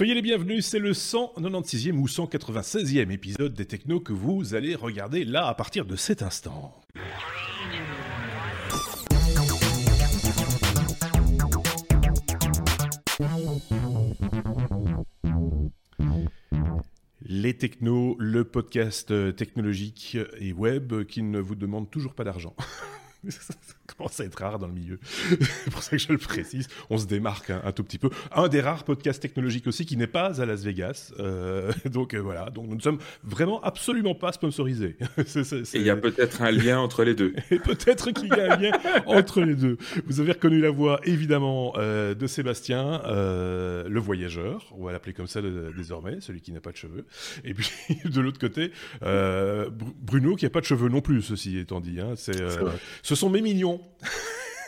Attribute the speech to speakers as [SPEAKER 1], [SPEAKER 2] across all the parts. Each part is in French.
[SPEAKER 1] Soyez les bienvenus, c'est le 196e ou 196e épisode des Technos que vous allez regarder là à partir de cet instant. Les Technos, le podcast technologique et web qui ne vous demande toujours pas d'argent. commence à être rare dans le milieu. c'est pour ça que je le précise. On se démarque un, tout petit peu. Un des rares podcasts technologiques aussi qui n'est pas à Las Vegas. Euh, donc euh, voilà. Donc nous ne sommes vraiment absolument pas sponsorisés.
[SPEAKER 2] Et il y a peut-être un lien entre les deux.
[SPEAKER 1] Et peut-être qu'il y a un lien entre les deux. Vous avez reconnu la voix évidemment euh, de Sébastien, le voyageur. On va l'appeler comme ça désormais, celui qui n'a pas de cheveux. Et puis de l'autre côté, Bruno qui n'a pas de cheveux non plus, ceci étant dit. Hein. C'est ce sont mes mignons.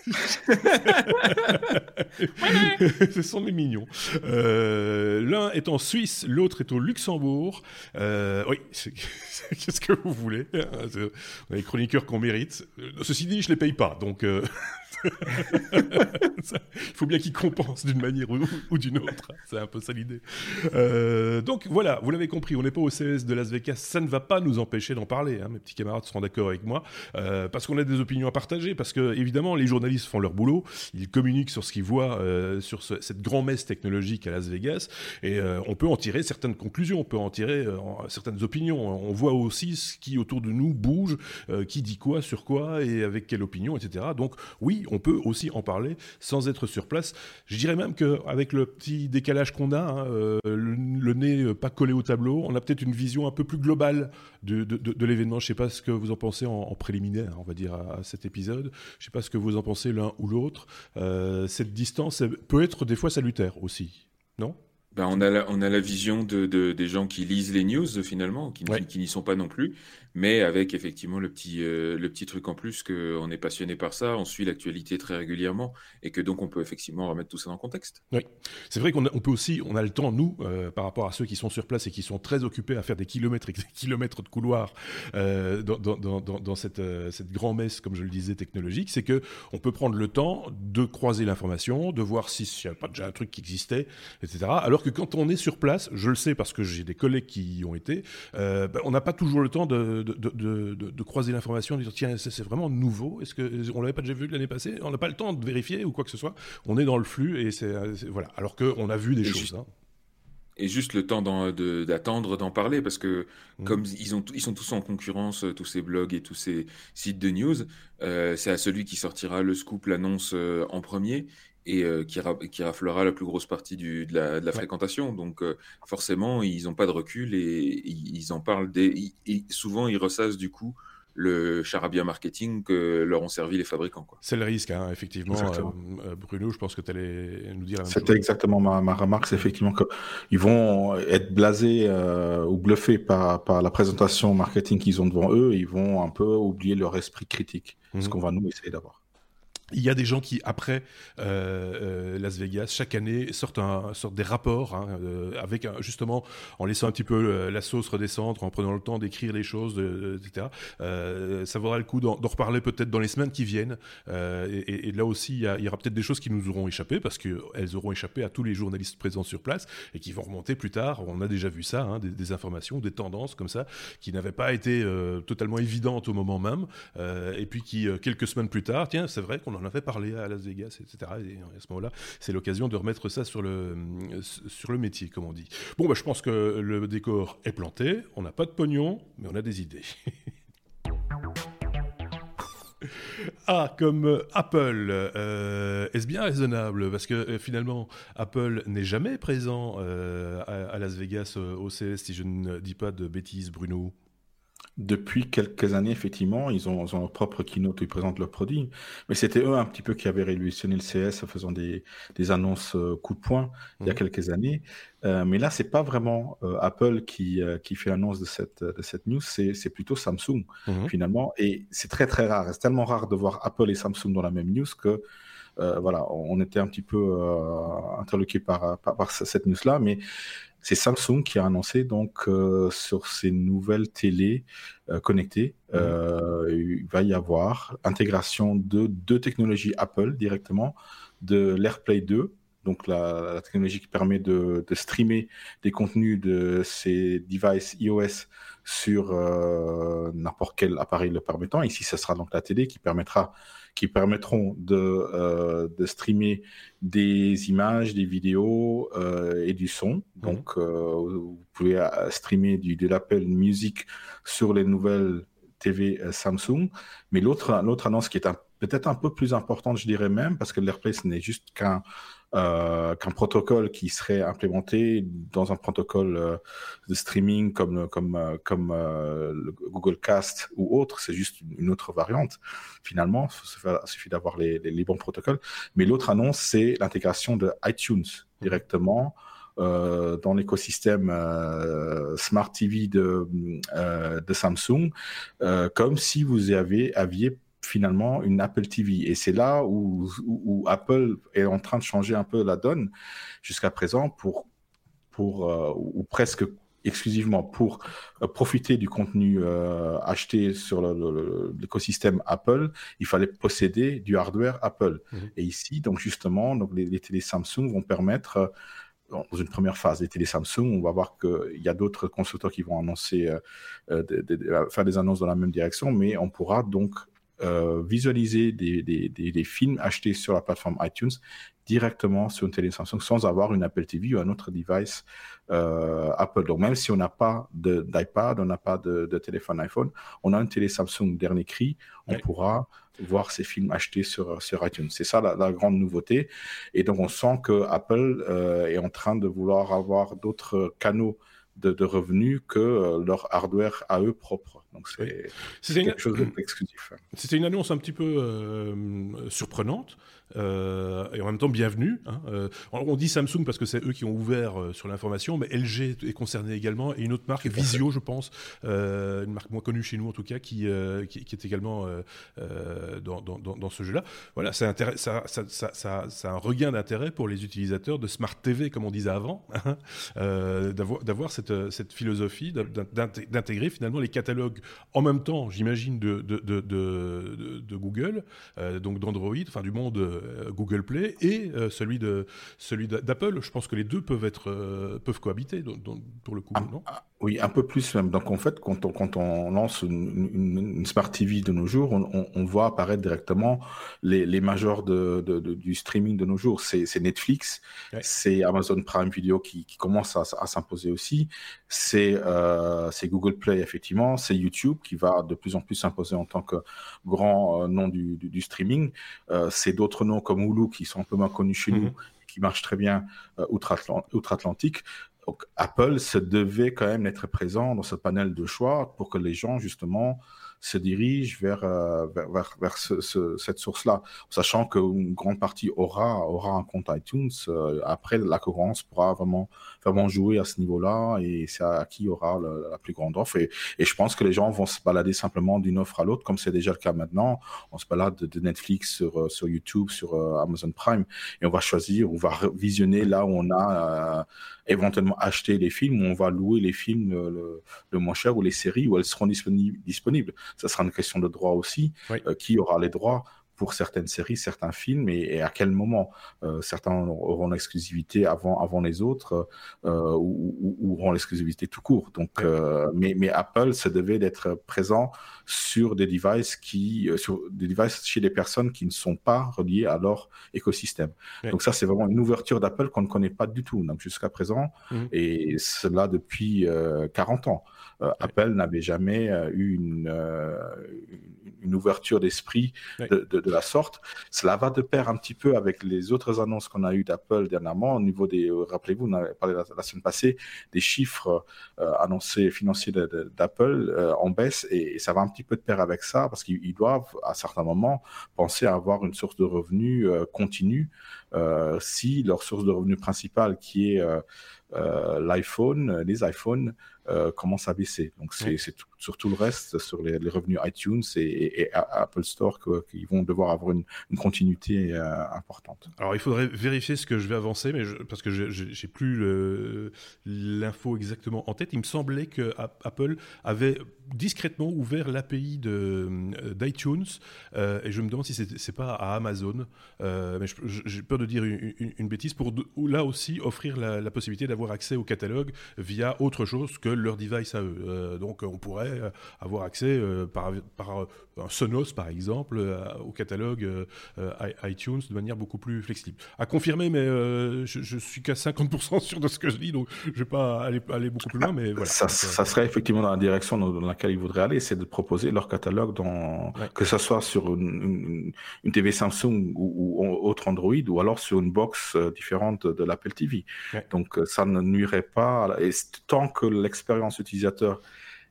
[SPEAKER 1] Ce sont mes mignons. Euh, l'un est en Suisse, l'autre est au Luxembourg. Euh, oui, qu'est-ce que vous voulez On a des chroniqueurs qu'on mérite. Ceci dit, je les paye pas, donc. Euh, il faut bien qu'il compense d'une manière ou, d'une autre. C'est un peu ça l'idée. Euh, donc voilà, vous l'avez compris, on n'est pas au CES de Las Vegas. Ça ne va pas nous empêcher d'en parler. Hein. Mes petits camarades seront d'accord avec moi. Euh, parce qu'on a des opinions à partager. Parce que, évidemment, les journalistes font leur boulot. Ils communiquent sur ce qu'ils voient euh, sur cette grand-messe technologique à Las Vegas. Et on peut en tirer certaines conclusions. On peut en tirer certaines opinions. On voit aussi ce qui autour de nous bouge, qui dit quoi, sur quoi et avec quelle opinion, etc. Donc oui, on peut aussi en parler sans être sur place. Je dirais même qu'avec le petit décalage qu'on a, hein, euh, le, nez euh, pas collé au tableau, on a peut-être une vision un peu plus globale de, l'événement. Je ne sais pas ce que vous en pensez en, préliminaire, on va dire, à, cet épisode. Je ne sais pas ce que vous en pensez l'un ou l'autre. Euh, cette distance peut être des fois salutaire aussi, non?
[SPEAKER 2] Ben on, a la, on a la vision de, des gens qui lisent les news finalement, qui, qui n'y sont pas non plus mais avec effectivement le petit, euh, le petit truc en plus qu'on est passionné par ça, on suit l'actualité très régulièrement et que donc on peut effectivement remettre tout ça dans le contexte.
[SPEAKER 1] Oui, c'est vrai qu'on peut aussi, on a le temps, nous, euh, par rapport à ceux qui sont sur place et qui sont très occupés à faire des kilomètres et des kilomètres de couloirs euh, dans, dans, dans, cette, cette grand-messe, comme je le disais, technologique, c'est que on peut prendre le temps de croiser l'information, de voir s'il n'y a pas déjà un truc qui existait, etc. Alors que quand on est sur place, je le sais parce que j'ai des collègues qui y ont été, ben, on n'a pas toujours le temps de de, croiser l'information, de dire tiens, c'est vraiment nouveau. Est-ce qu'on l'avait pas déjà vu l'année passée? On n'a pas le temps de vérifier ou quoi que ce soit. On est dans le flux et c'est voilà. Alors qu'on a vu des choses. Hein.
[SPEAKER 2] Et juste le temps d'attendre d'en parler parce que mmh. comme ils, ont, ils sont tous en concurrence, tous ces blogs et tous ces sites de news, euh, c'est à celui qui sortira le scoop, l'annonce euh, en premier et euh, qui, qui, raflera la plus grosse partie du, de la, de la fréquentation. Donc euh, forcément, ils n'ont pas de recul et, ils en parlent. Des, souvent, ils ressassent du coup le charabia marketing que leur ont servi les fabricants.
[SPEAKER 1] C'est le risque, hein, effectivement. Euh, Bruno, je pense que tu allais nous dire la
[SPEAKER 3] même C'était exactement ma, ma remarque, c'est effectivement qu'ils vont être blasés ou bluffés par, par, la présentation marketing qu'ils ont devant eux, ils vont un peu oublier leur esprit critique, ce mhm. qu'on va nous essayer d'avoir.
[SPEAKER 1] Il y a des gens qui, après euh, euh, Las Vegas, chaque année sortent, un, sortent des rapports, hein, euh, avec justement en laissant un petit peu la sauce redescendre, en prenant le temps d'écrire les choses, etc. ça vaudra le coup d'en reparler peut-être dans les semaines qui viennent. Et, là aussi, il y, aura peut-être des choses qui nous auront échappé, parce qu'elles auront échappé à tous les journalistes présents sur place, et qui vont remonter plus tard. On a déjà vu ça, hein, des, informations, des tendances comme ça, qui n'avaient pas été totalement évidentes au moment même, et puis qui, quelques semaines plus tard, tiens, c'est vrai qu'on en avait parlé à Las Vegas, etc. Et à ce moment-là, c'est l'occasion de remettre ça sur le, sur le métier, comme on dit. Bon, bah, je pense que le décor est planté, on n'a pas de pognon, mais on a des idées. Ah, comme Apple, euh, est-ce bien raisonnable? Parce que euh, finalement, Apple n'est jamais présent euh, à, Las Vegas au CS, si je ne dis pas de bêtises, Bruno.
[SPEAKER 3] Depuis quelques années, effectivement, ils ont, leur propre keynote où ils présentent leurs produits. Mais c'était eux un petit peu qui avaient révolutionné le CS en faisant des, annonces euh, coup de poing il y a mmh. quelques années. Euh, mais là, c'est pas vraiment euh, Apple qui, qui fait l'annonce de cette, de cette news, c'est plutôt Samsung, mmh. finalement. Et c'est très, très rare. C'est tellement rare de voir Apple et Samsung dans la même news que voilà, on était un petit peu interloqué par, par, par, cette news-là. Mais c'est Samsung qui a annoncé donc euh, sur ses nouvelles télé euh, connectées, mmh. euh, il va y avoir intégration de deux technologies Apple directement, de l'AirPlay 2 donc la, technologie qui permet de, streamer des contenus de ces devices iOS sur euh, n'importe quel appareil le permettant. Ici, ce sera donc la télé qui permettra, qui permettront de, euh, de streamer des images, des vidéos euh, et du son. Mhm. Donc, vous pouvez streamer du, de l'Apple Music sur les nouvelles TV Samsung. Mais l'autre, l'autre annonce qui est peut-être un peu plus importante, je dirais même, parce que l'AirPlay, ce n'est juste qu'un euh, qu'un protocole qui serait implémenté dans un protocole euh, de streaming comme comme euh, comme le Google Cast ou autre, c'est juste une autre variante. Finalement, il suffit d'avoir les, bons protocoles. Mais l'autre annonce, c'est l'intégration de iTunes directement. Dans l'écosystème Smart TV de, Samsung, comme si vous aviez finalement une Apple TV. Et c'est là où, où, Apple est en train de changer un peu la donne jusqu'à présent pour, pour euh, ou presque exclusivement pour euh, profiter du contenu euh, acheté sur l'écosystème Apple, il fallait posséder du hardware Apple. Mmh. Et ici, donc justement, donc les, télé Samsung vont permettre dans une première phase des télé Samsung, on va voir qu'il y a d'autres constructeurs qui vont annoncer, faire des annonces dans la même direction, mais on pourra donc euh, visualiser des, des, des, films achetés sur la plateforme iTunes directement sur une télé Samsung sans avoir une Apple TV ou un autre device euh, Apple. Donc même si on n'a pas d'iPad, on n'a pas de, de, téléphone iPhone, on a une télé Samsung dernier cri, on pourra voir ces films achetés sur, sur iTunes. C'est ça la, grande nouveauté. Et donc on sent que Apple euh, est en train de vouloir avoir d'autres canaux de, de, revenus que leur hardware à eux propre. Donc c'est quelque chose d'exclusif.
[SPEAKER 1] C'était une annonce un petit peu euh, surprenante. Euh, et en même temps bienvenue. Hein. Euh, on dit Samsung parce que c'est eux qui ont ouvert sur l'information, mais LG est concerné également, et une autre marque, Visio, je pense, une marque moins connue chez nous en tout cas, qui, qui, est également dans, dans, dans, ce jeu-là. Voilà, ça, ça, ça, ça, ça, a un regain d'intérêt pour les utilisateurs de Smart TV, comme on disait avant, hein, d'avoir cette, cette philosophie d'intégrer finalement les catalogues en même temps, j'imagine, de, de, de, de, Google, donc d'Android, enfin du monde euh, Google Play et euh, celui de celui d'Apple. Je pense que les deux peuvent être euh, peuvent cohabiter pour le coup, ah, non?
[SPEAKER 3] ah, Oui, un peu plus même. Donc en fait, quand on, quand on lance une, Smart TV de nos jours, on, voit apparaître directement les, les majors de, du streaming de nos jours. C'est Netflix, c'est Amazon Prime Video qui, qui commence à, s'imposer aussi, c'est Google Play effectivement, c'est YouTube qui va de plus en plus s'imposer en tant que grand nom du, du, streaming. c'est d'autres noms comme Hulu qui sont un peu moins connus chez nous, mhm. qui marchent très bien euh, outre-Atlantique. Apple se devait quand même être présent dans ce panel de choix pour que les gens, justement, se dirige vers, euh, vers, vers, cette source-là, sachant qu'une grande partie aura, aura un compte iTunes. Euh, après, la concurrence pourra vraiment, vraiment jouer à ce niveau-là et c'est à qui aura la plus grande offre. Et, et, je pense que les gens vont se balader simplement d'une offre à l'autre, comme c'est déjà le cas maintenant. On se balade de, Netflix sur, euh, sur YouTube, sur Amazon Prime, et on va choisir, on va visionner là où on a éventuellement acheté les films, où on va louer les films le, le, moins cher ou les séries où elles seront disponibles ça sera une question de droit aussi. Euh, qui aura les droits pour certaines séries, certains films et, à quel moment euh, certains auront l'exclusivité avant avant les autres euh, ou, auront l'exclusivité tout court. Donc, mais, mais Apple se devait d'être présent sur des devices qui sur des devices chez des personnes qui ne sont pas reliées à leur écosystème. Donc ça c'est vraiment une ouverture d'Apple qu'on ne connaît pas du tout donc jusqu'à présent mmh. et cela depuis 40 ans. Euh, Apple n'avait jamais euh, eu une, euh, une ouverture d'esprit de, de, la sorte. Cela va de pair un petit peu avec les autres annonces qu'on a eues d'Apple dernièrement au niveau des, rappelez-vous, on avait parlé la, semaine passée des chiffres annoncés financiers d'Apple en baisse et, ça va un petit peu de pair avec ça parce qu'ils doivent à certains moments penser à avoir une source de revenus continue si leur source de revenus principale qui est l'iPhone, les iPhones euh, commence à baisser. Donc c'est sur tout le reste, sur les, revenus iTunes et, Apple Store, qu'ils vont devoir avoir une, continuité euh, importante.
[SPEAKER 1] Alors il faudrait vérifier ce que je vais avancer, mais parce que j'ai plus l'info exactement en tête. Il me semblait que Apple avait discrètement ouvert l'API d'iTunes et je me demande si c'est pas à Amazon, mais j'ai peur de dire une, bêtise pour là aussi offrir la, possibilité d'avoir accès au catalogue via autre chose que leur device à eux. donc on pourrait avoir accès par, par un Sonos par exemple au catalogue iTunes de manière beaucoup plus flexible. À confirmer, mais je, je, suis qu'à 50% sûr de ce que je dis, donc je vais pas aller, aller beaucoup plus loin, mais voilà.
[SPEAKER 3] Ça, ça, serait effectivement dans la direction dans, laquelle ils voudraient aller, c'est de proposer leur catalogue dans, que ce soit sur une, une, TV Samsung ou, autre Android, ou alors sur une box euh, différente de, l'Apple TV. Donc euh, ça ne nuirait pas, et tant que l'expérience utilisateur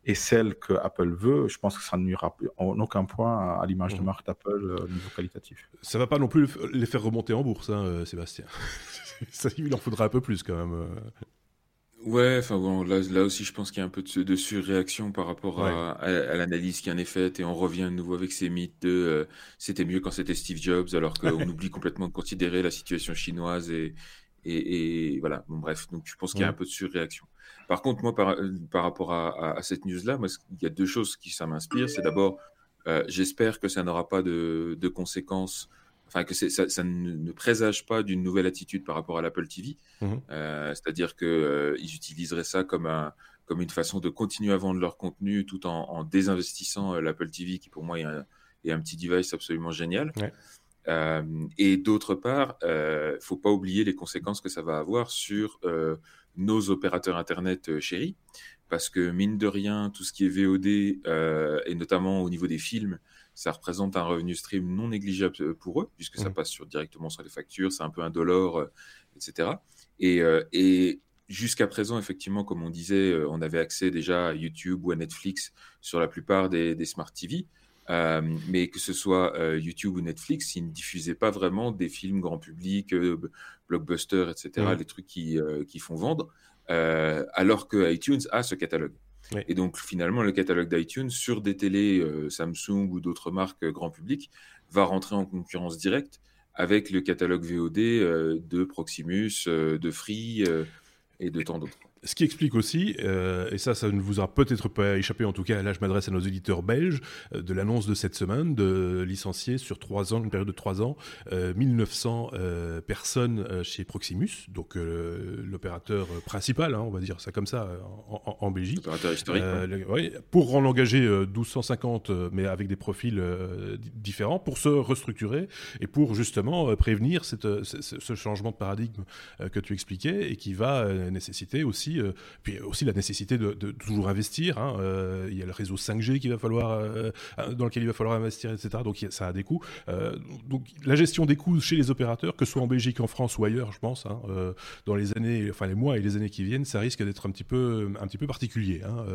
[SPEAKER 3] est celle que Apple veut, je pense que ça ne nuira en aucun point à l'image de mmh. marque d'Apple euh, au niveau qualitatif.
[SPEAKER 1] Ça va pas non plus les faire remonter en bourse, hein, Sébastien. ça, il en faudra un peu plus quand même.
[SPEAKER 2] Ouais, enfin bon, là, là aussi, je pense qu'il y a un peu de, de surréaction par rapport à, à, l'analyse qui en est faite, et on revient de nouveau avec ces mythes de euh, c'était mieux quand c'était Steve Jobs, alors qu'on oublie complètement de considérer la situation chinoise et, et, et voilà. Bon, bref, donc je pense qu'il y a un peu de surréaction. Par contre, moi, par, euh, par rapport à, à cette news-là, il y a deux choses qui ça m'inspire. C'est d'abord, euh, j'espère que ça n'aura pas de, de conséquences enfin que ça, ça, ne, présage pas d'une nouvelle attitude par rapport à l'Apple TV. Mmh euh, c'est-à-dire qu'ils euh, utiliseraient ça comme, un, comme une façon de continuer à vendre leur contenu tout en, désinvestissant l'Apple TV, qui pour moi est un, est un, petit device absolument génial. et d'autre part, il ne faut pas oublier les conséquences que ça va avoir sur nos opérateurs Internet chéris, parce que mine de rien, tout ce qui est VOD, et notamment au niveau des films, ça représente un revenu stream non négligeable euh, pour eux, puisque ça mmh. passe sur, directement sur les factures, c'est un peu indolore, euh, etc. Et, euh, et jusqu'à présent, effectivement, comme on disait, on avait accès déjà à YouTube ou à Netflix sur la plupart des, Smart TV. Mais que ce soit YouTube ou Netflix, ils ne diffusaient pas vraiment des films grand public, blockbusters, etc., mmh. les trucs qui, qui font vendre, alors que iTunes a ce catalogue. Et donc finalement, le catalogue d'iTunes sur des télés euh, Samsung ou d'autres marques euh, grand public va rentrer en concurrence directe avec le catalogue VOD euh, de Proximus, de Free et de tant d'autres.
[SPEAKER 1] Ce qui explique aussi, euh, et ça, ça ne vous a peut-être pas échappé, en tout cas, là je m'adresse à nos éditeurs belges, euh, de l'annonce de cette semaine de licencier sur trois ans, une période de trois ans, 1900 euh, personnes chez Proximus, donc l'opérateur principal, hein, on va dire ça comme ça, en, en Belgique.
[SPEAKER 2] L'opérateur historique.
[SPEAKER 1] Oui, pour en engager 1250, mais avec des profils différents, pour se restructurer et pour justement prévenir cette, ce changement de paradigme que tu expliquais et qui va nécessiter aussi euh, puis aussi la nécessité de, toujours investir. Hein, euh, il y a le réseau 5G qu'il va falloir, euh, dans lequel il va falloir investir, etc. Donc ça a des coûts. donc la gestion des coûts chez les opérateurs, que ce soit en Belgique, en France ou ailleurs, je pense, hein, dans les années, enfin les mois et les années qui viennent, ça risque d'être un petit peu, un petit peu particulier. Hein,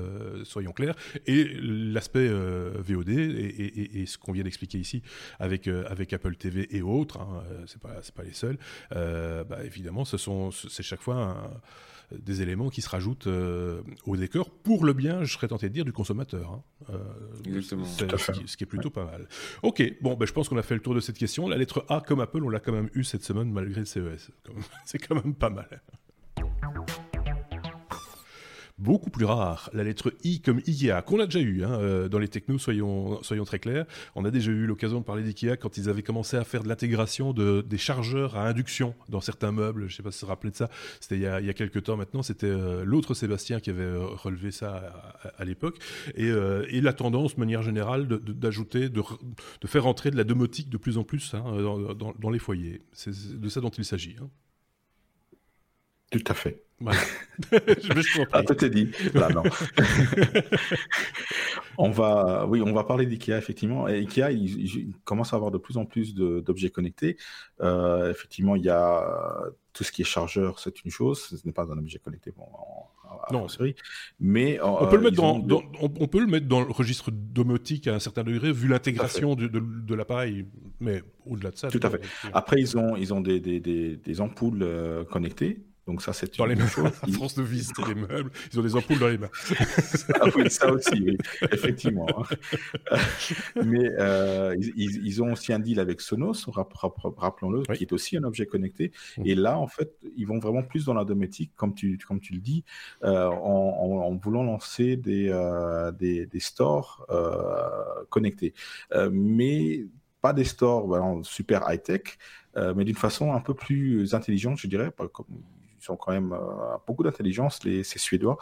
[SPEAKER 1] soyons clairs. Et l'aspect VOD et, ce qu'on vient d'expliquer ici avec avec Apple TV et autres, c'est pas c'est pas les seuls. Bah, évidemment, ce sont c'est chaque fois des éléments qui se rajoutent euh, au décor pour le bien, je serais tenté de dire, du consommateur. Hein.
[SPEAKER 2] Euh,
[SPEAKER 1] ce, qui, est plutôt pas mal. Ok, bon, ben, je pense qu'on a fait le tour de cette question. La lettre A comme Apple, on l'a quand même eu cette semaine malgré le CES. C'est quand même pas mal beaucoup plus rare, la lettre I comme IKEA, qu'on a déjà eu hein, euh, dans les technos, soyons, soyons très clairs. On a déjà eu l'occasion de parler d'IKEA quand ils avaient commencé à faire de l'intégration de, des chargeurs à induction dans certains meubles. Je ne sais pas si vous vous rappelez de ça. C'était il, y a, il y a quelques temps maintenant. C'était euh, l'autre Sébastien qui avait euh, relevé ça à, l'époque. Et, et, la tendance, de manière générale, d'ajouter, de, de, faire entrer de la domotique de plus en plus hein, dans, dans, les foyers. C'est de ça dont il s'agit. Hein.
[SPEAKER 3] Tout à fait. je ah, tout est dit. Là, non. on va, oui, on va parler d'IKEA effectivement. Et IKEA, il, commence à avoir de plus en plus d'objets connectés. Euh, effectivement, il y a tout ce qui est chargeur, c'est une chose. Ce n'est pas un objet connecté. Bon, non, série. Mais
[SPEAKER 1] on peut le mettre dans, on, peut le mettre dans le registre domotique à un certain degré vu l'intégration de, de, l'appareil. Mais au-delà de ça.
[SPEAKER 3] Tout à fait. Après, ils ont, ils ont des, des, des, ampoules euh, connectées Donc ça, c'est
[SPEAKER 1] dans les mains. À force de visiter les meubles, ils ont des ampoules dans les mains.
[SPEAKER 3] ah oui, ça aussi, oui, effectivement. Hein. Mais euh, ils, ils, ont aussi un deal avec Sonos, rappelons-le, qui est aussi un objet connecté. Mmh. Et là, en fait, ils vont vraiment plus dans la domotique, comme tu, comme tu le dis, euh, en, en, voulant lancer des, euh, des, des, stores connectés. Mais pas des stores voilà, super high-tech, mais d'une façon un peu plus intelligente, je dirais. Comme, ils ont quand même beaucoup d'intelligence, les, ces Suédois.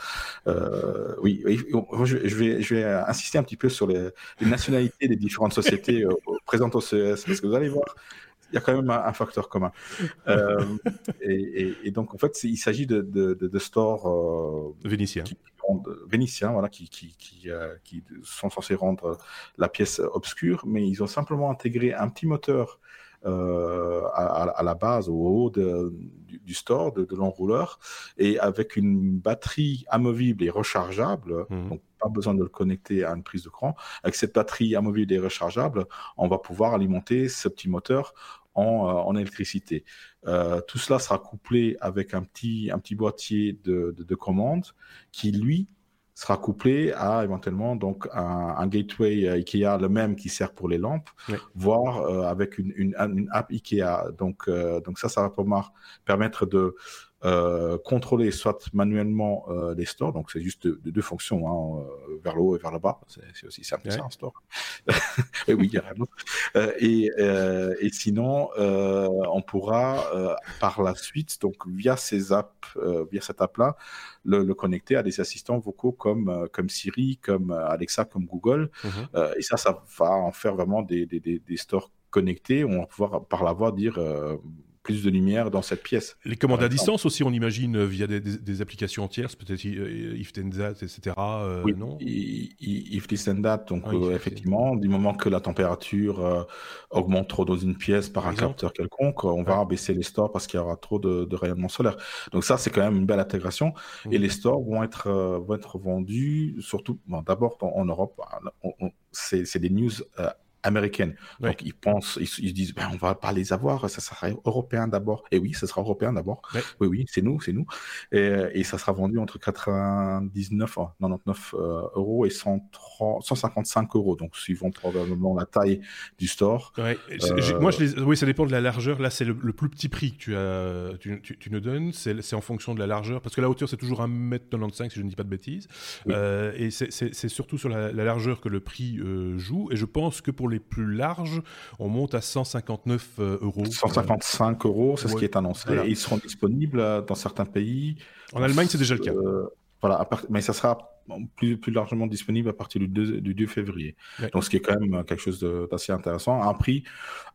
[SPEAKER 3] Euh, oui, je, vais, je vais insister un petit peu sur les, nationalités des différentes sociétés présentes au CES, parce que vous allez voir, il y a quand même un, facteur commun. Euh, et, donc, en fait, il s'agit de, de, de, stores euh,
[SPEAKER 1] vénitiens.
[SPEAKER 3] Vénitiens, voilà, qui, qui, qui, euh, qui, sont censés rendre la pièce obscure, mais ils ont simplement intégré un petit moteur euh, à, à, la base, au haut de, du, du, store, de, de l'enrouleur, et avec une batterie amovible et rechargeable, mmh. donc pas besoin de le connecter à une prise de cran. Avec cette batterie amovible et rechargeable, on va pouvoir alimenter ce petit moteur en, euh, en électricité. Euh, tout cela sera couplé avec un petit, un petit boîtier de, de, de commande qui, lui, sera couplé à éventuellement donc un, un, gateway euh, IKEA le même qui sert pour les lampes, oui. voire euh, avec une, une, une, app IKEA. Donc, euh, donc ça, ça va pouvoir permettre de euh, contrôler soit manuellement euh, les stores, donc c'est juste deux, deux fonctions, hein, euh, vers le haut et vers le bas, c'est aussi simple ouais. ça un store. et oui, carrément. Euh, et, et sinon, on pourra par la suite, donc via ces apps, via cette app-là, le, le, connecter à des assistants vocaux comme, comme Siri, comme Alexa, comme Google. Mm -hmm. et ça, ça va en faire vraiment des, des, des, des stores connectés. On va pouvoir par la voix dire plus de lumière dans cette pièce.
[SPEAKER 1] Les commandes à distance aussi, on imagine, euh, via des, des, des applications tierces, peut-être euh, If This That, etc. Euh,
[SPEAKER 3] oui,
[SPEAKER 1] non?
[SPEAKER 3] If This and That, donc euh, effectivement, du moment que la température euh, augmente trop dans une pièce par, par un capteur quelconque, on ouais. va baisser les stores parce qu'il y aura trop de, de, rayonnement solaire. Donc ça, c'est quand même une belle intégration. Mmh. Et les stores vont être, vont être vendus, surtout, bon, d'abord en Europe, c'est des news américaine. Donc ils pensent, ils, ils disent, ben, on va pas les avoir, ça sera européen d'abord. Et oui, ça sera européen d'abord. Oui, oui, c'est nous, c'est nous. Et, et, ça sera vendu entre 99, oh, 99 euh, euros et 130, 155 euros. Donc suivant probablement la taille du store.
[SPEAKER 1] Ouais. Euh... Moi, je les... oui, ça dépend de la largeur. Là, c'est le, le, plus petit prix que tu, as, tu, tu, tu nous donnes. C'est en fonction de la largeur. Parce que la hauteur, c'est toujours 1m95, si je ne dis pas de bêtises. Oui. Euh, et c'est surtout sur la, la, largeur que le prix joue. Et je pense que pour les plus larges, on monte à 159 euh, euros.
[SPEAKER 3] 155 euros, c'est ouais. ce qui est annoncé. Voilà. Et ils seront disponibles euh, dans certains pays.
[SPEAKER 1] En Allemagne, c'est déjà le cas.
[SPEAKER 3] Euh, voilà, mais ça sera plus, plus largement disponible à partir du 2, du 2 février. Ouais. Donc, ce qui est quand même quelque chose d'assez intéressant. Un prix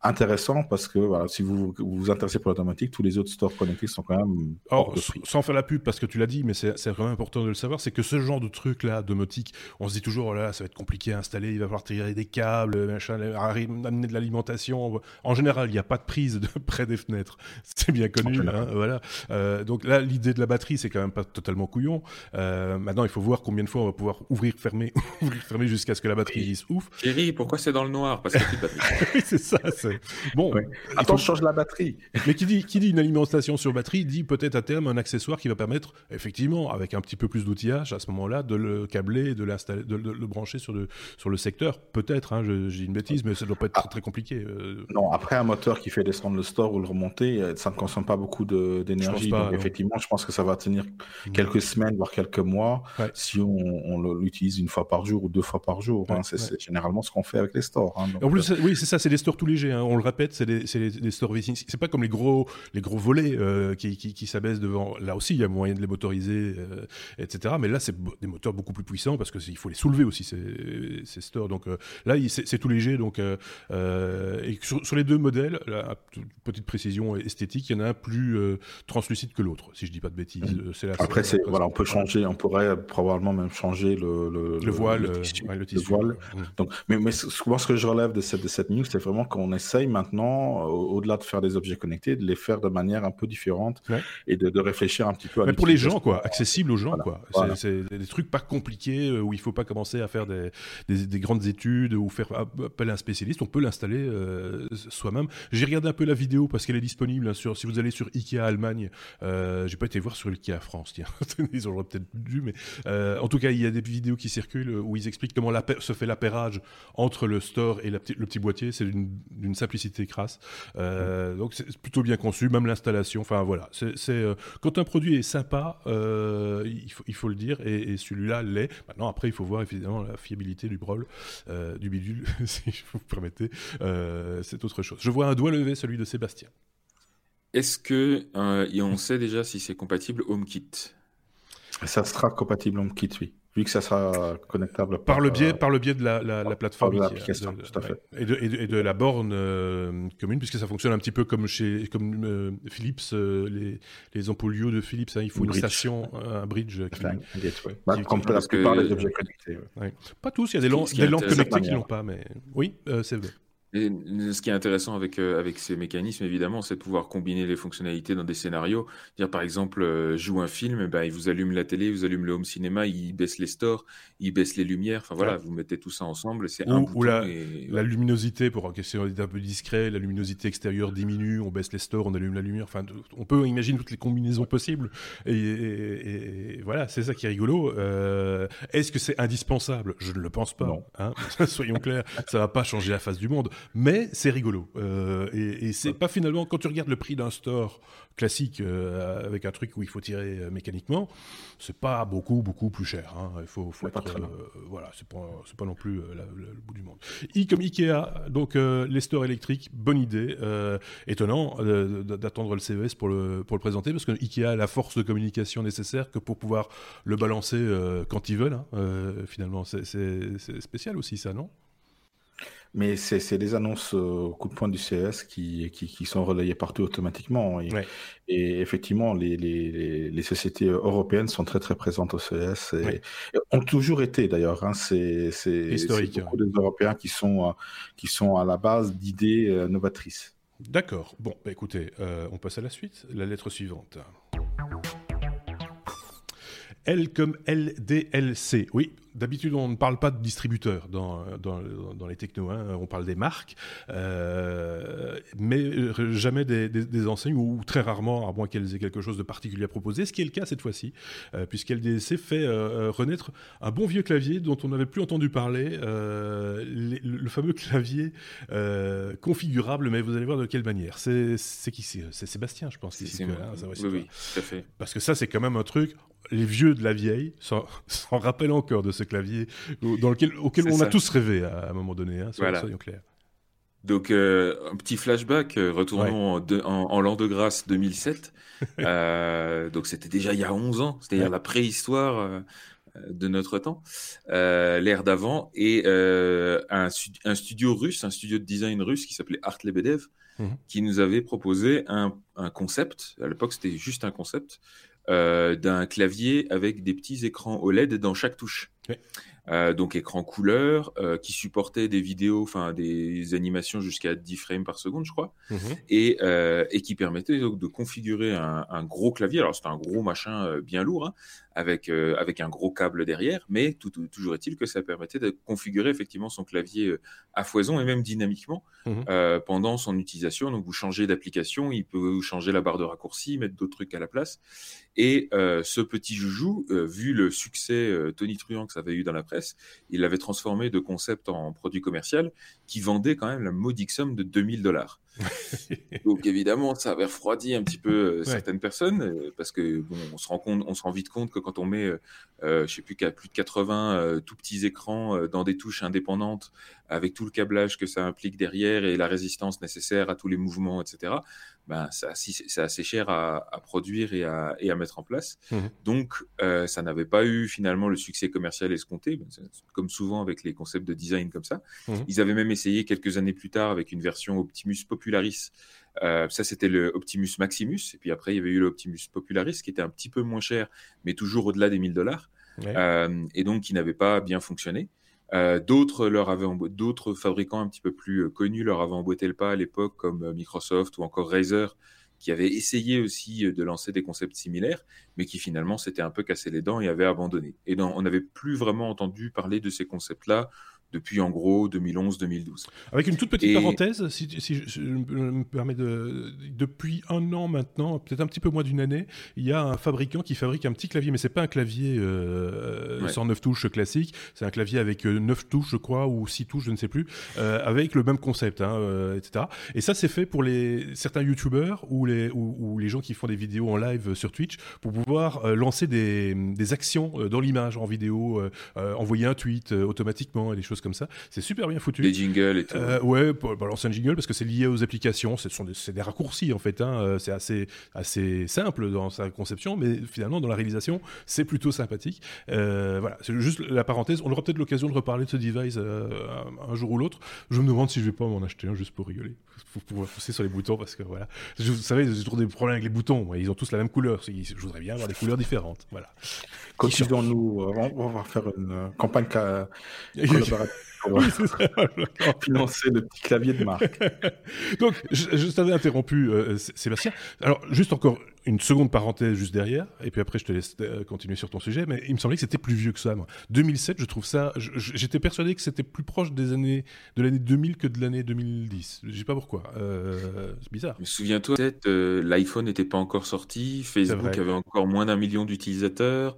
[SPEAKER 3] intéressant parce que voilà, si vous vous, vous intéressez pour l'automatique, tous les autres stores connectés sont quand même.
[SPEAKER 1] Or, sans faire la pub, parce que tu l'as dit, mais c'est vraiment important de le savoir, c'est que ce genre de truc-là, domotique, on se dit toujours, oh là, ça va être compliqué à installer, il va falloir tirer des câbles, machin, amener de l'alimentation. En général, il n'y a pas de prise de près des fenêtres. C'est bien connu. Hein, voilà. Euh, donc là, l'idée de la batterie, c'est quand même pas totalement couillon. Euh, maintenant, il faut voir combien de fois on va pouvoir ouvrir, fermer, ouvrir, fermer jusqu'à ce que la batterie dise ouf.
[SPEAKER 2] Thierry, pourquoi c'est dans le noir? Parce que
[SPEAKER 1] oui, c'est ça. Bon.
[SPEAKER 3] Ouais. Attends, faut... je change la batterie.
[SPEAKER 1] Mais qui dit, qui dit une alimentation sur batterie dit peut-être à terme un accessoire qui va permettre, effectivement, avec un petit peu plus d'outillage à ce moment-là, de le câbler, de, l'installer, de, de, le brancher sur le, sur le secteur. Peut-être, hein, j'ai une bêtise, mais ça doit pas être ah. très, très compliqué. Euh...
[SPEAKER 3] Non, après un moteur qui fait descendre le store ou le remonter, euh, ça ne consomme pas beaucoup d'énergie. Donc, effectivement, je pense que ça va tenir mmh. quelques semaines, voire quelques mois, ouais. si on, on l'utilise une fois par jour ou deux fois par jour. Ouais, hein. C'est ouais. généralement ce qu'on fait avec les stores. Hein,
[SPEAKER 1] donc, en plus, euh... oui, c'est ça, c'est des stores tout légers. Hein. On le répète, c'est des, des, des, stores C'est pas comme les gros, les gros volets euh, qui, qui, qui s'abaissent devant. Là aussi, il y a moyen de les motoriser, euh, etc. Mais là, c'est des moteurs beaucoup plus puissants parce qu'il faut les soulever aussi ces, ces stores. Donc là, c'est tout léger. Donc et sur, sur, les deux modèles, là, petite précision esthétique, il y en a un plus translucide que l'autre, si je dis pas de bêtises.
[SPEAKER 3] Mmh. Après, c'est voilà, on peut changer, on pourrait probablement même changé le,
[SPEAKER 1] le, voile, le, tissu,
[SPEAKER 3] voile. Donc, mais, mais souvent, ce que je relève de cette, de cette news, c'est vraiment qu'on essaye maintenant, au-delà de faire des objets connectés, de les faire de manière un peu différente et de, de, réfléchir un petit peu à
[SPEAKER 1] Mais pour les gens, quoi, accessible aux gens, quoi. C'est des trucs pas compliqués où il faut pas commencer à faire des, des, grandes études ou faire appel à un spécialiste. On peut l'installer soi-même. J'ai regardé un peu la vidéo parce qu'elle est disponible hein, sur, si vous allez sur Ikea Allemagne. Euh, J'ai pas été voir sur Ikea France, tiens. ils auraient peut-être dû, mais euh, en tout cas, il y a des vidéos qui circulent où ils expliquent comment se fait l'appairage entre le store et le petit boîtier. C'est d'une simplicité crasse. Euh, donc c'est plutôt bien conçu, même l'installation. Enfin voilà, c'est euh, quand un produit est sympa, euh, il faut, le dire, et, celui-là l'est. Maintenant, après, il faut voir évidemment la fiabilité du brol, du bidule, si vous permettez. c'est autre chose. Je vois un doigt levé, celui de Sébastien.
[SPEAKER 2] Est-ce que euh, on sait déjà si c'est compatible HomeKit?
[SPEAKER 3] Ça sera compatible HomeKit, oui. Vu que ça sera connectable
[SPEAKER 1] par, par le biais, par le biais de la, la, plateforme,
[SPEAKER 3] de l'application, tout à fait,
[SPEAKER 1] et de, et de, la borne euh, commune, puisque ça fonctionne un petit peu comme chez comme euh, Philips, les, les ampoules de Philips. Hein, il faut une, station, un bridge,
[SPEAKER 3] qui, un gateway. Bah, comme la plupart des objets connectés.
[SPEAKER 1] Pas tous, il y a des, des lampes connectées qui l'ont pas, mais oui, c'est vrai.
[SPEAKER 2] Et ce qui est intéressant avec, euh, avec ces mécanismes, évidemment, c'est de pouvoir combiner les fonctionnalités dans des scénarios. Dire, par exemple, euh, joue un film, ben, il vous allume la télé, il vous allume le home cinéma, il baisse les stores, il baisse les lumières. Enfin voilà, vous mettez tout ça ensemble. C'est un
[SPEAKER 1] ou la, la, luminosité, pour question d'être un peu discret, la luminosité extérieure diminue, on baisse les stores, on allume la lumière. Enfin, on peut imaginer toutes les combinaisons possibles. Et, voilà, c'est ça qui est rigolo. Euh, est-ce que c'est indispensable? Je ne le pense pas. Hein Soyons clairs, ça va pas changer la face du monde mais c'est rigolo. Euh, et, c'est pas finalement, quand tu regardes le prix d'un store classique euh, avec un truc où il faut tirer euh, mécaniquement, c'est pas beaucoup, beaucoup plus cher. Hein. Il faut, faut être, voilà, c'est pas, pas non plus le bout du monde. I comme Ikea, donc les stores électriques, bonne idée. étonnant d'attendre le CES pour le, pour le présenter parce que Ikea a la force de communication nécessaire que pour pouvoir le balancer quand ils veulent. Hein. finalement, c'est spécial aussi ça, non?
[SPEAKER 3] Mais c'est des annonces au coup de poing du CS qui, qui, qui sont relayées partout automatiquement. Et, et effectivement, les, les, les, sociétés européennes sont très très présentes au CS et, ont toujours été d'ailleurs. Hein, c'est beaucoup des Européens qui sont, euh, qui sont à la base d'idées euh, novatrices.
[SPEAKER 1] D'accord. Bon, bah écoutez, euh, on passe à la suite. La lettre suivante. L comme LDLC. Oui, D'habitude, on ne parle pas de distributeurs dans, dans, dans les technos, hein. on parle des marques, euh, mais euh, jamais des, des, enseignes, ou, très rarement, à moins qu'elles aient quelque chose de particulier à proposer, ce qui est le cas cette fois-ci, euh, puisqu'LDC fait euh, renaître un bon vieux clavier dont on n'avait plus entendu parler, le fameux clavier configurable, mais vous allez voir de quelle manière. C'est qui C'est Sébastien, je pense.
[SPEAKER 2] C'est oui, oui, tout à fait.
[SPEAKER 1] Parce que ça, c'est quand même un truc, les vieux de la vieille s'en rappellent encore de ce clavier dans lequel, auquel on a tous rêvé à, un moment donné, hein, soyons, clairs.
[SPEAKER 2] Donc, euh, un petit flashback, euh, retournons en, l'an de grâce 2007. Euh, donc, c'était déjà il y a 11 ans, c'est-à-dire la préhistoire de notre temps, l'ère d'avant, et un, un, studio russe, un studio de design russe qui s'appelait Art Lebedev, mhm. qui nous avait proposé un, un concept. À l'époque, c'était juste un concept euh, d'un clavier avec des petits écrans OLED dans chaque touche. Euh, donc écran couleur euh, qui supportait des vidéos, enfin des animations jusqu'à 10 frames par seconde, je crois, mhm. et, et, qui permettait donc de configurer un, un gros clavier. Alors c'était un gros machin bien lourd, hein, avec, euh, avec un gros câble derrière, mais tout, toujours est-il que ça permettait de configurer effectivement son clavier euh, à foison et même dynamiquement mhm. euh, pendant son utilisation. Donc vous changez d'application, il peut vous changer la barre de raccourci, mettre d'autres trucs à la place. Et ce petit joujou, vu le succès Tony Truant que ça avait eu dans la presse, il l'avait transformé de concept en produit commercial qui vendait quand même la modique somme de 2000 dollars. Donc évidemment, ça avait refroidi un petit peu euh, certaines personnes euh, parce que bon, on se rend compte, on se rend vite compte que quand on met, euh, je sais plus qu'à plus de 80 tout petits écrans dans des touches indépendantes avec tout le câblage que ça implique derrière et la résistance nécessaire à tous les mouvements, etc. Ben, c'est assez cher à, produire et à, et à, mettre en place. Mmh Donc, ça n'avait pas eu finalement le succès commercial escompté, ben, comme souvent avec les concepts de design comme ça. Mmh Ils avaient même essayé quelques années plus tard avec une version Optimus Popularis. Euh, ça, c'était le Optimus Maximus. Et puis après, il y avait eu l'Optimus Popularis qui était un petit peu moins cher, mais toujours au-delà des 1000 dollars. et donc qui n'avaient pas bien fonctionné. D'autres leur avaient d'autres fabricants un petit peu plus connus leur avaient emboîté le pas à l'époque, comme Microsoft ou encore Razer, qui avaient essayé aussi de lancer des concepts similaires, mais qui finalement s'étaient un peu cassé les dents et avaient abandonné. Et on n'avait plus vraiment entendu parler de ces concepts-là depuis en gros 2011-2012.
[SPEAKER 1] Avec une toute petite parenthèse, si, je me permets de... Depuis un an maintenant, peut-être un petit peu moins d'une année, il y a un fabricant qui fabrique un petit clavier, mais c'est pas un clavier euh, 109 touches classique, c'est un clavier avec 9 euh, touches, je crois, ou 6 touches, je ne sais plus, euh, avec le même concept, hein, euh, etc. Et ça, c'est fait pour les, certains youtubeurs ou les, ou, les gens qui font des vidéos en live sur Twitch pour pouvoir lancer des, des actions dans l'image, en vidéo, envoyer un tweet automatiquement et des choses comme ça. C'est super bien foutu.
[SPEAKER 2] Des jingles et tout.
[SPEAKER 1] Euh, ouais, balancer un jingle parce que c'est lié aux applications. Ce sont des, des raccourcis en fait. Hein. Euh, c'est assez, assez simple dans sa conception, mais finalement dans la réalisation, c'est plutôt sympathique. Euh, voilà, c'est juste la parenthèse. On aura peut-être l'occasion de reparler de ce device un jour ou l'autre. Je me demande si je vais pas m'en acheter un juste pour rigoler, pour pouvoir pousser sur les boutons parce que voilà. vous savez, j'ai toujours des problèmes avec les boutons. Ils ont tous la même couleur. Je voudrais bien avoir des couleurs différentes. Voilà.
[SPEAKER 3] Continuons-nous. On va faire une campagne collaborative oui, ça. financer le petit clavier de marque.
[SPEAKER 1] Donc, je, je t'avais interrompu, euh, Sébastien. Alors, juste encore une seconde parenthèse juste derrière, et puis après je te laisse euh, continuer sur ton sujet, mais il me semblait que c'était plus vieux que ça. Moi. 2007, je trouve ça. J'étais persuadé que c'était plus proche des années de l'année 2000 que de l'année 2010. Je sais pas pourquoi. Euh, c'est bizarre.
[SPEAKER 2] Souviens-toi, peut-être l'iPhone n'était pas encore sorti, Facebook avait encore moins d'un million d'utilisateurs.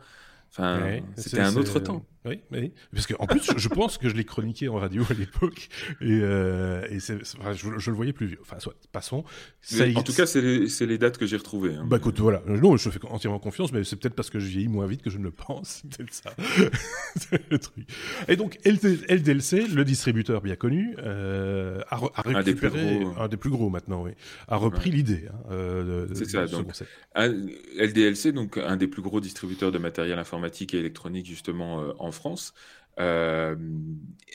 [SPEAKER 2] Enfin, c'était un autre temps.
[SPEAKER 1] Oui, oui. Parce qu'en plus, je pense que je l'ai chroniqué en radio à l'époque. Et, euh, et c'est, je, le voyais plus vieux. Enfin, soit, passons.
[SPEAKER 2] Ça en tout cas, c'est les, les, dates que j'ai retrouvées. Hein.
[SPEAKER 1] Bah écoute, voilà. Non, je fais entièrement confiance, mais c'est peut-être parce que je vieillis moins vite que je ne le pense. C'est peut-être ça. le truc. Et donc, LDLC, le distributeur bien connu, euh, a, a, récupéré, un des plus gros, un des plus gros maintenant, oui, a repris l'idée. Hein, euh,
[SPEAKER 2] c'est ça. Donc, LDLC, donc un des plus gros distributeurs de matériel informatique et électronique justement euh, en France, euh,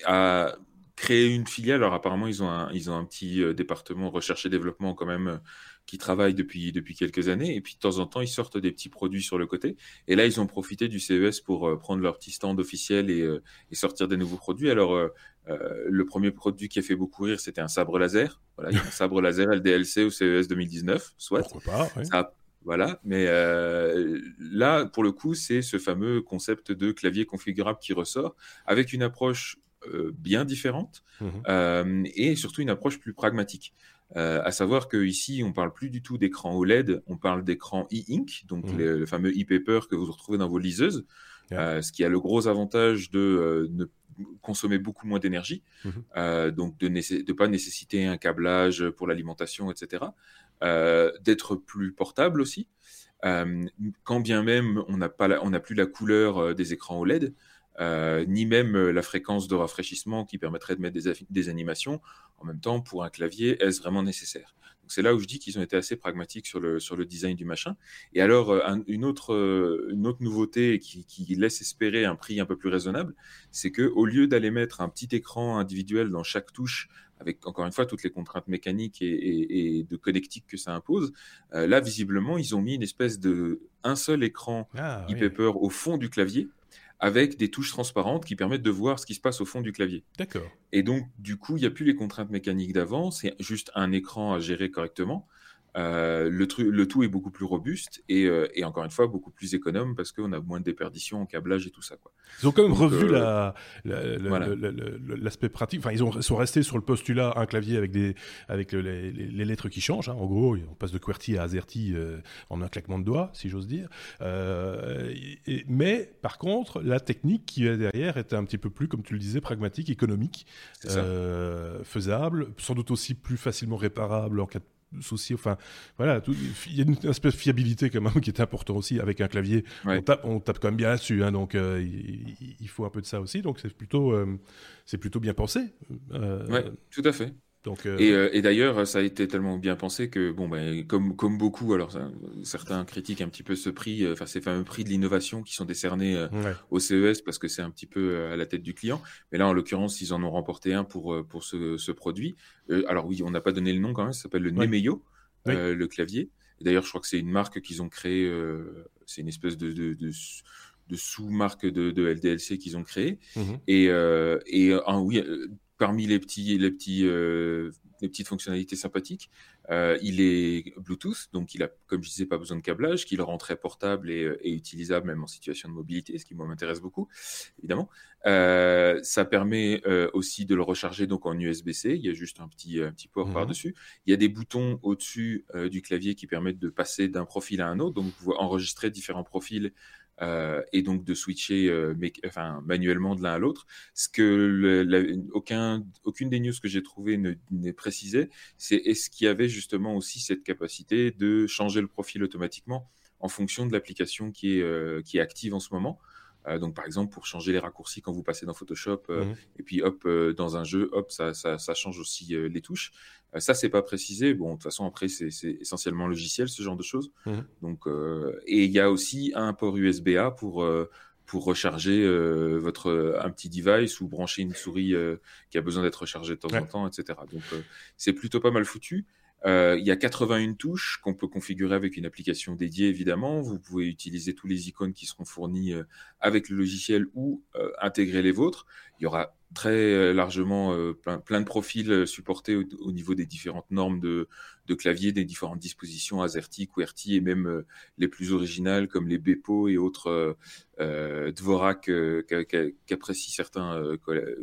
[SPEAKER 2] a créé une filiale. Alors apparemment, ils ont un, ils ont un petit euh, département recherche et développement quand même euh, qui travaille depuis, depuis quelques années. Et puis de temps en temps, ils sortent des petits produits sur le côté. Et là, ils ont profité du CES pour prendre leur petit stand officiel et, et, sortir des nouveaux produits. Alors, le premier produit qui a fait beaucoup rire, c'était un sabre laser. Voilà, il y a un sabre laser LDLC au CES 2019, soit.
[SPEAKER 1] Pourquoi pas
[SPEAKER 2] ça, voilà, mais euh, là, pour le coup, c'est ce fameux concept de clavier configurable qui ressort, avec une approche euh, bien différente mmh euh, et surtout une approche plus pragmatique. à savoir qu'ici, on parle plus du tout d'écran OLED, on parle d'écran e-ink, donc mmh le fameux e-paper que vous retrouvez dans vos liseuses, ce qui a le gros avantage de ne consommer beaucoup moins d'énergie, mmh donc de ne pas nécessiter un câblage pour l'alimentation, etc. Euh, d'être plus portable aussi. Euh, quand bien même on n'a plus la couleur euh, des écrans OLED, ni même la fréquence de rafraîchissement qui permettrait de mettre des, des animations. En même temps, pour un clavier, est-ce vraiment nécessaire? C'est là où je dis qu'ils ont été assez pragmatiques sur le, sur le design du machin. Et alors, une, autre, une autre nouveauté qui, qui, laisse espérer un prix un peu plus raisonnable, c'est que au lieu d'aller mettre un petit écran individuel dans chaque touche avec encore une fois toutes les contraintes mécaniques et, de connectique que ça impose. Euh, là, visiblement, ils ont mis une espèce de un seul écran ah, e-paper au fond du clavier avec des touches transparentes qui permettent de voir ce qui se passe au fond du clavier.
[SPEAKER 1] D'accord.
[SPEAKER 2] Et donc, du coup, il n'y a plus les contraintes mécaniques d'avant, c'est juste un écran à gérer correctement. Euh, le, le, tout est beaucoup plus robuste euh, et, encore une fois beaucoup plus économe parce qu'on a moins de déperditions en câblage et tout ça. Quoi.
[SPEAKER 1] Ils ont quand même revu euh, l'aspect pratique. Enfin, ils, ont, sont restés sur le postulat un clavier avec, des, avec les, lettres qui changent. Hein. En gros, on passe de QWERTY à AZERTY en un claquement de doigts, si j'ose dire. mais par contre, la technique qui est derrière était un petit peu plus, comme tu le disais, pragmatique, économique, faisable, sans doute aussi plus facilement réparable en cas de souci. Enfin, voilà, il y a une espèce de fiabilité quand même qui est important aussi avec un clavier. On, tape, on tape quand même bien là-dessus, hein, donc euh, il, faut un peu de ça aussi. Donc c'est plutôt, euh, c'est plutôt bien pensé.
[SPEAKER 2] Euh, oui, tout à fait. Euh, euh, et, d'ailleurs, ça a été tellement bien pensé que, bon, ben, comme, comme beaucoup, alors certains critiquent un petit peu ce prix, euh, enfin ces fameux prix de l'innovation qui sont décernés au CES parce que c'est un petit peu à la tête du client. Mais là, en l'occurrence, ils en ont remporté un pour, pour ce, produit. alors oui, on n'a pas donné le nom quand même, ça s'appelle le Nemeyo, le clavier. D'ailleurs, je crois que c'est une marque qu'ils ont créée, c'est une espèce de sous-marques de, LDLC qu'ils ont créées. Mmh et, et oui, parmi les petits, les petits petites fonctionnalités sympathiques. Euh, il est Bluetooth, donc il a, comme je disais, pas besoin de câblage, qu'il rend très portable et, utilisable même en situation de mobilité, ce qui moi m'intéresse beaucoup, évidemment. Euh, ça permet euh, aussi de le recharger donc en USB-C. Il y a juste un petit, un petit port mmh par-dessus. Il y a des boutons au-dessus du clavier qui permettent de passer d'un profil à un autre. Donc vous pouvez enregistrer différents profils euh, et donc de switcher euh, manuellement de l'un à l'autre. Ce que aucun, aucune des news que j'ai trouvées n'est précisé, c'est est-ce qu'il y avait justement aussi cette capacité de changer le profil automatiquement en fonction de l'application qui, est euh, qui est active en ce moment? Euh, donc, par exemple, pour changer les raccourcis quand vous passez dans Photoshop, euh, mhm. et puis hop, euh, dans un jeu, hop, ça, ça, ça change aussi les touches. ça, c'est pas précisé. Bon, de toute façon, après, c'est essentiellement logiciel, ce genre de choses. Mhm. Donc, et il y a aussi un port USB-A pour pour recharger votre un petit device ou brancher une souris qui a besoin d'être rechargée de temps en temps, etc. Donc c'est plutôt pas mal foutu. Euh, il y a 81 touches qu'on peut configurer avec une application dédiée, évidemment. Vous pouvez utiliser tous les icônes qui seront fournis euh, avec le logiciel ou euh, intégrer les vôtres. Il y aura très euh, largement euh, plein, de profils euh, supportés au, niveau des différentes normes de, clavier, des différentes dispositions AZERTY, QWERTY et même les plus originales comme les Bepo et autres Dvorak qu'apprécient certains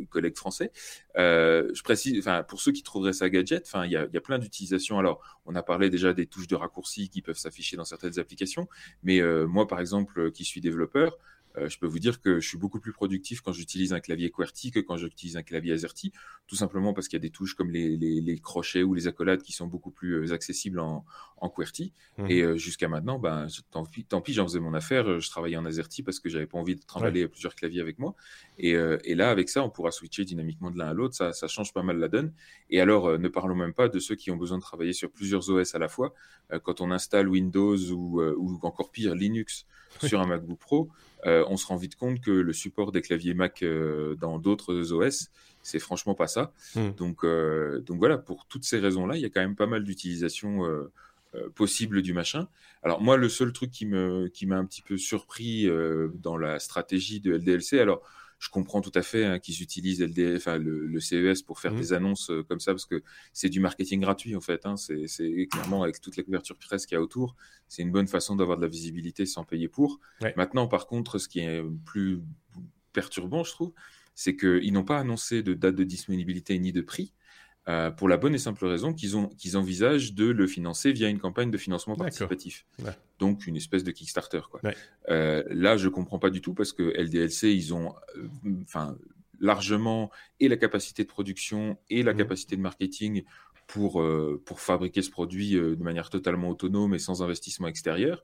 [SPEAKER 2] collègues français. je précise, pour ceux qui trouveraient ça gadget, il y a, y a, plein d'utilisations. Alors on a parlé déjà des touches de raccourci qui peuvent s'afficher dans certaines applications, mais moi par exemple qui suis développeur, euh, je peux vous dire que je suis beaucoup plus productif quand j'utilise un clavier QWERTY que quand j'utilise un clavier AZERTY, tout simplement parce qu'il y a des touches comme les, crochets ou les accolades qui sont beaucoup plus euh, accessibles en, en QWERTY. Mmh. Et euh, jusqu'à maintenant, ben, tant pis, tant pis j'en faisais mon affaire, je travaillais en AZERTY parce que j'avais pas envie de travailler plusieurs claviers avec moi. Et, et, là, avec ça, on pourra switcher dynamiquement de l'un à l'autre, ça, ça, change pas mal la donne. Et alors, ne parlons même pas de ceux qui ont besoin de travailler sur plusieurs OS à la fois. quand on installe Windows ou, ou encore pire, Linux sur un MacBook Pro, euh, on se rend vite compte que le support des claviers Mac euh, dans d'autres OS, c'est franchement pas ça. Hmm. Donc, euh, donc voilà, pour toutes ces raisons-là, il y a quand même pas mal d'utilisation possible du machin. Alors moi, le seul truc qui me qui m'a un petit peu surpris dans la stratégie de LDLC, alors je comprends tout à fait hein, qu'ils utilisent le, CES pour faire mmh. des annonces euh, comme ça, parce que c'est du marketing gratuit en fait. Hein. c'est clairement avec toute la couverture presse qu'il y a autour, c'est une bonne façon d'avoir de la visibilité sans payer pour. Maintenant, par contre, ce qui est plus perturbant, je trouve, c'est qu'ils n'ont pas annoncé de date de disponibilité ni de prix. Euh, pour la bonne et simple raison qu'ils qu'ils envisagent de le financer via une campagne de financement participatif. Donc une espèce de Kickstarter. Quoi. Euh, là, je comprends pas du tout parce que LDLC, ils ont euh, enfin, largement et la capacité de production et la mmh. capacité de marketing pour, pour fabriquer ce produit de manière totalement autonome et sans investissement extérieur.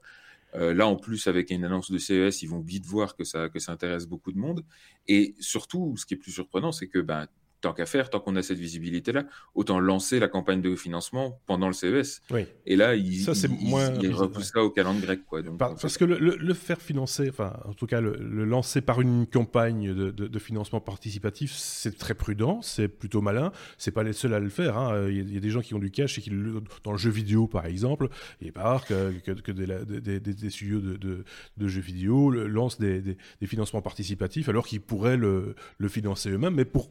[SPEAKER 2] là, en plus, avec une annonce de CES, ils vont vite voir que ça, que ça intéresse beaucoup de monde. Et surtout, ce qui est plus surprenant, c'est que ben, tant qu'à faire, tant qu'on a cette visibilité-là, autant lancer la campagne de financement pendant le CES. Oui. Et là, il, ça, c'est moins... repousse ça au calendrier grec. Quoi.
[SPEAKER 1] parce que le, faire financer, enfin, en tout cas, le, lancer par une campagne de, financement participatif, c'est très prudent, c'est plutôt malin. C'est pas les seuls à le faire. Hein. Il, y a, des gens qui ont du cash et qui, dans le jeu vidéo, par exemple, il pas que, que, que des, des, studios de, jeux vidéo lancent des, financements participatifs alors qu'ils pourraient le, financer eux-mêmes, mais pour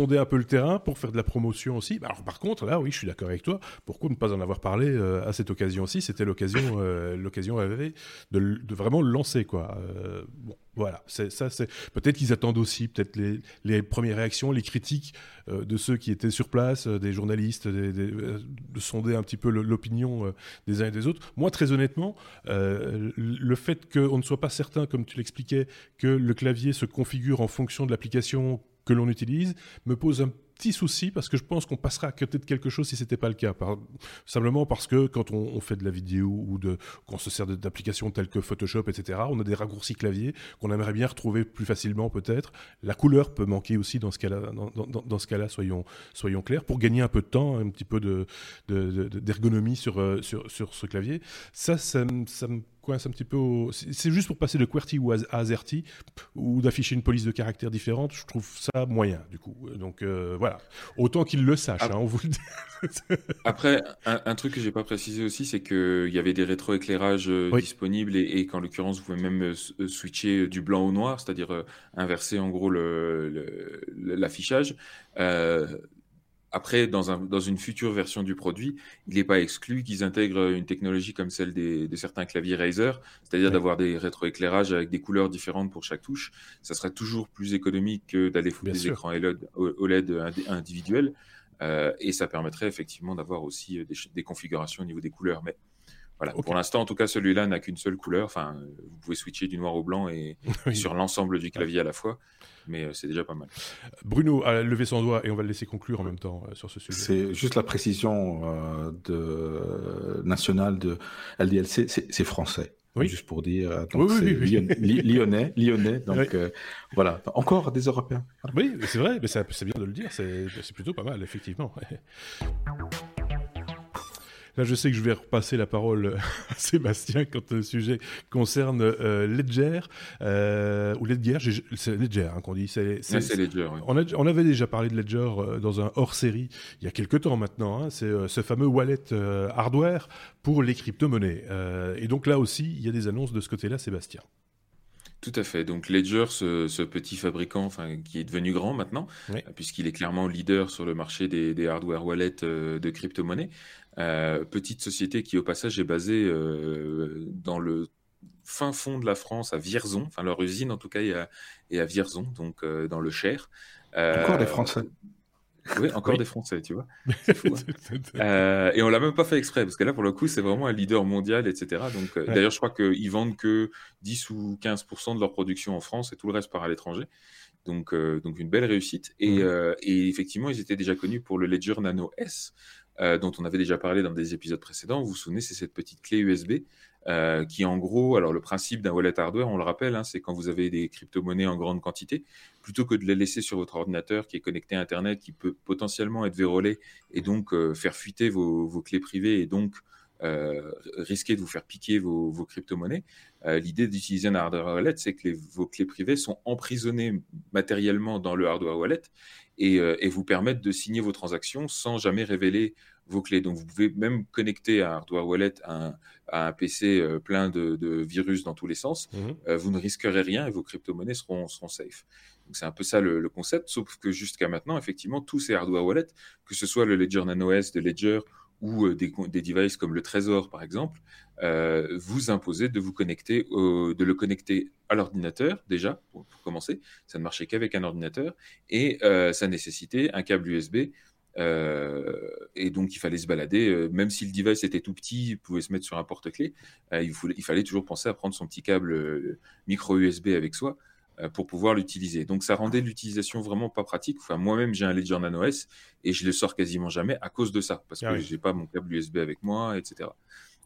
[SPEAKER 1] sonder un peu le terrain pour faire de la promotion aussi. Bah, alors, par contre, là, oui, je suis d'accord avec toi. Pourquoi ne pas en avoir parlé euh, à cette occasion aussi C'était l'occasion, euh, l'occasion de, de, vraiment le lancer, quoi. Euh, bon, voilà. Ça. C'est peut-être qu'ils attendent aussi, peut-être les, premières réactions, les critiques de ceux qui étaient sur place, des journalistes, de sonder un petit peu l'opinion des uns et des autres. Moi, très honnêtement, le fait qu'on ne soit pas certain, comme tu l'expliquais, que le clavier se configure en fonction de l'application que l'on utilise me pose un petit souci parce que je pense qu'on passerait à côté de quelque chose si c'était pas le cas. simplement parce que quand on, fait de la vidéo ou de, qu'on se sert d'applications telles que Photoshop, etc., on a des raccourcis clavier qu'on aimerait bien retrouver plus facilement peut-être. La couleur peut manquer aussi dans ce cas-là, dans, ce cas-là soyons, soyons clairs, pour gagner un peu de temps, un petit peu de, d'ergonomie sur, euh, sur, sur ce clavier. Ça, ça me coince un petit peu. C'est juste pour passer de QWERTY ou à AZERTY ou d'afficher une police de caractères différente. Je trouve ça moyen, du coup. Donc euh, voilà. Autant qu'ils le sachent, hein, on vous le dit.
[SPEAKER 2] Après, un, truc que j'ai pas précisé aussi, c'est qu'il y avait des rétroéclairages euh, disponibles et, qu'en l'occurrence, vous pouvez même switcher du blanc au noir, c'est-à-dire inverser en gros l'affichage. Le, après, dans, un, dans, une future version du produit, il n'est pas exclu qu'ils intègrent une technologie comme celle des, de certains claviers Razer, c'est-à-dire d'avoir des rétroéclairages avec des couleurs différentes pour chaque touche. Ça serait toujours plus économique que d'aller foutre des écrans OLED, individuels. Euh, et ça permettrait effectivement d'avoir aussi euh, des, configurations au niveau des couleurs. Mais voilà, pour l'instant, en tout cas, celui-là n'a qu'une seule couleur. Enfin, vous pouvez switcher du noir au blanc et sur l'ensemble du clavier à la fois mais euh, c'est déjà pas mal.
[SPEAKER 1] Bruno a levé son doigt et on va le laisser conclure en même temps euh, sur ce sujet.
[SPEAKER 3] C'est juste la précision euh, de, nationale de LDLC, c'est français. Oui. Juste pour dire, donc oui, oui, lyonnais, lyonnais, donc voilà, encore des Européens.
[SPEAKER 1] Oui, c'est vrai, mais c'est bien de le dire, c'est plutôt pas mal, effectivement. Là, je sais que je vais repasser la parole à Sébastien quand le sujet concerne euh, Ledger, euh, ou Ledger, c'est Ledger hein, qu'on dit.
[SPEAKER 2] C'est Ledger,
[SPEAKER 1] on, on, avait déjà parlé de Ledger euh, dans un hors-série il y a quelques temps maintenant. Hein, c'est ce fameux wallet hardware pour les crypto-monnaies. et donc là aussi, il y a des annonces de ce côté-là, Sébastien.
[SPEAKER 2] Tout à fait. Donc Ledger, ce, petit fabricant, enfin, qui est devenu grand maintenant, puisqu'il est clairement leader sur le marché des, des hardware wallets de crypto-monnaies, euh, petite société qui, au passage, est basée euh, dans le fin fond de la France, à Vierzon. Enfin, leur usine, en tout cas, est à, à Vierzon, donc euh, dans le Cher.
[SPEAKER 3] Encore des Français.
[SPEAKER 2] Oui, encore des Français, tu vois. Hein. et on l'a même pas fait exprès, parce que là, pour le coup, c'est vraiment un leader mondial, etc. Donc, d'ailleurs, je crois qu'ils vendent que 10 ou 15% de leur production en France et tout le reste part à l'étranger. Donc, donc une belle réussite. Et, mmh. et, effectivement, ils étaient déjà connus pour le Ledger Nano S, euh, dont on avait déjà parlé dans des épisodes précédents. Vous vous souvenez, c'est cette petite clé USB euh, qui, en gros, alors le principe d'un wallet hardware, on le rappelle, hein, c'est quand vous avez des crypto-monnaies en grande quantité, plutôt que de les laisser sur votre ordinateur qui est connecté à Internet, qui peut potentiellement être vérolé et donc euh, faire fuiter vos, clés privées et donc risquer de vous faire piquer vos, crypto-monnaies. L'idée d'utiliser un hardware wallet, c'est que vos clés privées sont emprisonnées matériellement dans le hardware wallet et, vous permettre de signer vos transactions sans jamais révéler vos clés. Donc, vous pouvez même connecter un hardware wallet à un, PC euh, plein de, virus dans tous les sens. Mhm. Euh, vous ne risquerez rien et vos crypto-monnaies seront, seront safe. Donc, c'est un peu ça le, concept, sauf que jusqu'à maintenant, effectivement, tous ces hardware wallets, que ce soit le Ledger Nano S de Ledger ou des, des devices comme le Trésor, par exemple, euh, vous imposez de vous connecter, de le connecter à l'ordinateur déjà pour, commencer. Ça ne marchait qu'avec un ordinateur et euh, ça nécessitait un câble USB. Euh, et donc il fallait se balader, même si le device était tout petit, il pouvait se mettre sur un porte-clés. Il, il, fallait toujours penser à prendre son petit câble micro USB avec soi pour pouvoir l'utiliser. Donc ça rendait l'utilisation vraiment pas pratique. Enfin, moi-même, j'ai un Ledger Nano S et je le sors quasiment jamais à cause de ça, parce ah que je j'ai pas mon câble USB avec moi, etc.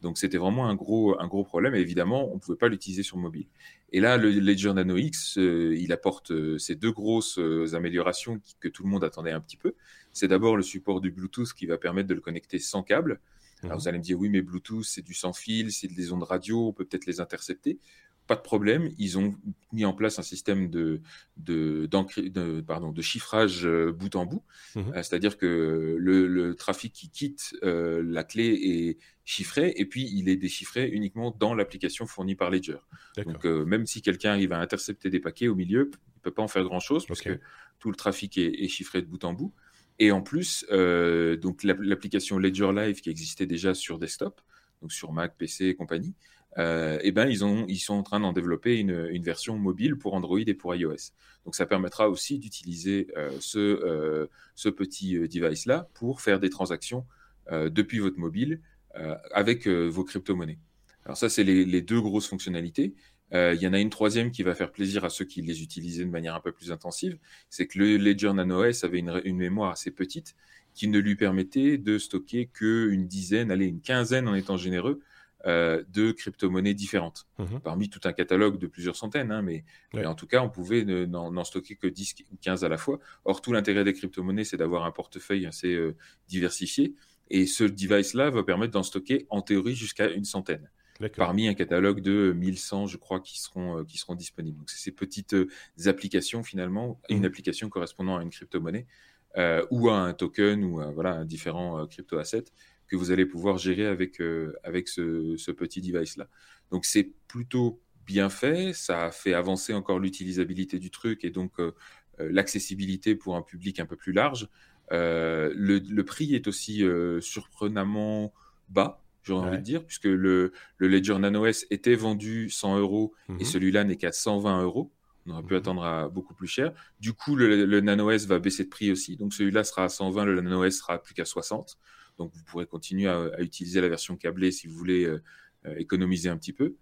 [SPEAKER 2] Donc c'était vraiment un gros, un gros problème. Et évidemment, on ne pouvait pas l'utiliser sur mobile. Et là, le Ledger Nano X, euh, il apporte euh, ces deux grosses euh, améliorations que tout le monde attendait un petit peu. C'est d'abord le support du Bluetooth qui va permettre de le connecter sans câble. Alors mhm. vous allez me dire, oui, mais Bluetooth, c'est du sans fil, c'est des ondes radio, on peut peut-être les intercepter pas de problème. Ils ont mis en place un système de, de, de, pardon, de chiffrage euh, bout en bout. Mmh euh, c'est-à-dire que le, trafic qui quitte euh, la clé est chiffré et puis il est déchiffré uniquement dans l'application fournie par Ledger. Donc même si quelqu'un arrive à intercepter des paquets au milieu, il ne peut pas en faire grand-chose parce que tout le trafic est, chiffré de bout en bout. Et en plus, donc l'application Ledger Live qui existait déjà sur desktop, donc sur Mac, PC et compagnie, euh, eh ben, ils, ont, ils sont en train d'en développer une, version mobile pour Android et pour iOS. Donc ça permettra aussi d'utiliser euh, ce, euh, petit euh, device-là pour faire des transactions euh, depuis votre mobile euh, avec vos crypto-monnaies. Alors ça, c'est les, deux grosses fonctionnalités. Il y en a une troisième qui va faire plaisir à ceux qui les utilisaient de manière un peu plus intensive, c'est que le Ledger Nano S avait une, une mémoire assez petite qui ne lui permettait de stocker qu'une dizaine, allez, une quinzaine en étant généreux, euh, de crypto-monnaies différentes, mhm. parmi tout un catalogue de plusieurs centaines, hein, mais, en tout cas, on pouvait n'en stocker que 10 ou 15 à la fois. Or, tout l'intérêt des crypto-monnaies, c'est d'avoir un portefeuille assez euh, diversifié, et ce device-là va permettre d'en stocker en théorie jusqu'à une centaine. Parmi un catalogue de 1100, je crois, qui seront, qui seront disponibles. Donc, c'est ces petites applications, finalement, une mmh. application correspondant à une crypto-monnaie ou à un token ou à, voilà, un différent crypto-asset que vous allez pouvoir gérer avec, avec ce, ce petit device-là. Donc, c'est plutôt bien fait, ça a fait avancer encore l'utilisabilité du truc et donc euh, euh, l'accessibilité pour un public un peu plus large. Euh, le, prix est aussi surprenamment bas, j'aurais envie de dire, puisque le, Ledger Nano S était vendu 100 euros et mhm. celui-là n'est qu'à 120 euros. On aurait pu mhm. attendre à beaucoup plus cher. Du coup, le, Nano S va baisser de prix aussi. Donc celui-là sera à 120, le Nano S sera plus qu'à 60. Donc vous pourrez continuer à, utiliser la version câblée si vous voulez économiser un petit peu.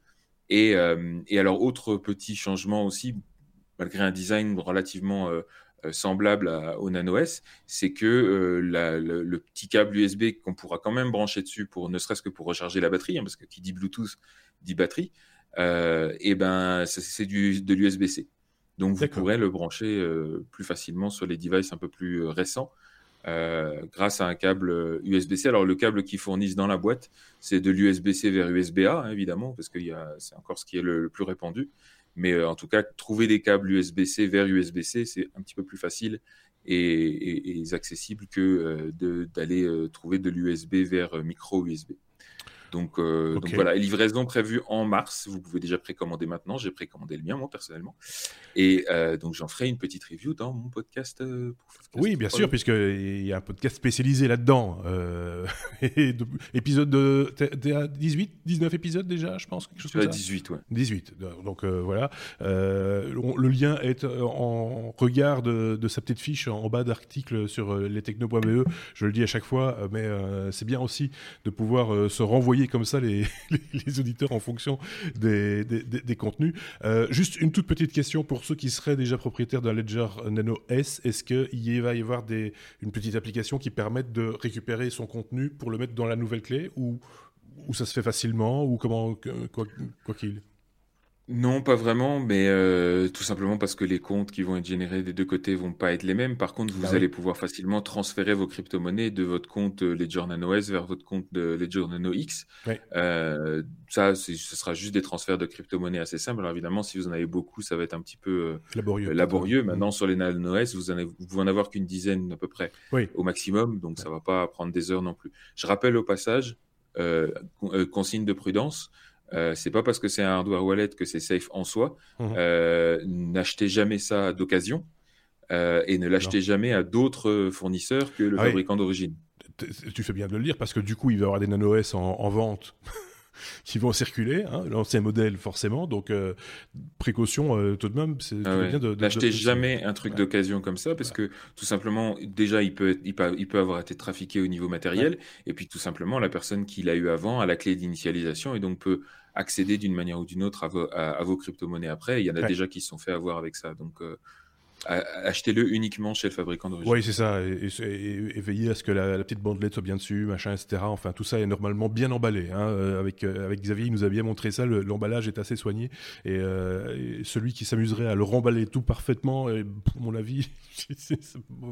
[SPEAKER 2] Euh, et, alors, autre petit changement aussi, malgré un design relativement euh, euh, semblable au Nano S, c'est que le, petit câble USB qu'on pourra quand même brancher dessus pour ne serait-ce que pour recharger la batterie, hein, parce que qui dit Bluetooth dit batterie, et ben c'est de l'USB-C. Donc vous pourrez le brancher plus facilement sur les devices un peu plus récents. Euh, grâce à un câble USB-C. Alors le câble qu'ils fournissent dans la boîte, c'est de l'USB-C vers USB-A, hein, évidemment, parce que c'est encore ce qui est le, plus répandu. Mais euh, en tout cas, trouver des câbles USB-C vers USB-C, c'est un petit peu plus facile et, accessible que euh, d'aller trouver de l'USB vers Donc, donc, voilà, livraison prévue en mars. Vous pouvez déjà précommander maintenant. J'ai précommandé le mien, moi, personnellement. Et donc, j'en ferai une petite review dans mon podcast.
[SPEAKER 1] oui, bien sûr, puisqu'il y a un podcast spécialisé là-dedans. Euh, épisode de. 18, 19 épisodes déjà, je pense quelque chose comme ça
[SPEAKER 2] 18, ouais.
[SPEAKER 1] 18. Donc, voilà. le lien est en regard de, sa petite fiche en bas d'article sur lestechno.be. Je le dis à chaque fois, mais c'est bien aussi de pouvoir se renvoyer comme ça les, auditeurs en fonction des, contenus. Euh, juste une toute petite question pour ceux qui seraient déjà propriétaires d'un Ledger Nano S. Est-ce qu'il va y avoir des, une petite application qui permette de récupérer son contenu pour le mettre dans la nouvelle clé ou, ou ça se fait facilement ou comment quoi qu'il?
[SPEAKER 2] Non, pas vraiment, mais euh, tout simplement parce que les comptes qui vont être générés des deux côtés vont pas être les mêmes. Par contre, vous bah allez pouvoir facilement transférer vos crypto-monnaies de votre compte euh, Ledger Nano S vers votre compte de Ledger Nano X. Euh, ça, ce sera juste des transferts de crypto-monnaies assez simples. Alors évidemment, si vous en avez beaucoup, ça va être un petit peu laborieux. laborieux. Maintenant, mm. sur les Nano S, vous, en vous pouvez en avoir qu'une dizaine à peu près au maximum, donc ça va pas prendre des heures non plus. Je rappelle au passage, consigne de prudence. Euh, c'est pas parce que c'est un hardware wallet que c'est safe en soi. Mhm. Euh, n'achetez jamais ça d'occasion euh, et ne l'achetez jamais à d'autres fournisseurs que le ah fabricant d'origine.
[SPEAKER 1] Tu fais bien de le dire parce que du coup, il va y avoir des Nano S en, vente. qui vont circuler, hein, l'ancien modèle forcément, donc précaution tout de même, c'est
[SPEAKER 2] ah bien de... N'achetez jamais un truc d'occasion comme ça, parce que tout simplement, déjà, il peut, il peut, il peut avoir été trafiqué au niveau matériel, et puis tout simplement, la personne qui l'a eu avant a la clé d'initialisation, et donc peut accéder d'une manière ou d'une autre à vos, crypto-monnaies après. Il y en a déjà qui se sont fait avoir avec ça. Donc, euh, achetez-le uniquement chez le fabricant d'origine.
[SPEAKER 1] Oui, c'est ça. Et, veillez à ce que la, petite bandelette soit bien dessus, machin, etc. Enfin, tout ça est normalement bien emballé. Hein. Euh, avec, euh, avec Xavier, il nous a bien montré ça. L'emballage est assez soigné. Et, celui qui s'amuserait à le remballer tout parfaitement, pour mon avis, c'est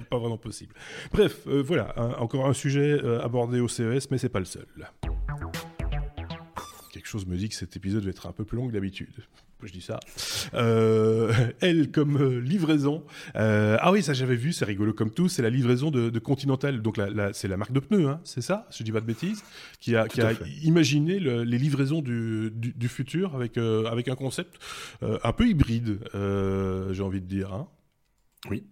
[SPEAKER 1] pas vraiment possible. Bref, voilà. encore un sujet abordé au CES, mais c'est pas le seul chose me dit que cet épisode va être un peu plus long que d'habitude. Je dis ça. Euh, elle comme euh, livraison. Euh, ah oui, ça j'avais vu, c'est rigolo comme tout. C'est la livraison de, Continental. Donc c'est la marque de pneus, hein, c'est ça Je dis pas de bêtises. Qui a, qui a imaginé les livraisons du, du, futur avec, avec un concept un peu hybride, j'ai envie de dire. Hein.
[SPEAKER 3] Oui,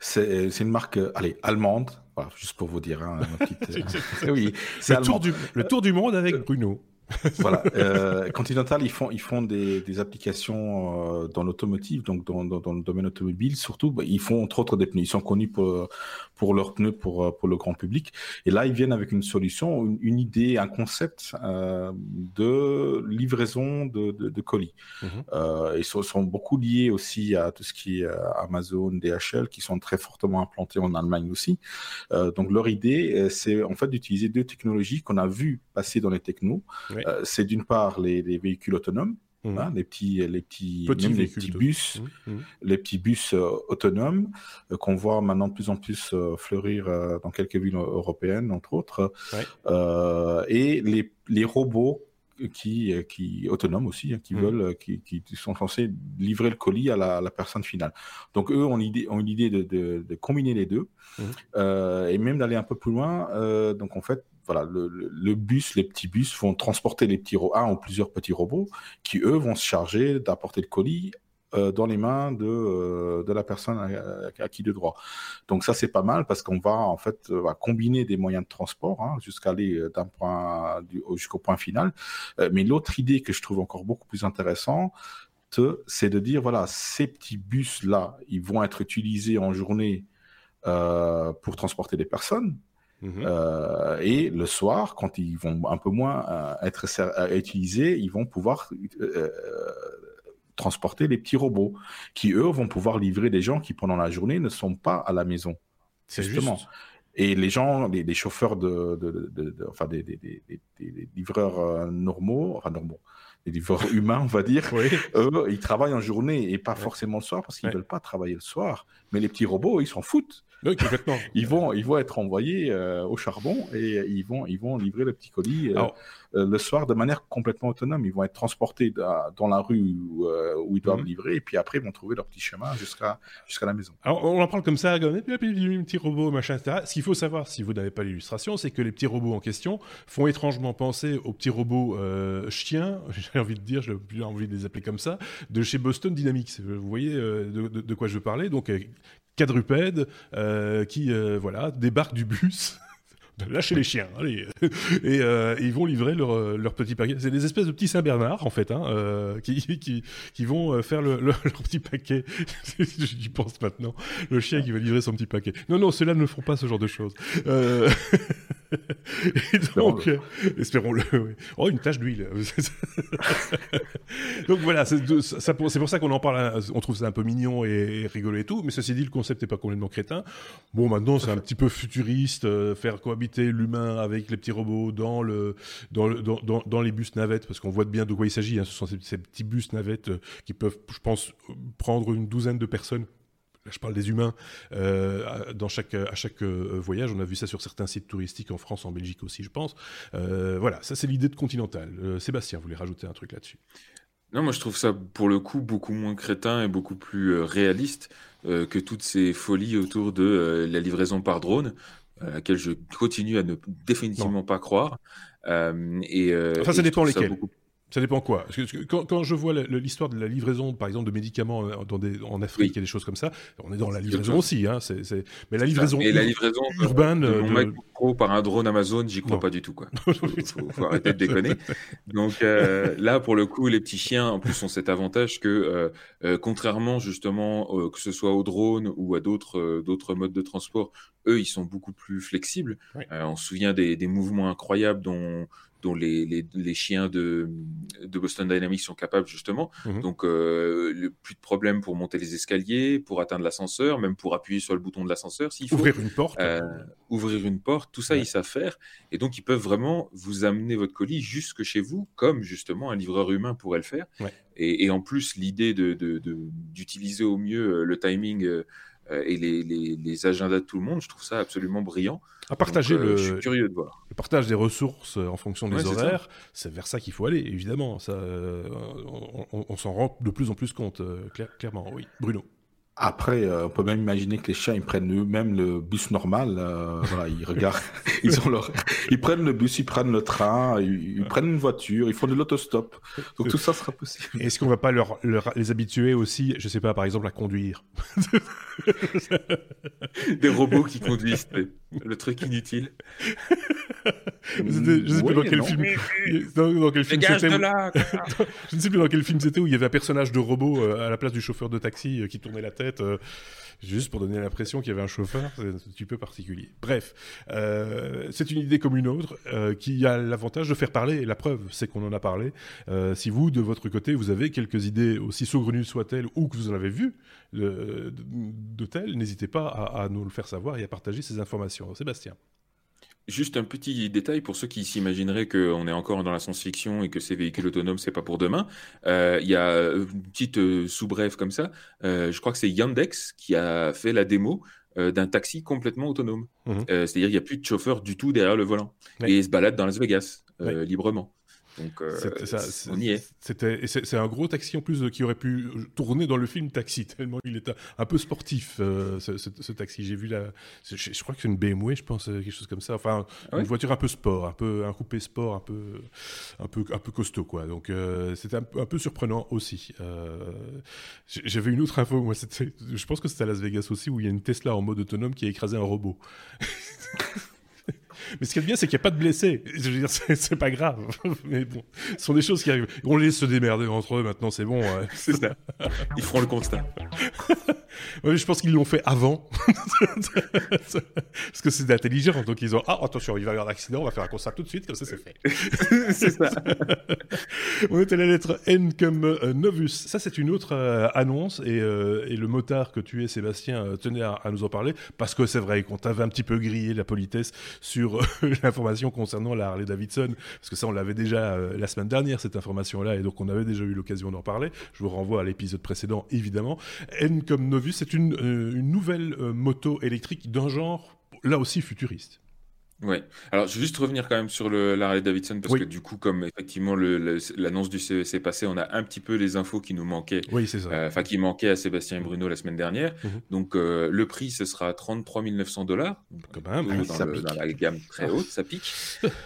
[SPEAKER 3] c'est une marque allez, allemande, juste pour vous dire. Hein,
[SPEAKER 1] oui, le, tour du, le tour du monde avec Bruno.
[SPEAKER 3] voilà. Euh, Continental, ils font, ils font des, des applications euh, dans l'automotive, donc dans, dans, dans, le domaine automobile surtout. Bah, ils font entre autres des pneus. Ils sont connus pour, pour leurs pneus pour, euh, pour le grand public. Et là, ils viennent avec une solution, une, idée, un concept euh, de livraison de, de, de colis. Mhm. Euh, ils sont, sont, beaucoup liés aussi à tout ce qui est Amazon, DHL, qui sont très fortement implantés en Allemagne aussi. donc leur idée, c'est en fait d'utiliser deux technologies qu'on a vues passer dans les technos. C'est d'une part les, véhicules autonomes, mmh. hein, les petits, les petits, les petits bus, mmh, mmh. les petits bus euh, autonomes euh, qu'on voit maintenant de plus en plus fleurir dans quelques villes européennes, entre autres, et les, les robots qui, qui autonomes aussi, hein, qui mmh. veulent, qui, qui, sont censés livrer le colis à la, personne finale. Donc eux ont l'idée, ont une idée de, de, combiner les deux mmh. et même d'aller un peu plus loin. donc en fait, voilà, le, bus, les petits bus vont transporter les petits un ou plusieurs petits robots qui eux vont se charger d'apporter le colis euh, dans les mains de, euh, la personne à, qui de droit. Donc ça c'est pas mal parce qu'on va en fait euh, va combiner des moyens de transport hein, jusqu'à aller d'un point jusqu'au point final. mais l'autre idée que je trouve encore beaucoup plus intéressante, c'est de dire voilà ces petits bus là, ils vont être utilisés en journée pour transporter des personnes. Mmh et le soir, quand ils vont un peu moins être utilisés, ils vont pouvoir transporter les petits robots qui, eux, vont pouvoir livrer des gens qui, pendant la journée, ne sont pas à la maison.
[SPEAKER 1] C'est justement.
[SPEAKER 3] Et les gens, les, chauffeurs de, de, enfin des, des, des, livreurs euh, normaux, enfin normaux, des livreurs humains, on va dire, eux, ils travaillent en journée et pas forcément le soir parce qu'ils ne veulent pas travailler le soir. Mais les petits robots, ils s'en foutent.
[SPEAKER 1] Oui, complètement.
[SPEAKER 3] ils, vont, ils vont être envoyés euh, au charbon et ils vont, ils vont livrer le petit colis. Euh, euh, le soir de manière complètement autonome. Ils vont être transportés dans la rue où, ils doivent mhm. livrer, et puis après, ils vont trouver leur petit chemin jusqu'à jusqu'à la maison.
[SPEAKER 1] Alors, on en parle comme ça, comme, petit robot, machin, etc. Ce qu'il faut savoir, si vous n'avez pas l'illustration, c'est que les petits robots en question font étrangement penser aux petits robots chiens, j'ai envie de dire, j'ai plus envie de les appeler comme ça, de chez Boston Dynamics. Vous voyez de, de, quoi je parlais Donc, quadrupèdes qui voilà débarquent du bus lâcher les chiens, allez. Et, euh, ils vont livrer leur, euh, leur petit paquet. C'est des espèces de petits Saint-Bernard, en fait, hein, euh, qui, qui, qui, vont faire le, leur petit paquet. J'y pense maintenant. Le chien qui va livrer son petit paquet. Non, non, ceux-là ne font pas ce genre de choses. Euh... Et donc, espérons-le. Oh, une tache d'huile. donc voilà, c'est pour, ça qu'on en parle. On trouve ça un peu mignon et, et, rigolo et tout. Mais ceci dit, le concept n'est pas complètement crétin. Bon, maintenant, c'est un petit peu futuriste, faire cohabiter l'humain avec les petits robots dans, le, dans, dans, dans, les bus navettes, parce qu'on voit bien de quoi il s'agit. Hein. Ce sont ces, petits bus navettes euh, qui peuvent, je pense, prendre une douzaine de personnes je parle des humains euh, dans chaque, à chaque euh, voyage. On a vu ça sur certains sites touristiques en France, en Belgique aussi, je pense. voilà, ça c'est l'idée de Continental. Sébastien voulait rajouter un truc là-dessus.
[SPEAKER 2] Non, moi je trouve ça pour le coup beaucoup moins crétin et beaucoup plus réaliste que toutes ces folies autour de la livraison par drone à laquelle je continue à ne définitivement pas croire. Euh, et, euh,
[SPEAKER 1] enfin, ça dépend lesquels. Ça dépend quoi Parce que, quand, quand, je vois l'histoire de la livraison, par exemple, de médicaments euh, dans des, en Afrique et des choses comme ça, on est dans la livraison aussi. Hein, Mais la livraison,
[SPEAKER 2] et la livraison urbaine de, pro par un drone Amazon, j'y crois pas du tout. Quoi. Faut, faut, arrêter de déconner. Donc euh, là, pour le coup, les petits chiens, en plus, ont cet avantage que, euh, euh contrairement justement, euh, que ce soit au drone ou à d'autres d'autres modes de transport, eux, ils sont beaucoup plus flexibles. on se souvient des, des mouvements incroyables dont dont les, les, les, chiens de, de Boston Dynamics sont capables justement. Mhm. Donc euh, le, plus de problèmes pour monter les escaliers, pour atteindre l'ascenseur, même pour appuyer sur le bouton de l'ascenseur s'il faut.
[SPEAKER 1] Ouvrir une porte.
[SPEAKER 2] Euh, ouvrir une porte, tout ça ils savent faire. Et donc ils peuvent vraiment vous amener votre colis jusque chez vous, comme justement un livreur humain pourrait le faire. Et, et, en plus l'idée d'utiliser de, de, au mieux euh, le timing et les, les, les, agendas de tout le monde, je trouve ça absolument brillant.
[SPEAKER 1] À partager
[SPEAKER 2] euh,
[SPEAKER 1] le,
[SPEAKER 2] je suis curieux de voir.
[SPEAKER 1] le partage des ressources euh, en fonction des horaires, c'est vers ça qu'il faut aller, évidemment. Ça, on, on s'en rend de plus en plus compte, clairement. Oui, Bruno.
[SPEAKER 3] Après, euh, on peut même imaginer que les chiens, ils prennent eux-mêmes le bus normal. Euh, voilà, ils regardent, ils ont leur, ils prennent le bus, ils prennent le train, ils, prennent une voiture, ils font de l'autostop. Donc tout ça sera possible.
[SPEAKER 1] Est-ce qu'on va pas leur, les habituer aussi, je sais pas, par exemple, à conduire?
[SPEAKER 2] Des robots qui conduisent, le truc inutile.
[SPEAKER 1] je ne sais plus dans quel film. Dans, quel film c'était. je ne sais plus dans quel film c'était où il y avait un personnage de robot euh, à la place du chauffeur de taxi qui tournait la tête euh, juste pour donner l'impression qu'il y avait un chauffeur, c'est un petit peu particulier. Bref, euh, c'est une idée comme une autre euh, qui a l'avantage de faire parler, et la preuve, c'est qu'on en a parlé. si vous, de votre côté, vous avez quelques idées, aussi saugrenues soient-elles, ou que vous en avez vu de, telles, n'hésitez pas à, à, nous le faire savoir et à partager ces informations. Sébastien.
[SPEAKER 2] Juste un petit détail pour ceux qui s'imagineraient qu'on est encore dans la science-fiction et que ces véhicules autonomes, c'est pas pour demain. Euh, il y a une petite euh, sous-brève comme ça. Euh, je crois que c'est Yandex qui a fait la démo d'un taxi complètement autonome. Mhm. C'est-à-dire qu'il n'y a plus de chauffeur du tout derrière le volant. Et il se balade dans Las Vegas librement. Donc, on y est.
[SPEAKER 1] C'était, c'est un gros taxi en plus qui aurait pu tourner dans le film Taxi, tellement il est un, peu sportif, ce, taxi. J'ai vu la. Je, crois que c'est une BMW, je pense, quelque chose comme ça. Enfin, ah une voiture un peu sport, un peu un coupé sport, un peu, un peu, un peu costaud, quoi. Donc, c'était un, un, peu surprenant aussi. J'avais une autre info, moi, je pense que c'était à Las Vegas aussi, où il y a une Tesla en mode autonome qui a écrasé un robot. Mais ce qui est bien, c'est qu'il n'y a pas de blessés. Je veux dire, c'est pas grave. Mais bon, ce sont des choses qui arrivent. On les laisse se démerder entre eux maintenant, c'est bon.
[SPEAKER 2] c'est ça. Ils feront le constat.
[SPEAKER 1] oui, je pense qu'ils l'ont fait avant. Parce que c'est intelligent. Donc ils ont Ah, attention, il va y avoir un accident, on va faire un constat tout de suite, comme ça c'est fait.
[SPEAKER 2] c'est ça.
[SPEAKER 1] on était à la lettre N comme euh, Novus. Ça, c'est une autre euh, annonce. Et, euh, et, le motard que tu es, Sébastien, tenait à, à, nous en parler. Parce que c'est vrai qu'on t'avait un petit peu grillé la politesse sur l'information concernant la Harley Davidson, parce que ça on l'avait déjà la semaine dernière cette information-là, et donc on avait déjà eu l'occasion d'en parler. Je vous renvoie à l'épisode précédent évidemment. N comme Novus, c'est une, euh, une, nouvelle euh, moto électrique d'un genre là aussi futuriste.
[SPEAKER 2] Ouais. Alors, je vais juste revenir quand même sur le, l'Harley Davidson parce que du coup, comme effectivement l'annonce du CEC est passée, on a un petit peu les infos qui nous manquaient.
[SPEAKER 1] Oui, c'est ça.
[SPEAKER 2] Euh, enfin, qui manquaient à Sébastien et Bruno la semaine dernière. Mhm. Donc, euh, le prix, ce sera 33 900 dollars.
[SPEAKER 1] Quand même,
[SPEAKER 2] dans, la gamme très haute, ça pique.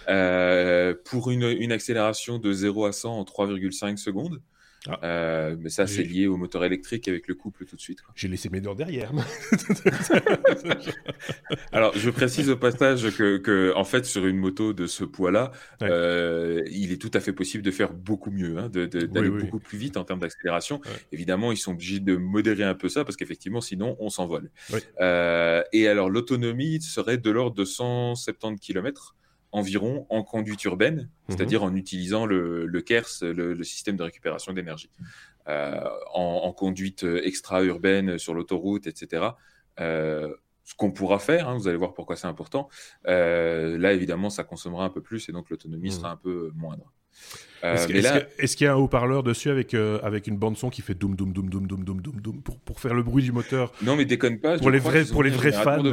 [SPEAKER 2] euh, pour une, une accélération de 0 à 100 en 3,5 secondes. Ah. Euh, mais ça, c'est lié au moteur électrique avec le couple tout de suite.
[SPEAKER 1] J'ai laissé mes dents derrière.
[SPEAKER 2] Alors, je précise au passage que, que, en fait, sur une moto de ce poids-là, euh, il est tout à fait possible de faire beaucoup mieux, hein, d'aller beaucoup plus vite en termes d'accélération. Évidemment, ils sont obligés de modérer un peu ça parce qu'effectivement, sinon, on s'envole. Euh, et alors, l'autonomie serait de l'ordre de 170 km environ en conduite urbaine, mhm. c'est-à-dire en utilisant le, le KERS, le, système de récupération d'énergie. Euh, en, conduite extra-urbaine sur l'autoroute, etc. Euh, ce qu'on pourra faire, hein, vous allez voir pourquoi c'est important. Euh, là, évidemment, ça consommera un peu plus et donc l'autonomie mhm. sera un peu moindre.
[SPEAKER 1] Est-ce qu'il y a un haut-parleur dessus avec, avec une bande son qui fait doum doum doum doum doum doum doum doum pour, pour faire le bruit du moteur?
[SPEAKER 2] Non, mais déconne pas.
[SPEAKER 1] Pour les vrais, pour les vrais fans.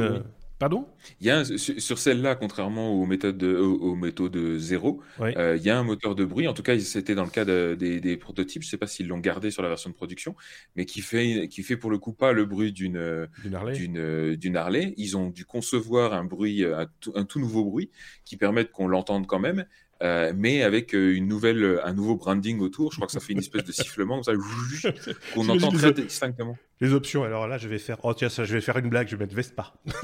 [SPEAKER 1] Pardon?
[SPEAKER 2] Il y a sur celle-là, contrairement aux méthodes, de, aux, méthodes zéro, euh, il y a un moteur de bruit. En tout cas, c'était dans le cas des, prototypes. Je ne sais pas s'ils l'ont gardé sur la version de production, mais qui fait, qui fait pour le coup pas le bruit d'une d'une Harley. Ils ont dû concevoir un bruit, un tout nouveau bruit qui permette qu'on l'entende quand même, euh, mais avec euh, une nouvelle, un nouveau branding autour. Je crois que ça fait une espèce de sifflement qu'on entend très distinctement.
[SPEAKER 1] Les options. Alors là, je vais faire. Oh tiens, ça, je vais faire une blague. Je vais mettre Vespa.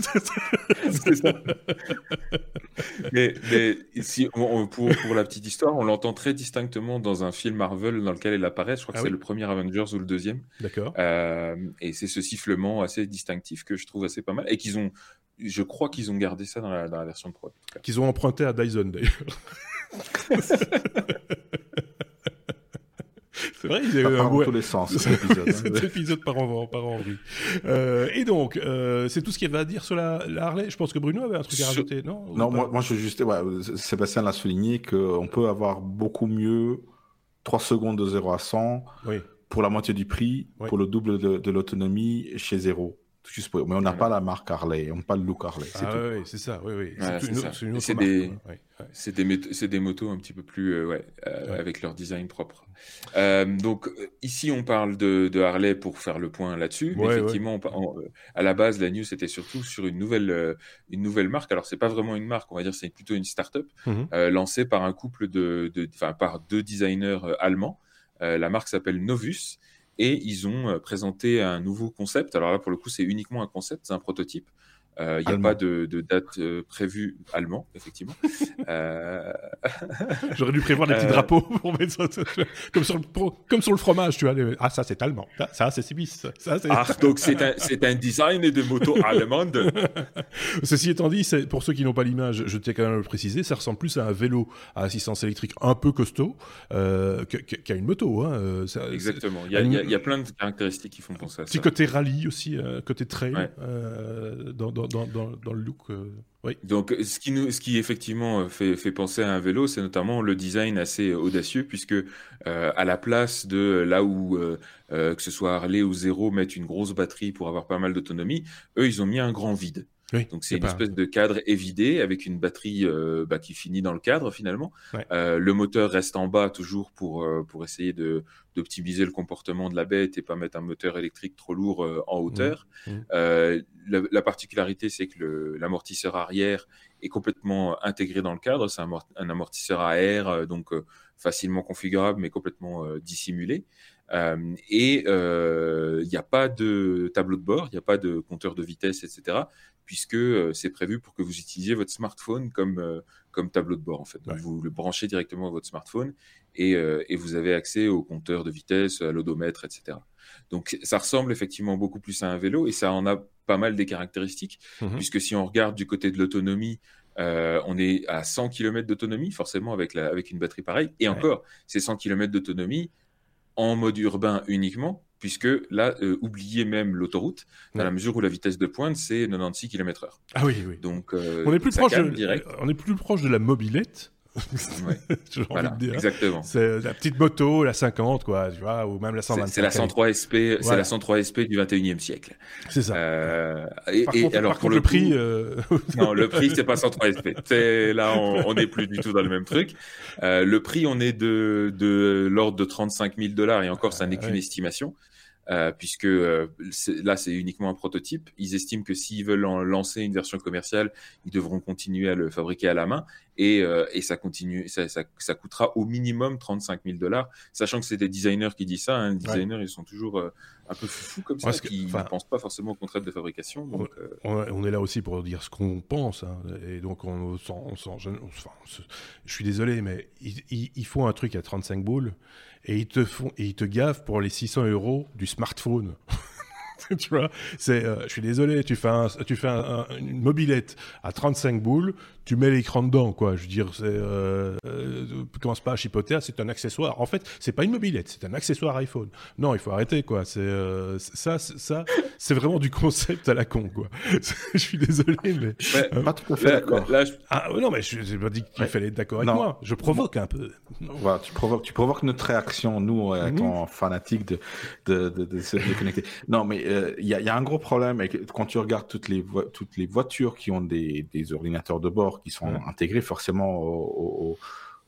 [SPEAKER 2] c'est ça. mais, mais si, pour, pour, la petite histoire, on l'entend très distinctement dans un film Marvel dans lequel elle apparaît. Je crois que ah c'est le premier Avengers ou le deuxième.
[SPEAKER 1] D'accord.
[SPEAKER 2] et c'est ce sifflement assez distinctif que je trouve assez pas mal et qu'ils ont je crois qu'ils ont gardé ça dans la, dans la version pro.
[SPEAKER 1] Qu'ils ont emprunté à Dyson d'ailleurs. C'est vrai, il y a eu un
[SPEAKER 3] dans tous les sens cet épisode.
[SPEAKER 1] cet épisode par en, par en euh, et donc, euh, c'est tout ce qu'il y avait à dire sur la, Harley. Je pense que Bruno avait un truc à rajouter, non?
[SPEAKER 3] Non, moi, moi, je veux juste, ouais, Sébastien l'a souligné qu'on peut avoir beaucoup mieux 3 secondes de 0 à 100 pour la moitié du prix, pour le double de, de l'autonomie chez zéro. Mais on n'a pas la marque Harley, on n'a pas le look Harley.
[SPEAKER 1] C'est ah, oui, c'est ça, oui, oui.
[SPEAKER 2] c'est des, c'est des, des, motos un petit peu plus, euh, ouais, euh, avec leur design propre. Euh, donc ici, on parle de, de, Harley pour faire le point là-dessus. mais effectivement, à la base, la news c'était surtout sur une nouvelle, une nouvelle marque. Alors c'est pas vraiment une marque, on va dire, c'est plutôt une start-up mhm. lancée par un couple de, enfin par deux designers allemands. la marque s'appelle Novus et ils ont euh, présenté un nouveau concept. Alors là, pour le coup, c'est uniquement un concept, c'est un prototype. Euh, il n'y a pas de, date euh, prévue allemand, effectivement.
[SPEAKER 1] J'aurais dû prévoir des petits drapeaux pour mettre ça, comme, sur le, comme sur le fromage, tu vois. Ah, ça c'est allemand, ça c'est Sibis.
[SPEAKER 2] ah, donc c'est un, un, design de moto allemande.
[SPEAKER 1] Ceci étant dit, pour ceux qui n'ont pas l'image, je tiens quand même à le préciser, ça ressemble plus à un vélo à assistance électrique un peu costaud qu'à une moto. Hein.
[SPEAKER 2] Exactement, il y, a, y a, plein de caractéristiques qui font penser à ça.
[SPEAKER 1] Petit côté rallye aussi, côté trail dans, dans, dans, le look. Euh.
[SPEAKER 2] Donc, ce qui, nous, effectivement fait, fait penser à un vélo, c'est notamment le design assez audacieux, puisque euh, à la place de là où euh, euh, que ce soit Harley ou Zero mettent une grosse batterie pour avoir pas mal d'autonomie, eux, ils ont mis un grand vide. Donc c'est une espèce de cadre évidé avec une batterie euh, bah, qui finit dans le cadre finalement. Euh, le moteur reste en bas toujours pour, euh, pour essayer de, d'optimiser le comportement de la bête et pas mettre un moteur électrique trop lourd en hauteur. Mmh. Mmh. La, particularité c'est que l'amortisseur arrière est complètement intégré dans le cadre. C'est un, un, amortisseur à air donc facilement configurable mais complètement dissimulé. Et il n'y a pas de tableau de bord, il n'y a pas de compteur de vitesse, etc puisque euh, c'est prévu pour que vous utilisiez votre smartphone comme, euh, comme tableau de bord. En fait. Vous le branchez directement à votre smartphone et, euh, et, vous avez accès au compteur de vitesse, à l'odomètre, etc. Donc ça ressemble effectivement beaucoup plus à un vélo et ça en a pas mal des caractéristiques, mmh puisque si on regarde du côté de l'autonomie, on est à 100 km d'autonomie, forcément avec, la, avec une batterie pareille. Et encore, ces 100 km d'autonomie en mode urbain uniquement, puisque là, euh, oubliez même l'autoroute, dans la mesure où la vitesse de pointe, c'est 96 km/h.
[SPEAKER 1] Ah oui, oui.
[SPEAKER 2] Donc, euh,
[SPEAKER 1] on, est plus proche de, on est plus proche de la mobilette
[SPEAKER 2] voilà, Exactement.
[SPEAKER 1] C'est la petite moto, la 50, quoi, tu vois, ou même la 125.
[SPEAKER 2] C'est la 103 SP, c'est la 103 SP du 21e siècle.
[SPEAKER 1] C'est ça.
[SPEAKER 2] Euh,
[SPEAKER 1] et, par contre, alors pour le, prix, euh,
[SPEAKER 2] non, le prix c'est pas 103 SP. C'est là, on n'est plus du tout dans le même truc. Euh, le prix, on est de de l'ordre de 35 000 dollars et encore, ça n'est qu'une estimation. Euh, puisque euh, là c'est uniquement un prototype. Ils estiment que s'ils veulent en lancer une version commerciale, ils devront continuer à le fabriquer à la main et, euh, et ça continue, ça, ça, ça, coûtera au minimum 35 000 dollars, sachant que c'est des designers qui disent ça. Hein. Les designers ils sont toujours un peu fous comme ça, qui ne pensent pas forcément au contrat de fabrication. Donc,
[SPEAKER 1] on, est là aussi pour dire ce qu'on pense, hein. et donc on, on, je, enfin, je suis désolé, mais il, il faut un truc à 35 boules et ils te font et ils te gavent pour les 600 euros du smartphone. tu vois, c'est, euh, je suis désolé, tu fais, tu fais une mobilette à 35 boules, tu mets l'écran dedans, quoi. Je veux dire, c'est, euh, euh, commence pas à chipoter, c'est un accessoire. En fait, c'est pas une mobilette, c'est un accessoire iPhone. Non, il faut arrêter, quoi. C'est euh, ça, ça, c'est vraiment du concept à la con, quoi. je suis désolé, mais
[SPEAKER 3] euh, pas tout à fait d'accord.
[SPEAKER 1] Ah non, mais je n'ai pas dit qu'il fallait être d'accord avec moi. Je provoque un peu.
[SPEAKER 3] Voilà, tu provoques, tu provoques notre réaction, nous, étant mhm. fanatiques de, de, de, de, se déconnecter. non, mais il y, a, y, a un gros problème et quand tu regardes toutes les, toutes les voitures qui ont des, des ordinateurs de bord qui sont intégrés forcément au,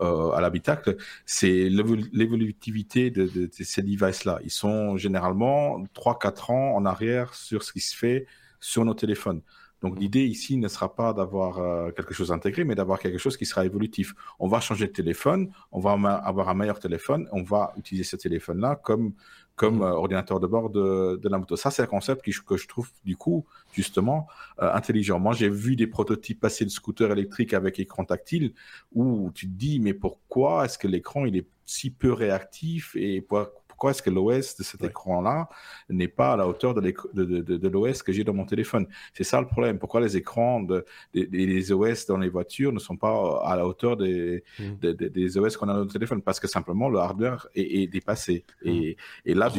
[SPEAKER 3] euh, à l'habitacle, c'est l'évolutivité de, de, ces devices-là. Ils sont généralement 3-4 ans en arrière sur ce qui se fait sur nos téléphones. Donc mmh. l'idée ici ne sera pas d'avoir euh, quelque chose intégré, mais d'avoir quelque chose qui sera évolutif. On va changer de téléphone, on va avoir un meilleur téléphone, on va utiliser ce téléphone-là comme comme mm. euh, ordinateur de bord de, la moto. Ça, c'est un concept que je trouve, du coup, justement, euh, intelligent. Moi, j'ai vu des prototypes passer de scooters électriques avec écran tactile où tu te dis, mais pourquoi est-ce que l'écran, il est si peu réactif et pourquoi, pourquoi est-ce que l'OS de cet écran-là n'est pas à la hauteur de, de, de, l'OS que j'ai dans mon téléphone? C'est ça le problème. Pourquoi les écrans de, des OS dans les voitures ne sont pas à la hauteur des, mmh. des OS qu'on a dans notre téléphone Parce que simplement, le hardware est, dépassé. Et, mmh. et, là,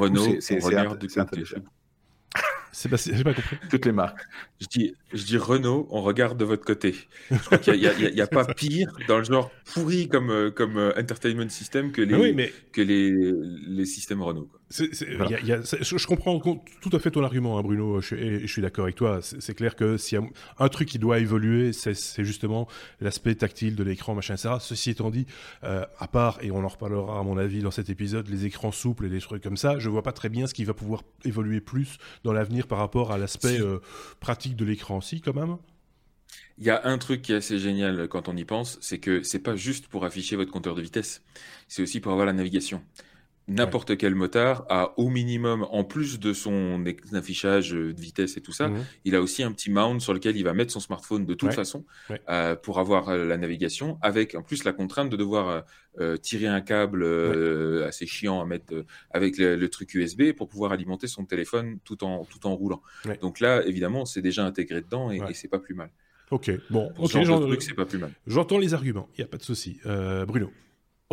[SPEAKER 3] c'est intelligent.
[SPEAKER 1] Sébastien, j'ai pas compris.
[SPEAKER 3] Toutes les marques.
[SPEAKER 2] Je dis, je dis Renault, on regarde de votre côté. Je crois qu'il n'y a, a, pas pire dans le genre pourri comme, euh, comme euh, entertainment system que les, mais... que les, les systèmes Renault. Quoi
[SPEAKER 1] je, comprends tout à fait ton argument, hein, Bruno, je, je suis d'accord avec toi. C'est clair que s'il y a un truc qui doit évoluer, c'est justement l'aspect tactile de l'écran, machin, etc. Ceci étant dit, euh, à part, et on en reparlera à mon avis dans cet épisode, les écrans souples et des trucs comme ça, je vois pas très bien ce qui va pouvoir évoluer plus dans l'avenir par rapport à l'aspect euh, pratique de l'écran. Si, quand même
[SPEAKER 2] il y a un truc qui est assez génial quand on y pense, c'est que c'est pas juste pour afficher votre compteur de vitesse, c'est aussi pour avoir la navigation n'importe quel motard a au minimum, en plus de son affichage de vitesse et tout ça, mhm. il a aussi un petit mount sur lequel il va mettre son smartphone de toute façon euh, pour avoir euh, la navigation, avec en plus la contrainte de devoir euh, tirer un câble assez chiant à mettre avec le, truc USB pour pouvoir alimenter son téléphone tout en, tout en roulant. Donc là, évidemment, c'est déjà intégré dedans et, et c'est pas plus mal.
[SPEAKER 1] Ok, bon,
[SPEAKER 2] ok,
[SPEAKER 1] j'entends les arguments, il n'y a pas de souci. Bruno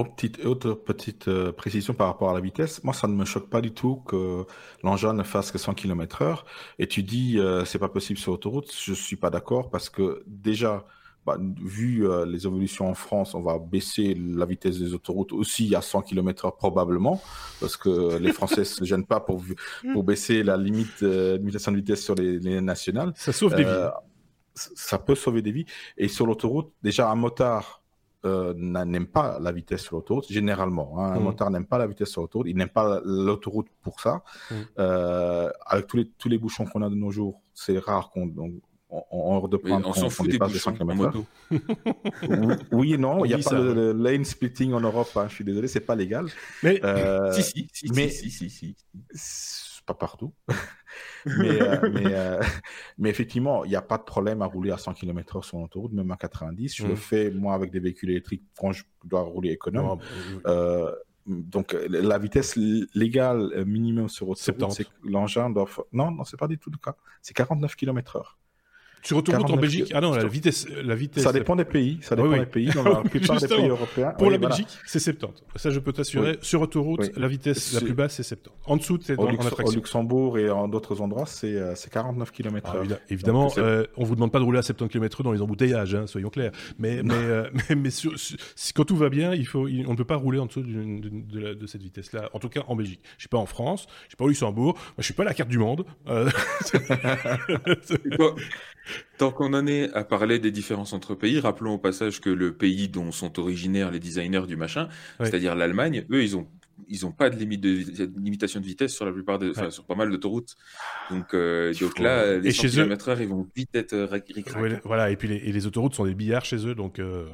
[SPEAKER 3] petite, autre petite euh, précision par rapport à la vitesse, moi ça ne me choque pas du tout que l'engin ne fasse que 100 km heure. Et tu dis euh, c'est pas possible sur autoroute, je suis pas d'accord parce que déjà, bah, vu euh, les évolutions en France, on va baisser la vitesse des autoroutes aussi à 100 km heure probablement parce que les Français se gênent pas pour, pour baisser la limite limitation de vitesse sur les, les nationales.
[SPEAKER 1] Ça sauve des vies.
[SPEAKER 3] Ça peut sauver des vies. Et sur l'autoroute, déjà un motard euh, n'aime pas la vitesse sur l'autoroute, généralement. Hein. Un mm. motard n'aime pas la vitesse sur l'autoroute, il n'aime pas l'autoroute pour ça. Mm. Euh, avec tous les, tous les bouchons qu'on a de nos jours, c'est rare qu'on on, on
[SPEAKER 2] on s'en fout des bouchons en moto.
[SPEAKER 3] oui et non, il n'y a pas de, lane splitting en Europe, hein, je suis désolé, c'est pas légal.
[SPEAKER 2] Mais euh, si, si, si, mais, si, si, si,
[SPEAKER 3] Pas partout. mais, euh, euh, mais, effectivement, il n'y a pas de problème à rouler à 100 km/h sur l'autoroute, même à 90. Je le mm. fais, moi, avec des véhicules électriques, quand je dois rouler économe. Euh, donc, la vitesse légale minimum sur autoroute, c'est l'engin doit. Non, non, c'est pas du tout le cas. C'est 49 km/h.
[SPEAKER 1] Sur autoroute en Belgique? Ah non, la vitesse, la vitesse.
[SPEAKER 3] Ça dépend des pays. Ça dépend des pays. Dans la plupart des pays européens.
[SPEAKER 1] Pour la Belgique, c'est 70. Ça, je peux t'assurer. Sur autoroute, la vitesse la plus basse, c'est 70. En dessous, c'est en attraction.
[SPEAKER 3] Au Luxembourg et en d'autres endroits, c'est 49 km/h.
[SPEAKER 1] évidemment, euh, on vous demande pas de rouler à 70 km/h dans les embouteillages, hein, soyons clairs. Mais, mais, euh, mais, quand tout va bien, il faut, on ne peut pas rouler en dessous de, cette vitesse-là. En tout cas, en Belgique. Je suis pas en France, je suis pas au Luxembourg. Je suis pas à la carte du monde. Euh,
[SPEAKER 2] Tant qu'on en est à parler des différences entre pays, rappelons au passage que le pays dont sont originaires les designers du machin, c'est-à-dire l'Allemagne, eux, ils ont ils n'ont pas de limite de, limitation de vitesse sur la plupart des, sur pas mal d'autoroutes. Donc, euh, donc là, les 100 km/h, ils vont vite être euh,
[SPEAKER 1] Voilà, et puis les, et les, autoroutes sont des billards chez eux, donc. Euh,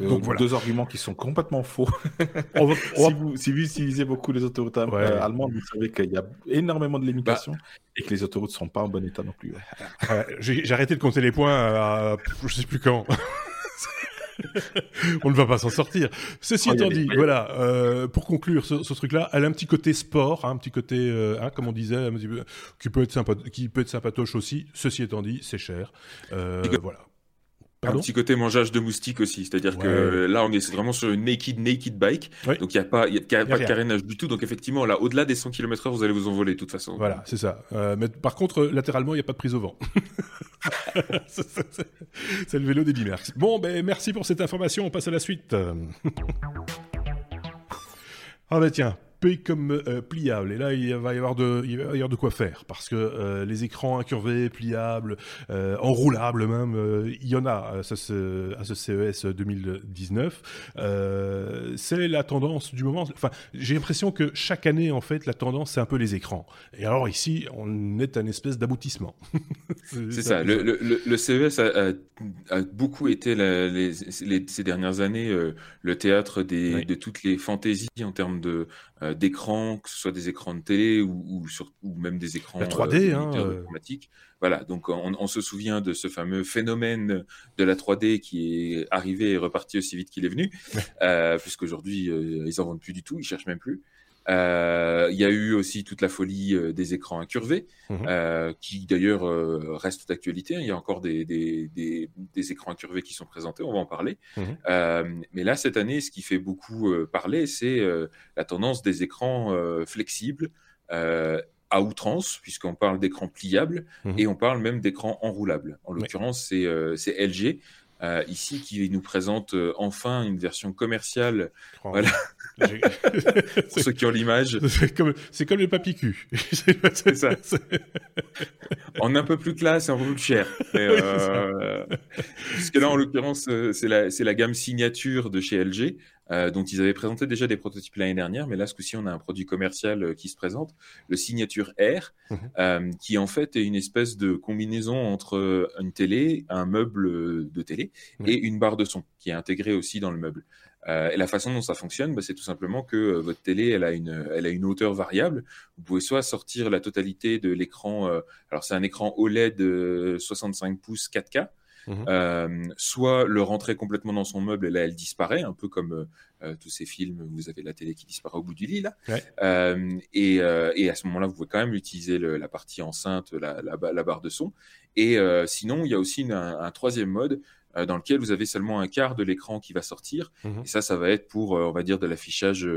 [SPEAKER 3] donc, voilà. Deux arguments qui sont complètement faux. si, vous, utilisez beaucoup les autoroutes euh, allemandes, vous savez qu'il y a énormément de limitations bah. et que les autoroutes ne sont pas en bon état non plus.
[SPEAKER 1] J'ai arrêté de compter les points à, je sais plus quand. on ne va pas s'en sortir. Ceci oh, étant dit, voilà, euh, pour conclure ce, truc-là, elle a un petit côté sport, hein, un petit côté, hein, comme on disait, qui peut être sympa, qui peut être sympatoche aussi. Ceci étant dit, c'est cher. voilà
[SPEAKER 2] un petit côté mangeage de moustiques aussi, c'est-à-dire que là on est vraiment sur une naked naked bike, donc il n'y a pas, y a, pas de carénage du tout, donc effectivement là au-delà des 100 km/h vous allez vous envoler de toute façon.
[SPEAKER 1] Voilà, c'est ça. Euh, mais par contre latéralement il n'y a pas de prise au vent. c'est le vélo des Bimerx. Bon ben merci pour cette information, on passe à la suite. ah ben tiens, comme euh, pliable. Et là, il va y avoir de, il va y avoir de quoi faire parce que euh, les écrans incurvés, pliables, euh, enroulables même, il y en a à ce, à ce CES 2019. c'est la tendance du moment. Enfin, j'ai l'impression que chaque année, en fait, la tendance c'est un peu les écrans. Et alors ici, on est un espèce d'aboutissement.
[SPEAKER 2] c'est ça. Le, le, le, CES a, a, beaucoup été les, ces dernières années le théâtre des, de toutes les fantaisies en termes de euh, d'écrans, que ce soit des écrans de télé ou, ou, sur, ou même des écrans
[SPEAKER 1] 3D, euh, hein,
[SPEAKER 2] euh. Voilà, donc on, on, se souvient de ce fameux phénomène de la 3D qui est arrivé et reparti aussi vite qu'il est venu, euh, puisqu'aujourd'hui ils en vendent plus du tout, ils cherchent même plus. Euh, il y a eu aussi toute la folie euh, des écrans incurvés, mmh euh, qui d'ailleurs reste d'actualité. Il y a encore des, des, des, des, écrans incurvés qui sont présentés, on va en parler. Mmh mais là, cette année, ce qui fait beaucoup parler, c'est la tendance des écrans flexibles à outrance, puisqu'on parle d'écrans pliables mmh et on parle même d'écrans enroulables. En l'occurrence, c'est LG euh, ici qui nous présente euh, enfin une version commerciale. Oh. Voilà. Pour ceux qui ont l'image.
[SPEAKER 1] C'est comme, comme le papy cul.
[SPEAKER 2] c'est ça. en un peu plus classe et un peu plus cher. Puisque là, en l'occurrence, euh, c'est la, gamme signature de chez LG. Euh, dont ils avaient présenté déjà des prototypes l'année dernière, mais là, ce coup-ci, on a un produit commercial euh, qui se présente, le Signature Air, mhm. euh, qui en fait est une espèce de combinaison entre une télé, un meuble de télé et une barre de son, qui est intégrée aussi dans le meuble. et la façon dont ça fonctionne, bah, c'est tout simplement que votre télé, elle a une, elle a une hauteur variable. Vous pouvez soit sortir la totalité de l'écran. alors c'est un écran OLED 65 pouces 4K. Mmh euh, soit le rentrer complètement dans son meuble et là elle disparaît, un peu comme euh, euh, tous ces films où vous avez la télé qui disparaît au bout du lit là. Et, et, à ce moment-là, vous pouvez quand même utiliser la partie enceinte, la, la, barre de son. Et sinon, il y a aussi un, troisième mode dans lequel vous avez seulement un quart de l'écran qui va sortir. Mhm. Et ça, ça va être pour, on va dire, de l'affichage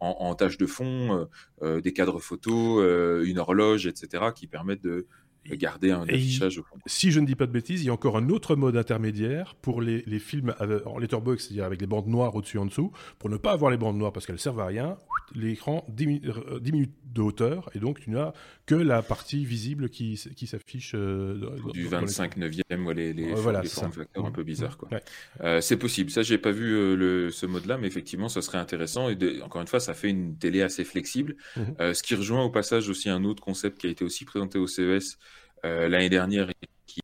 [SPEAKER 2] en, en, tâche de fond, des cadres photos, une horloge, etc., qui permettent de garder un affichage
[SPEAKER 1] Si je ne dis pas de bêtises, il y a encore un autre mode intermédiaire pour les, les films en letterbox, c'est-à-dire avec les bandes noires au-dessus et en dessous. Pour ne pas avoir les bandes noires parce qu'elles servent à rien, l'écran diminue, euh, de hauteur et donc tu n'as que la partie visible qui, qui s'affiche. Euh,
[SPEAKER 2] du 25 neuvième, ou les, les, voilà, facteurs un peu bizarres. Quoi. Euh, c'est possible. Ça, j'ai pas vu le, ce mode-là, mais effectivement, ça serait intéressant. Et encore une fois, ça fait une télé assez flexible. Mhm. ce qui rejoint au passage aussi un autre concept qui a été aussi présenté au CES euh, l'année dernière qui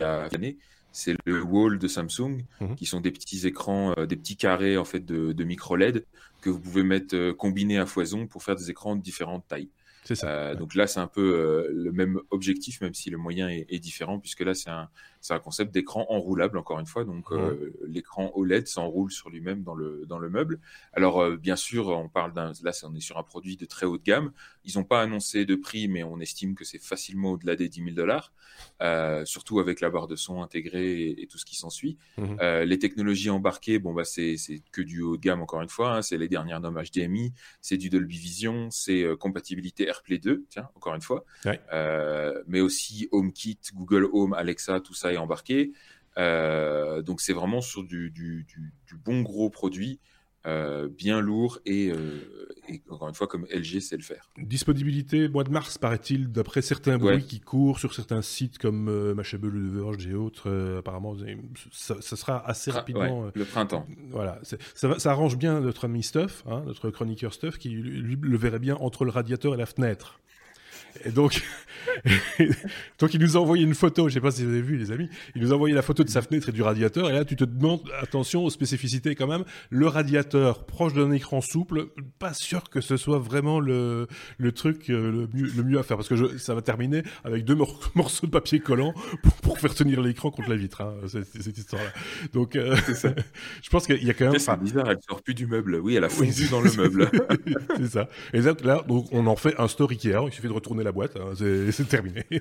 [SPEAKER 2] a année, c'est le wall de Samsung, mhm. qui sont des petits écrans, euh, des petits carrés en fait de, micro LED que vous pouvez mettre euh, combinés à foison pour faire des écrans de différentes tailles. C'est ça. Donc là, c'est un peu le même objectif, même si le moyen est différent, puisque là, c'est un, c'est un concept d'écran enroulable, encore une fois. Donc, euh, l'écran OLED s'enroule sur lui-même dans le, dans le meuble. Alors, euh, bien sûr, on parle d'un. Là, on est sur un produit de très haut de gamme. Ils n'ont pas annoncé de prix, mais on estime que c'est facilement au-delà des 10 000 dollars, euh, surtout avec la barre de son intégrée et, tout ce qui s'ensuit. Mhm. les technologies embarquées, bon, bah, c'est que du haut de gamme, encore une fois. Hein. c'est les dernières normes HDMI, c'est du Dolby Vision, c'est compatibilité AirPlay 2, tiens, encore une fois. mais aussi HomeKit, Google Home, Alexa, tout ça embarqué. Euh, donc c'est vraiment sur du, bon gros produit. Euh, bien lourd euh, et, encore une fois comme LG sait le faire.
[SPEAKER 1] Disponibilité mois de mars paraît-il d'après certains bruits qui courent sur certains sites comme euh, Mashable, Le Verge et autres apparemment ça, sera assez rapidement
[SPEAKER 2] le printemps.
[SPEAKER 1] Voilà ça, ça, arrange bien notre ami Stuff hein, notre chroniqueur Stuff qui lui le verrait bien entre le radiateur et la fenêtre. Et donc, donc il nous a envoyé une photo, je sais pas si vous avez vu les amis, il nous a envoyé la photo de sa fenêtre et du radiateur, et là tu te demandes, attention aux spécificités quand même, le radiateur proche d'un écran souple, pas sûr que ce soit vraiment le, le truc euh, le mieux, le mieux à faire, parce que je, ça va terminer avec deux morceaux de papier collant pour, pour faire tenir l'écran contre la vitre, hein, cette, cette histoire-là. Donc, euh, je pense qu'il y a quand même...
[SPEAKER 2] C'est bizarre, elle sort plus du meuble, oui, elle a fondu dans le meuble.
[SPEAKER 1] c'est ça. Et là, donc, on en fait un store Ikea, il suffit de retourner la boîte, hein, c'est terminé.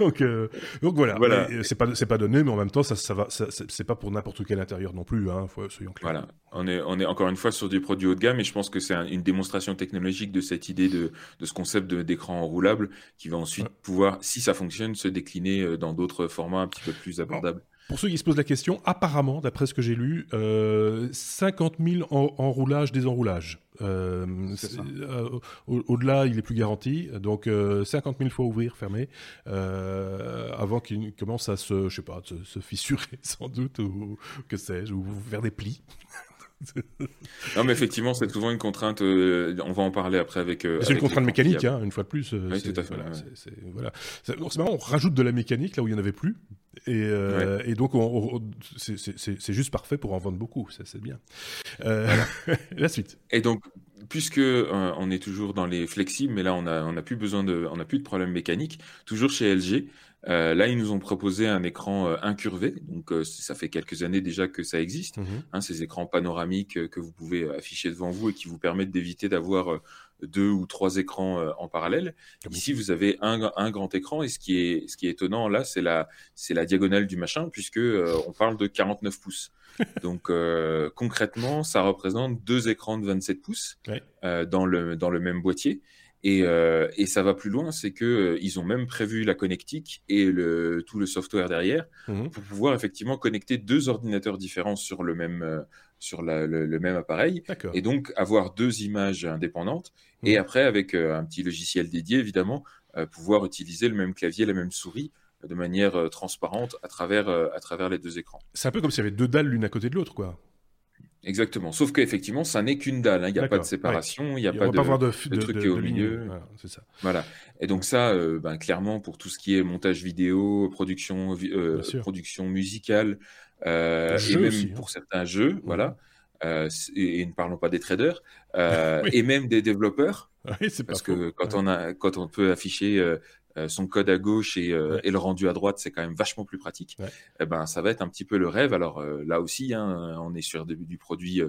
[SPEAKER 1] donc, euh, donc, voilà, voilà. c'est pas c'est pas donné, mais en même temps ça, ça va, c'est pas pour n'importe quel intérieur non plus, hein, soyons clairs.
[SPEAKER 2] Voilà, on est on est encore une fois sur du produit haut de gamme, et je pense que c'est une démonstration technologique de cette idée de, de ce concept d'écran enroulable qui va ensuite pouvoir, si ça fonctionne, se décliner euh, dans d'autres formats un petit peu plus abordables.
[SPEAKER 1] Pour ceux qui se posent la question, apparemment, d'après ce que j'ai lu, euh, 50 000 enroulages, désenroulages. Euh, euh Au-delà, il est plus garanti. Donc, 50 euh, 000 fois ouvrir, fermer, euh, avant qu'il commence à se, je sais pas, se, se fissurer sans doute, ou que sais-je, ou faire des plis.
[SPEAKER 2] Non, mais effectivement, c'est souvent une contrainte. Euh, on va en parler après avec.
[SPEAKER 1] Euh, c'est une contrainte mécanique, hein, une fois de plus. Euh, oui, tout à fait. Voilà, c'est marrant, on rajoute de la mécanique là où il n'y en avait plus. Et, et donc, c'est juste parfait pour en vendre beaucoup. Ça, c'est bien. la suite.
[SPEAKER 2] Et donc, puisque on est toujours dans les flexibles, mais là, on n'a on a plus besoin de, on a plus de problème mécanique. Toujours chez LG. Euh, là, ils nous ont proposé un écran euh, incurvé, donc euh, ça fait quelques années déjà que ça existe. Mhm. Hein, ces écrans panoramiques que vous pouvez afficher devant vous et qui vous permettent d'éviter d'avoir deux ou trois écrans en parallèle. Ici, vous avez un, un, grand écran et ce qui est, ce qui est étonnant là, c'est la, c'est la diagonale du machin puisque on parle de 49 pouces. Donc concrètement, ça représente deux écrans de 27 pouces dans le dans le même boîtier. Et, euh, et, ça va plus loin, c'est que euh, ils ont même prévu la connectique et le, tout le software derrière mmh pour pouvoir effectivement connecter deux ordinateurs différents sur le même euh, sur la, le, même appareil et donc avoir deux images indépendantes et mmh. après avec un petit logiciel dédié évidemment pouvoir utiliser le même clavier, la même souris de manière transparente à travers à travers les deux écrans.
[SPEAKER 1] C'est un peu comme s'il y avait deux dalles l'une à côté de l'autre quoi.
[SPEAKER 2] Exactement. Sauf qu'effectivement, ça n'est qu'une dalle. Hein. Il n'y a pas de séparation, il n'y a, pas de, de, truc au milieu. Voilà, ça. voilà. Et donc ça, euh, ben, clairement, pour tout ce qui est montage vidéo, production, euh, production musicale, euh, et même hein. pour certains jeux, voilà. Et, ne parlons pas des traders, et même des développeurs. parce que quand on a, quand on peut afficher son code à gauche euh, et, le rendu à droite, c'est quand même vachement plus pratique. Eh ben, ça va être un petit peu le rêve. Alors euh, là aussi, hein, on est sur du, du produit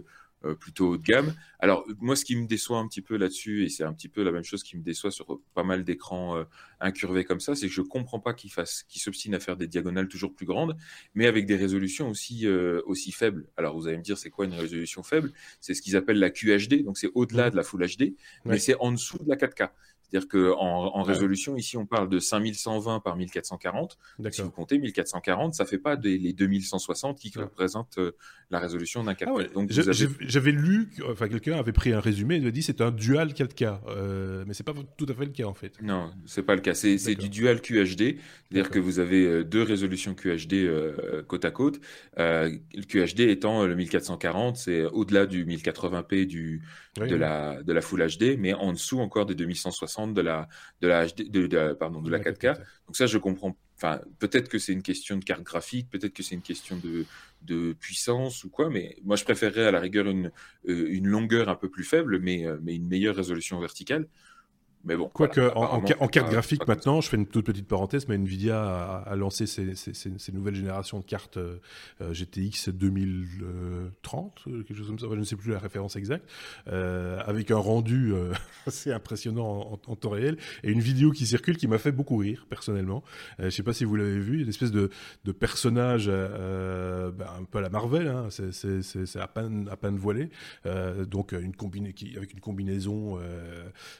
[SPEAKER 2] euh, plutôt haut de gamme. Alors, moi, ce qui me déçoit un petit peu là-dessus, et c'est un petit peu la même chose qui me déçoit sur pas mal d'écrans euh, incurvés comme ça, c'est que je comprends pas qu'ils fassent, qu'ils s'obstinent à faire des diagonales toujours plus grandes, mais avec des résolutions aussi, euh, aussi faibles. Alors, vous allez me dire, c'est quoi une résolution faible? C'est ce qu'ils appellent la QHD, donc c'est au-delà de la Full HD, mais c'est en dessous de la 4K. C'est-à-dire qu'en en, résolution, ici, on parle de 5120 par 1440. Si vous comptez 1440, ça fait pas des, les 2160 qui représentent euh, la résolution d'un 4K.
[SPEAKER 1] Ah Donc J'avais lu, enfin quelqu'un avait pris un résumé et avait dit c'est un dual 4K, euh, mais c'est pas tout à fait le cas en fait.
[SPEAKER 2] Non, c'est pas le cas. C'est du dual QHD, c'est-à-dire que vous avez euh, deux résolutions QHD euh, côte à côte. le QHD étant le 1440, c'est au-delà du 1080p du, de, La, de la Full HD, mais en dessous encore des 2160 de la, de la, HD, de, pardon, de la 4K. Donc ça, je comprends. Enfin, peut-être que c'est une question de carte graphique, peut-être que c'est une question de, de puissance ou quoi, mais moi je préférerais à la rigueur une, euh, une longueur un peu plus faible, mais, euh, mais une meilleure résolution verticale. Mais bon.
[SPEAKER 1] Quoique, en, carte graphique, maintenant, je fais une toute petite parenthèse, mais Nvidia a, lancé ses, nouvelles générations de cartes euh, euh, GTX 2030, euh, quelque chose comme ça, je ne sais plus la référence exacte, avec un rendu assez impressionnant en, temps réel, et une vidéo qui circule qui m'a fait beaucoup rire, personnellement. je ne sais pas si vous l'avez vu, une espèce de, de personnage ben, un peu à la Marvel, hein, c'est à peine, à peine voilé, donc une combiné qui, avec une combinaison,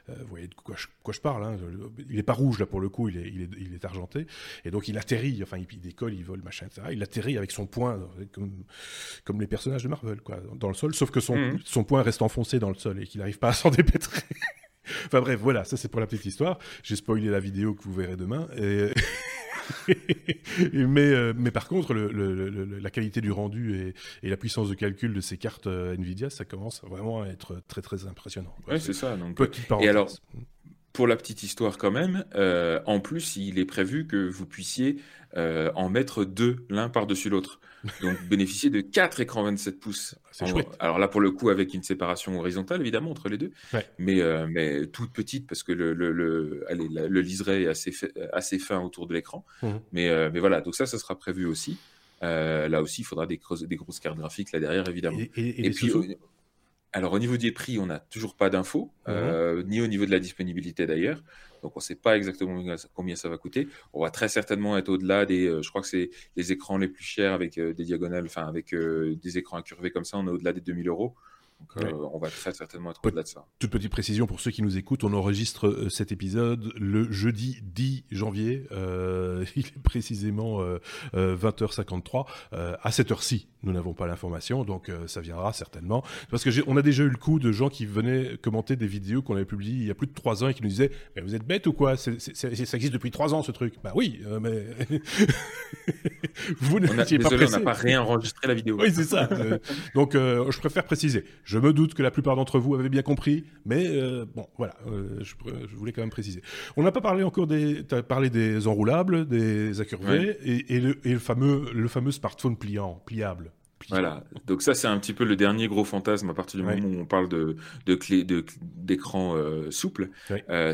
[SPEAKER 1] vous voyez de quoi quoi je, parle. Hein. Il n'est pas rouge là pour le coup, il est, il est, argenté. Et donc il atterrit, enfin il, décolle, il vole, machin, etc. Il atterrit avec son poing, comme, comme les personnages de Marvel, quoi, dans le sol, sauf que son, mmh. son poing reste enfoncé dans le sol et qu'il n'arrive pas à s'en dépêtrer. enfin bref, voilà, ça c'est pour la petite histoire. J'ai spoilé la vidéo que vous verrez demain. Et... mais, euh, mais par contre, la qualité du rendu et, la puissance de calcul de ces cartes euh, Nvidia, ça commence vraiment à être très très impressionnant.
[SPEAKER 2] C'est ça. Donc... Et alors, pour la petite histoire quand même, euh, en plus, il est prévu que vous puissiez euh, en mettre deux l'un par-dessus l'autre. Donc bénéficier de quatre écrans 27 pouces. alors là, pour le coup, avec une séparation horizontale, évidemment, entre les deux. Mais, euh, mais toute petite, parce que le, le, le, le liseré est assez, assez fin autour de l'écran. Mmh. Mais, mais voilà, donc ça, ça sera prévu aussi. là aussi, il faudra des, des grosses cartes graphiques là derrière, évidemment.
[SPEAKER 1] Et, puis,
[SPEAKER 2] alors au niveau des prix, on n'a toujours pas d'infos, euh, ni au niveau de la disponibilité d'ailleurs. Donc on ne sait pas exactement combien ça va coûter. On va très certainement être au-delà des, euh, je crois que c'est les écrans les plus chers avec euh, des diagonales, enfin avec des écrans incurvés comme ça, on est au-delà des 2000 euros. Donc, euh, on va très certainement être au-delà de ça.
[SPEAKER 1] Toute petite précision pour ceux qui nous écoutent, on enregistre euh, cet épisode le jeudi 10 janvier. Euh, il est précisément 20h53. à cette heure-ci, nous n'avons pas l'information, donc ça viendra certainement. Parce que on a déjà eu le coup de gens qui venaient commenter des vidéos qu'on avait publiées il y a plus de 3 ans et qui nous disaient mais vous êtes bête ou quoi? Ça existe depuis 3 ans ce truc. Bah oui, mais
[SPEAKER 2] vous n'étiez pas Désolé, on n'a pas réenregistré la vidéo.
[SPEAKER 1] Oui, c'est ça. donc je préfère préciser. Je me doute que la plupart d'entre vous avaient bien compris, mais euh, bon, voilà, euh, je, voulais quand même préciser. On n'a pas parlé encore des, as parlé des enroulables, des accurvés et, le, fameux, le fameux smartphone pliant, pliable.
[SPEAKER 2] Voilà, donc ça c'est un petit peu le dernier gros fantasme à partir du moment où on parle de, de clé d'écran euh, souple.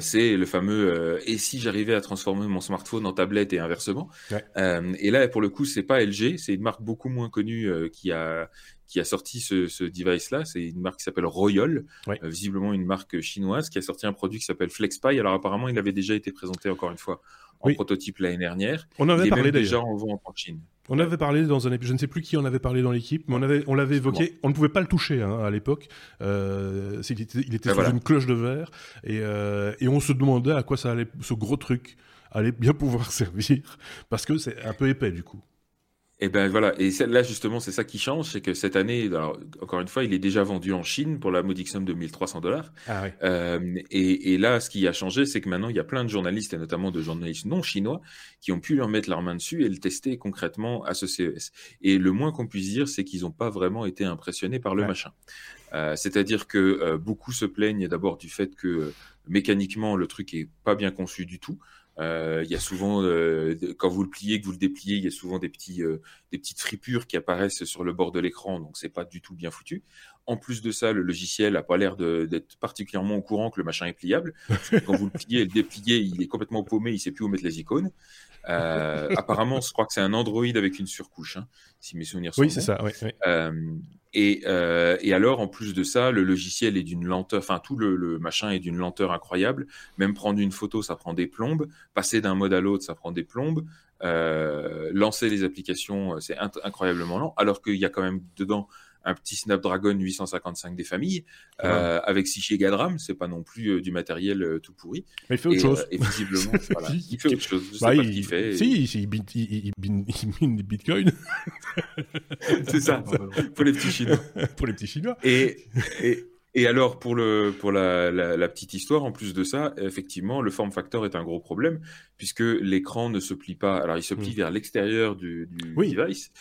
[SPEAKER 2] c'est le fameux et si j'arrivais à transformer mon smartphone en tablette et inversement? et là pour le coup c'est pas LG, c'est une marque beaucoup moins connue qui a qui a sorti ce, device-là. C'est une marque qui s'appelle Royal, euh, visiblement une marque chinoise, qui a sorti un produit qui s'appelle FlexPy. Alors apparemment, il avait déjà été présenté encore une fois en prototype l'année dernière.
[SPEAKER 1] On avait parlé
[SPEAKER 2] déjà en vente en Chine.
[SPEAKER 1] On avait parlé dans un épisode, je ne sais plus qui en avait parlé dans l'équipe, mais on avait, on l'avait évoqué. On ne pouvait pas le toucher hein, à l'époque. Euh, il était, il était ben une cloche de verre et, euh, et on se demandait à quoi ça allait, ce gros truc allait bien pouvoir servir parce que c'est un peu épais du coup.
[SPEAKER 2] Et ben voilà, et là justement, c'est ça qui change, c'est que cette année, encore une fois, il est déjà vendu en Chine pour la modique somme de 1300 dollars. Ah euh, et, là, ce qui a changé, c'est que maintenant, il y a plein de journalistes, et notamment de journalistes non chinois, qui ont pu leur mettre leur main dessus et le tester concrètement à ce CES. Et le moins qu'on puisse dire, c'est qu'ils n'ont pas vraiment été impressionnés par le machin. Euh, c'est-à-dire que euh, beaucoup se plaignent d'abord du fait que mécaniquement, le truc est pas bien conçu du tout. Euh, il y a souvent, euh, quand vous le pliez, que vous le dépliez, il y a souvent des, petits, euh, des petites fripures qui apparaissent sur le bord de l'écran, donc c'est pas du tout bien foutu. En plus de ça, le logiciel a pas l'air d'être particulièrement au courant que le machin est pliable. Quand vous le pliez et le dépliez, il est complètement paumé, il sait plus où mettre les icônes. apparemment, je crois que c'est un Android avec une surcouche, hein, si mes souvenirs sont
[SPEAKER 1] Oui, c'est ça. Oui,
[SPEAKER 2] Et, euh, et, alors, en plus de ça, le logiciel est d'une lenteur, enfin tout le, machin est d'une lenteur incroyable. Même prendre une photo, ça prend des plombes. Passer d'un mode à l'autre, ça prend des plombes. Euh, lancer les applications, c'est incroyablement lent. Alors qu'il y a quand même dedans un petit Snapdragon 855 des familles euh, avec 6 Go de RAM, c'est pas non plus euh, du matériel euh, tout pourri.
[SPEAKER 1] Mais il fait autre chose.
[SPEAKER 2] et visiblement, voilà, il fait autre chose. Je sais
[SPEAKER 1] bah,
[SPEAKER 2] pas il, ce qu'il fait.
[SPEAKER 1] Si, il, il, il, mine des bitcoins.
[SPEAKER 2] c'est ça, pour les petits Chinois.
[SPEAKER 1] pour les petits Chinois.
[SPEAKER 2] Et, et, et alors, pour, le, pour la, la, la, petite histoire, en plus de ça, effectivement, le form factor est un gros problème, puisque l'écran ne se plie pas. Alors, il se plie mmh. vers l'extérieur du, du oui. device,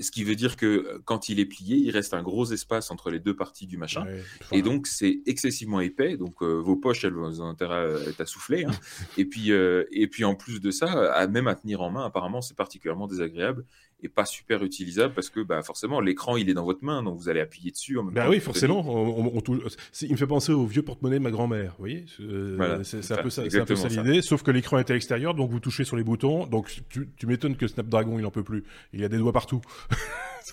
[SPEAKER 2] ce qui veut dire que euh, quand il est plié, il reste un gros espace entre les deux parties du machin. Et donc, c'est excessivement épais. Donc, euh, vos poches, elles vont intérêt à, à souffler. Hein. et, puis, euh, et puis, en plus de ça, à, même à tenir en main, apparemment, c'est particulièrement désagréable et pas super utilisable parce que bah, forcément l'écran il est dans votre main donc vous allez appuyer dessus en même
[SPEAKER 1] bah oui forcément on, il me fait penser au vieux porte-monnaie de ma grand-mère vous voyez c'est un peu ça, l'idée sauf que l'écran est à l'extérieur donc vous touchez sur les boutons donc tu, tu m'étonnes que Snapdragon il en peut plus il y a des doigts partout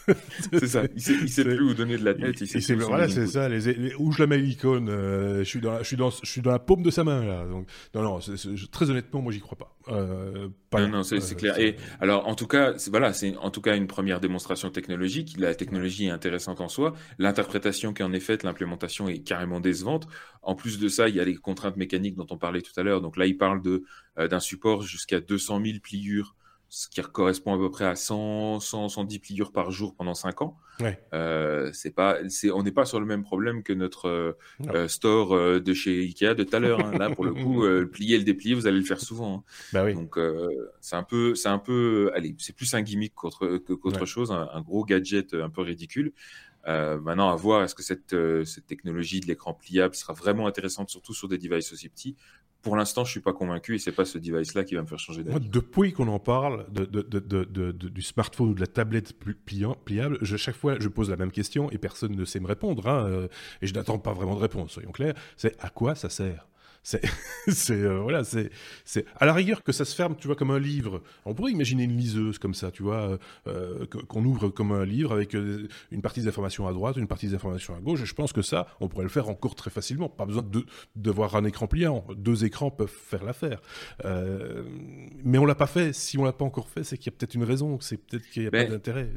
[SPEAKER 2] c'est ça. Il sait, sait plus où donner de la tête. Il sait
[SPEAKER 1] voilà, c'est ça. Les, où je la mets l'icône euh, Je suis dans, la, je suis dans, je suis dans la paume de sa main là. Donc, non, non. très honnêtement, moi, j'y crois pas. Euh,
[SPEAKER 2] pas non, non, c'est euh, clair. Et alors, en tout cas, voilà, c'est en tout cas une première démonstration technologique. La technologie est intéressante en soi. L'interprétation qui en est faite, l'implémentation est carrément décevante. En plus de ça, il y a les contraintes mécaniques dont on parlait tout à l'heure. Donc là, il parle de d'un support jusqu'à 200 000 pliures ce qui correspond à peu près à 100, 100 110 pliures par jour pendant 5 ans.
[SPEAKER 1] Ouais.
[SPEAKER 2] Euh, c'est pas, c'est, on n'est pas sur le même problème que notre euh, euh store euh, de chez Ikea de tout à l'heure. Hein. Là, pour le coup, le plier et le déplier, vous allez le faire souvent. Hein.
[SPEAKER 1] Bah oui.
[SPEAKER 2] Donc, c'est un peu, c'est un peu, allez, c'est plus un gimmick qu'autre, qu'autre ouais. chose, un, un, gros gadget un peu ridicule. Euh, maintenant, à voir, est-ce que cette, cette technologie de l'écran pliable sera vraiment intéressante, surtout sur des devices aussi petits? Pour l'instant, je suis pas convaincu et c'est pas ce device-là qui va me faire changer d'avis.
[SPEAKER 1] Depuis qu'on en parle du smartphone ou de la tablette pliable, je, chaque fois, je pose la même question et personne ne sait me répondre. Hein, euh, et je n'attends pas vraiment de réponse, soyons clairs. C'est à quoi ça sert? c'est, euh, voilà, c'est, c'est à la rigueur que ça se ferme, tu vois, comme un livre. On pourrait imaginer une liseuse comme ça, tu vois, euh, qu'on ouvre comme un livre avec euh, une partie des informations à droite, une partie des informations à gauche. Et je pense que ça, on pourrait le faire encore très facilement. Pas besoin de d'avoir un écran pliant. Deux écrans peuvent faire l'affaire. Euh, mais on l'a pas fait. Si on l'a pas encore fait, c'est qu'il y a peut-être une raison. C'est peut-être qu'il n'y a mais... pas d'intérêt.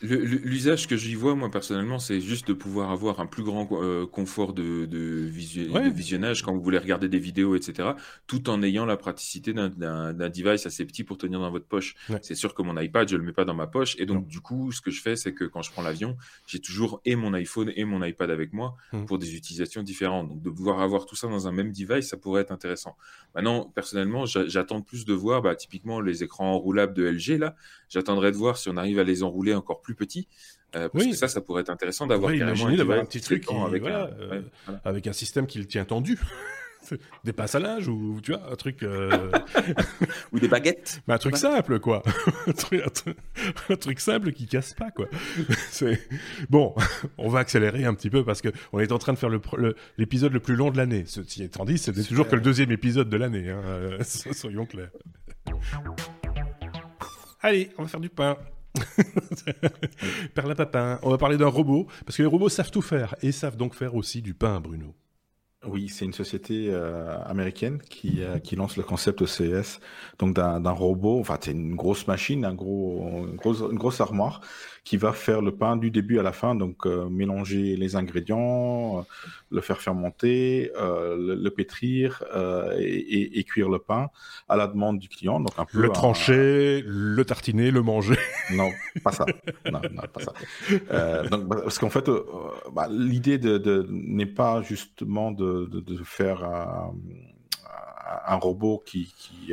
[SPEAKER 2] L'usage que j'y vois, moi personnellement, c'est juste de pouvoir avoir un plus grand euh, confort de, de, visu ouais. de, visionnage quand vous voulez regarder des vidéos, etc., tout en ayant la praticité d'un device assez petit pour tenir dans votre poche.
[SPEAKER 1] Ouais.
[SPEAKER 2] C'est sûr que mon iPad, je le mets pas dans ma poche, et donc non. du coup, ce que je fais, c'est que quand je prends l'avion, j'ai toujours et mon iPhone et mon iPad avec moi mmh. pour des utilisations différentes. Donc de pouvoir avoir tout ça dans un même device, ça pourrait être intéressant. Maintenant, personnellement, j'attends plus de voir, bah, typiquement les écrans enroulables de LG là, j'attendrai de voir si on arrive à les enrouler encore plus plus petit. Euh, parce oui. que ça, ça pourrait être intéressant d'avoir
[SPEAKER 1] oui, carrément un, un petit truc qui, avec, voilà, un, euh, voilà. avec un système qui le tient tendu. des passes à linge ou tu vois un truc euh...
[SPEAKER 2] ou des baguettes
[SPEAKER 1] mais un truc simple quoi un, truc, un, truc, un, truc, simple qui casse pas quoi bon on va accélérer un petit peu parce que on est en train de faire l'épisode le, le, plus long de l'année ceci étant dit c'est toujours que le deuxième épisode de l'année hein. soyons clairs allez on va faire du pain Perlin-papin. On va parler d'un robot, parce que les robots savent tout faire, et savent donc faire aussi du pain, Bruno.
[SPEAKER 3] Oui, c'est une société euh, américaine qui, euh, qui lance le concept CES, donc d'un robot, enfin c'est une grosse machine, un gros, une grosse armoire qui va faire le pain du début à la fin, donc euh, mélanger les ingrédients, euh, le faire fermenter, euh, le, le, pétrir euh, et, et, et, cuire le pain à la demande du client. Donc un peu
[SPEAKER 1] le trancher, le tartiner, le manger.
[SPEAKER 3] Non, pas ça. non, non, pas ça. donc, bah, parce qu'en fait, bah, l'idée de, de n'est pas justement de, de, de faire un, un robot qui, qui,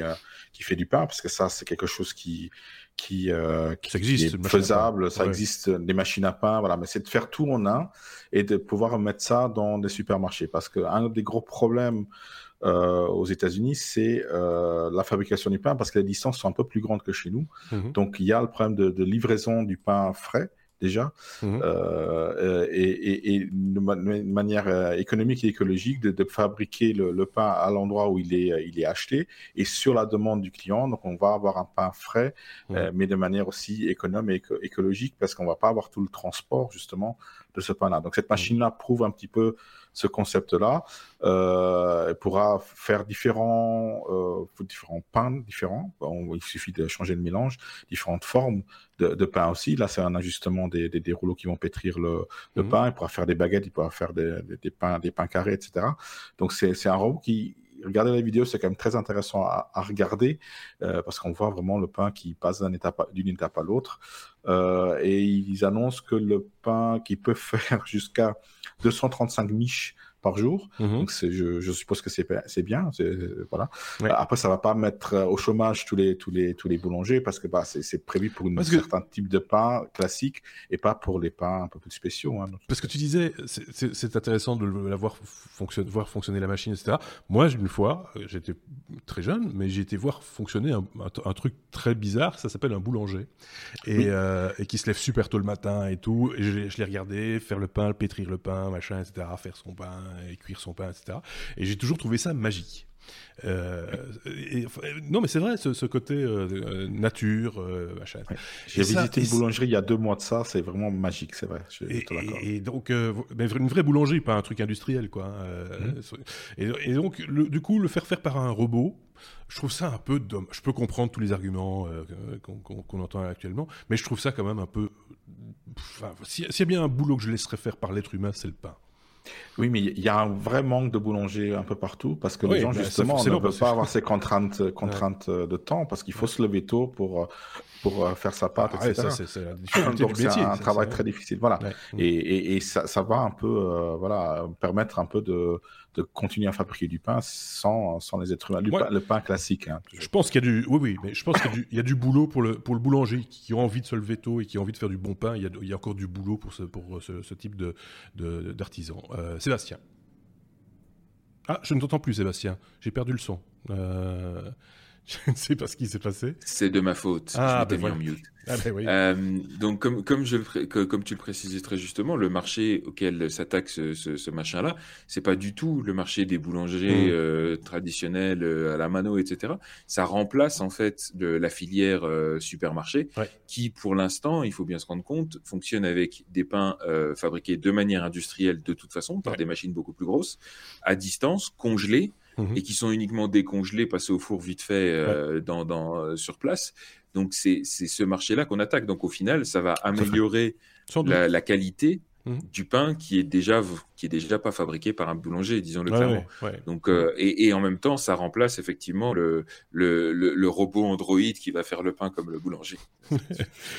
[SPEAKER 3] qui fait du pain, parce que ça, c'est quelque chose qui qui, euh, qui,
[SPEAKER 1] ça existe,
[SPEAKER 3] qui est faisable, ça ouais. existe, des machines à pain, voilà, mais c'est de faire tout en un et de pouvoir mettre ça dans des supermarchés. Parce qu'un des gros problèmes euh, aux États-Unis, c'est euh, la fabrication du pain, parce que les distances sont un peu plus grandes que chez nous.
[SPEAKER 1] Mhm.
[SPEAKER 3] Donc il y a le problème de, de livraison du pain frais déjà, mmh. et, de, manière économique et écologique de, fabriquer le, pain à l'endroit où il est, il est acheté et sur la demande du client. Donc on va avoir un pain frais, mmh. mais de manière aussi économe et écologique parce qu'on va pas avoir tout le transport justement de ce pain-là. Donc cette machine-là prouve un petit peu ce concept-là. Euh, pourra faire différents, euh, différents pains différents. il suffit de changer le mélange, différentes formes de, pain aussi. Là, c'est un ajustement des, des, rouleaux qui vont pétrir le, mmh. pain. Il pourra faire des baguettes, il pourra faire des, des pains, des pains carrés, etc. Donc c'est un robot qui regardez la vidéo, c'est quand même très intéressant à, regarder euh, parce qu'on voit vraiment le pain qui passe d'une étape, étape, à l'autre. Euh, et ils annoncent que le pain qui peut faire jusqu'à 235 miches par jour. Mhm. Donc je, je, suppose que c'est bien. Voilà. Après, ça va pas mettre euh, au chômage tous les tous les tous les boulangers parce que bah, c'est prévu pour un certain type de pain classique et pas pour les pains un peu plus spéciaux. Hein,
[SPEAKER 1] parce que tu disais, c'est intéressant de la voir, fonctionner, voir fonctionner la machine, etc. Moi, une fois, euh, j'étais très jeune, mais j'ai été voir fonctionner un, un, truc très bizarre, ça s'appelle un boulanger, et, euh, et, qui se lève super tôt le matin et tout. Et je, je l'ai regardé faire le pain, pétrir le pain, machin, etc., faire son pain et cuire son pain, etc. Et j'ai toujours trouvé ça magique. Euh, non, mais c'est vrai, ce, côté euh, nature, euh, machin.
[SPEAKER 3] J'ai visité une boulangerie il y a deux mois de ça, c'est vraiment magique, c'est vrai.
[SPEAKER 1] et, donc, une vraie boulangerie, pas un truc industriel, quoi. Hein, mmh. et, donc, du coup, le faire faire par un robot, je trouve ça un peu dommage. Je peux comprendre tous les arguments qu'on entend actuellement, mais je trouve ça quand même un peu. S'il y a bien un boulot que je laisserais faire par l'être humain, c'est le pain.
[SPEAKER 3] Oui, mais il y a un vrai manque de boulangers un peu partout parce que les gens, bah, justement, ne peuvent pas avoir ces contraintes, contraintes de temps parce qu'il faut se lever tôt pour, pour euh, faire sa pâte, ah, etc. Donc c'est un, travail très difficile. Voilà. Et, et, ça, ça, va un peu euh, voilà, permettre un peu de, de continuer à fabriquer du pain sans, sans les êtres humains. Le, pain, classique. Hein,
[SPEAKER 1] je pense qu'il y a du, oui, oui, mais je pense qu'il y, a du boulot pour le, pour le boulanger qui a envie de se lever tôt et qui a envie de faire du bon pain. Il y a, il y a encore du boulot pour ce, pour ce, ce type de, d'artisan. Euh, Sébastien. Ah, je ne t'entends plus, Sébastien. J'ai perdu le son. Euh... Je ne sais pas ce qui s'est passé.
[SPEAKER 2] C'est de ma faute. Ah, je ben mute. Ah, ben oui. euh, donc, comme, comme, je comme tu le précisais très justement, le marché auquel s'attaque ce, ce, ce machin-là, c'est pas du tout le marché des boulangers mm. euh, traditionnels euh, à la mano, etc. Ça remplace en fait la filière euh, supermarché, qui pour l'instant, il faut bien se rendre compte, fonctionne avec des pains fabriqués de manière industrielle de toute façon, par des machines beaucoup plus grosses, à distance, congelés. Et qui sont uniquement décongelés, passés au four vite fait euh, dans, dans, euh, sur place. Donc c'est ce marché-là qu'on attaque. Donc au final, ça va améliorer la, la, qualité mhm. du pain qui est déjà qui est déjà pas fabriqué par un boulanger, disons-le clairement. Donc euh, et, et, en même temps, ça remplace effectivement le, le, le, robot Android qui va faire le pain comme le boulanger.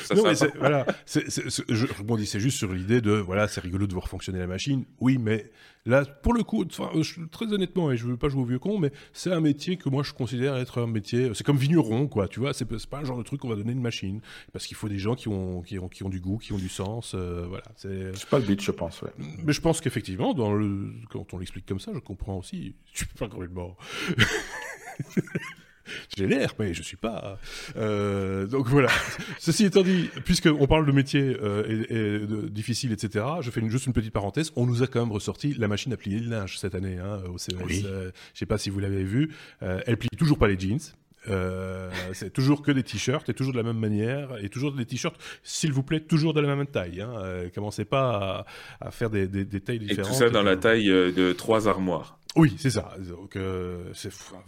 [SPEAKER 1] ça, non, mais voilà, je rebondissais juste sur l'idée de voilà, c'est rigolo de voir fonctionner la machine. Oui, mais Là, pour le coup, très honnêtement, et je veux pas jouer au vieux con, mais c'est un métier que moi je considère être un métier. C'est comme vigneron, quoi. Tu vois, c'est pas un genre de truc qu'on va donner une machine, parce qu'il faut des gens qui ont, qui ont, qui ont du goût, qui ont du sens. Euh, voilà.
[SPEAKER 3] C'est pas le but, je pense. Ouais.
[SPEAKER 1] Mais je pense qu'effectivement, dans le, quand on l'explique comme ça, je comprends aussi. Je suis pas complètement. J'ai l'air, mais je suis pas. Euh, donc voilà. Ceci étant dit, puisqu'on parle de métier euh, et, de, difficile, etc., je fais juste une petite parenthèse. On nous a quand même ressorti la machine à plier le linge cette année hein, au CES. Oui. Euh, je sais pas si vous l'avez vu. Elle plie toujours pas les jeans. Euh, c'est toujours que des t-shirts et toujours de la même manière et toujours des t-shirts, s'il vous plaît, toujours de la même taille. Hein. Euh, commencez pas à, à faire des, des, des, tailles différentes.
[SPEAKER 2] Et tout ça dans la taille de trois armoires.
[SPEAKER 1] Oui, c'est ça. Donc, euh,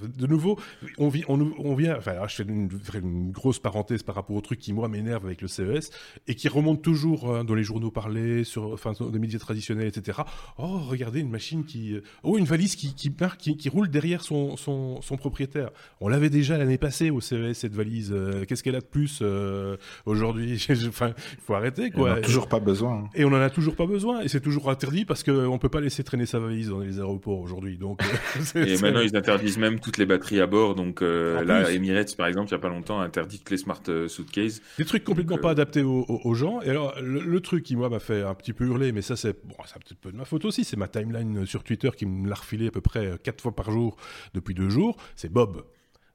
[SPEAKER 1] de nouveau, on, vit, on, on vient. Enfin, je fais une, une, grosse parenthèse par rapport au truc qui moi m'énerve avec le CES et qui remonte toujours hein, dans les journaux parlés, sur, enfin, dans les médias traditionnels, etc. Oh, regardez une machine qui, oh, une valise qui qui, qui, qui roule derrière son, son, son propriétaire. On l'avait déjà l'année passée au CES cette valise. Euh, qu'est-ce qu'elle a de plus euh, aujourd'hui? Enfin, il faut arrêter quoi.
[SPEAKER 3] on a toujours pas besoin.
[SPEAKER 1] Et on en a toujours pas besoin et c'est toujours interdit parce qu'on peut pas laisser traîner sa valise dans les aéroports aujourd'hui. Donc,
[SPEAKER 2] euh, et maintenant, ils interdisent même toutes les batteries à bord. Donc euh, là, Emirates, par exemple, il n'y a pas longtemps, a interdit toutes les smart euh, suitcases.
[SPEAKER 1] Des trucs complètement pas adaptés aux, gens. Et alors, le, truc qui, moi, m'a fait un petit peu hurler, mais ça, c'est bon, un petit peu de ma faute aussi. C'est ma timeline sur Twitter qui me l'a refilé à peu près quatre fois par jour depuis deux jours. C'est Bob.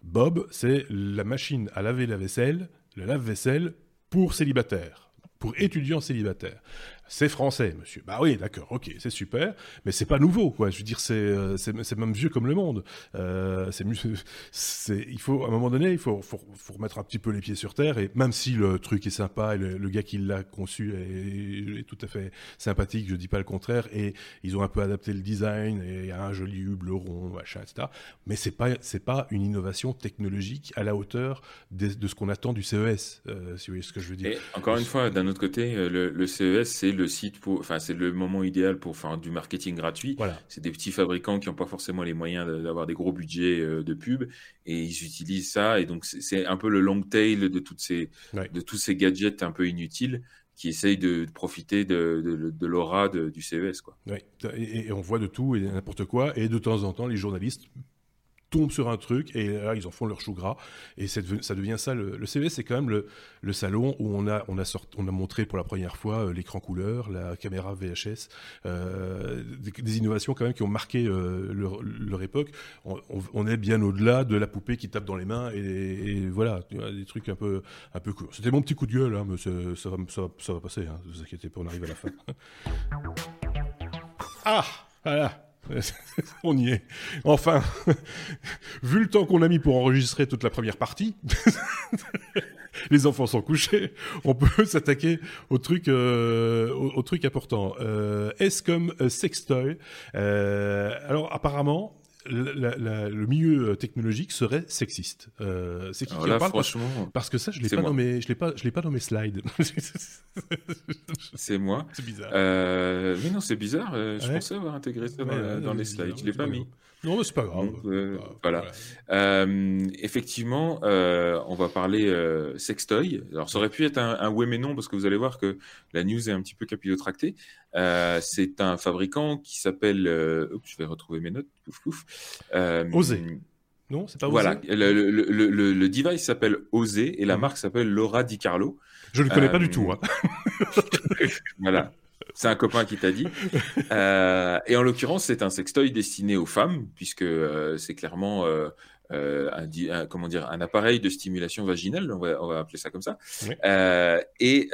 [SPEAKER 1] Bob, c'est la machine à laver la vaisselle, le lave-vaisselle pour célibataires pour étudiants célibataires. C'est français, monsieur. Bah oui, d'accord, ok, c'est super, mais c'est pas nouveau, quoi. Je veux dire, c'est euh, même vieux comme le monde. Euh, c'est il faut à un moment donné, il faut, faut, remettre un petit peu les pieds sur terre. Et même si le truc est sympa et le, gars qui l'a conçu est, tout à fait sympathique, je dis pas le contraire. Et ils ont un peu adapté le design et il y a un joli huble rond, machin, etc. Mais c'est pas c'est pas une innovation technologique à la hauteur de, ce qu'on attend du CES, euh, si vous voyez ce que je veux dire.
[SPEAKER 2] Et encore une fois, d'un autre côté, le CES c'est le site pour, enfin, c'est le moment idéal pour faire du marketing gratuit.
[SPEAKER 1] Voilà.
[SPEAKER 2] C'est des petits fabricants qui n'ont pas forcément les moyens d'avoir des gros budgets euh, de pub et ils utilisent ça. Et donc, c'est un peu le long tail de, toutes ces, de tous ces gadgets un peu inutiles qui essayent de, profiter de, de, l'aura du CES. Quoi.
[SPEAKER 1] Et, et, on voit de tout et n'importe quoi. Et de temps en temps, les journalistes tombent sur un truc et là ils en font leur chou gras. Et ça devient ça le, le CES c'est quand même le, salon où on a on a on a montré pour la première fois euh, l'écran couleur la caméra VHS euh, des, innovations quand même qui ont marqué euh, leur, époque. On, est bien au-delà de la poupée qui tape dans les mains et, voilà des trucs un peu un peu cool. C'était mon petit coup de gueule hein, mais ça va, ça, va, passer hein, ne vous inquiétez pas on arrive à la fin. Ah voilà on y est. Enfin, vu le temps qu'on a mis pour enregistrer toute la première partie, les enfants sont couchés, on peut s'attaquer au truc, euh, au, truc important. Euh, Est-ce comme euh, sextoy euh, Alors apparemment, le milieu euh, technologique serait sexiste. Euh, c'est qui qui en parle
[SPEAKER 2] franchement,
[SPEAKER 1] parce, que ça, je l'ai pas nommé, je l'ai pas, je l'ai pas dans mes slides.
[SPEAKER 2] c'est moi.
[SPEAKER 1] C'est bizarre.
[SPEAKER 2] Euh, mais non, c'est bizarre. Je pensais avoir intégré ça dans, les slides. Je l'ai pas mis.
[SPEAKER 1] Non, mais c'est pas grave.
[SPEAKER 2] Euh, voilà. Euh, effectivement, euh, on va parler sextoy. Alors, ça aurait pu être un, un oui mais non parce que vous allez voir que la news est un petit peu capillotractée. c'est un fabricant qui s'appelle. je vais retrouver mes notes. Pouf, pouf.
[SPEAKER 1] Osé. Non, c'est pas Osé.
[SPEAKER 2] Voilà. Le, le, le, le device s'appelle Osé et la mhm. marque s'appelle Laura Di Carlo.
[SPEAKER 1] Je ne le connais pas du tout. Hein.
[SPEAKER 2] voilà. C'est un copain qui t'a dit. Euh, et en l'occurrence, c'est un sextoy destiné aux femmes, puisque euh, c'est clairement euh, un, comment dire, un appareil de stimulation vaginale, on va, on va appeler ça comme ça, et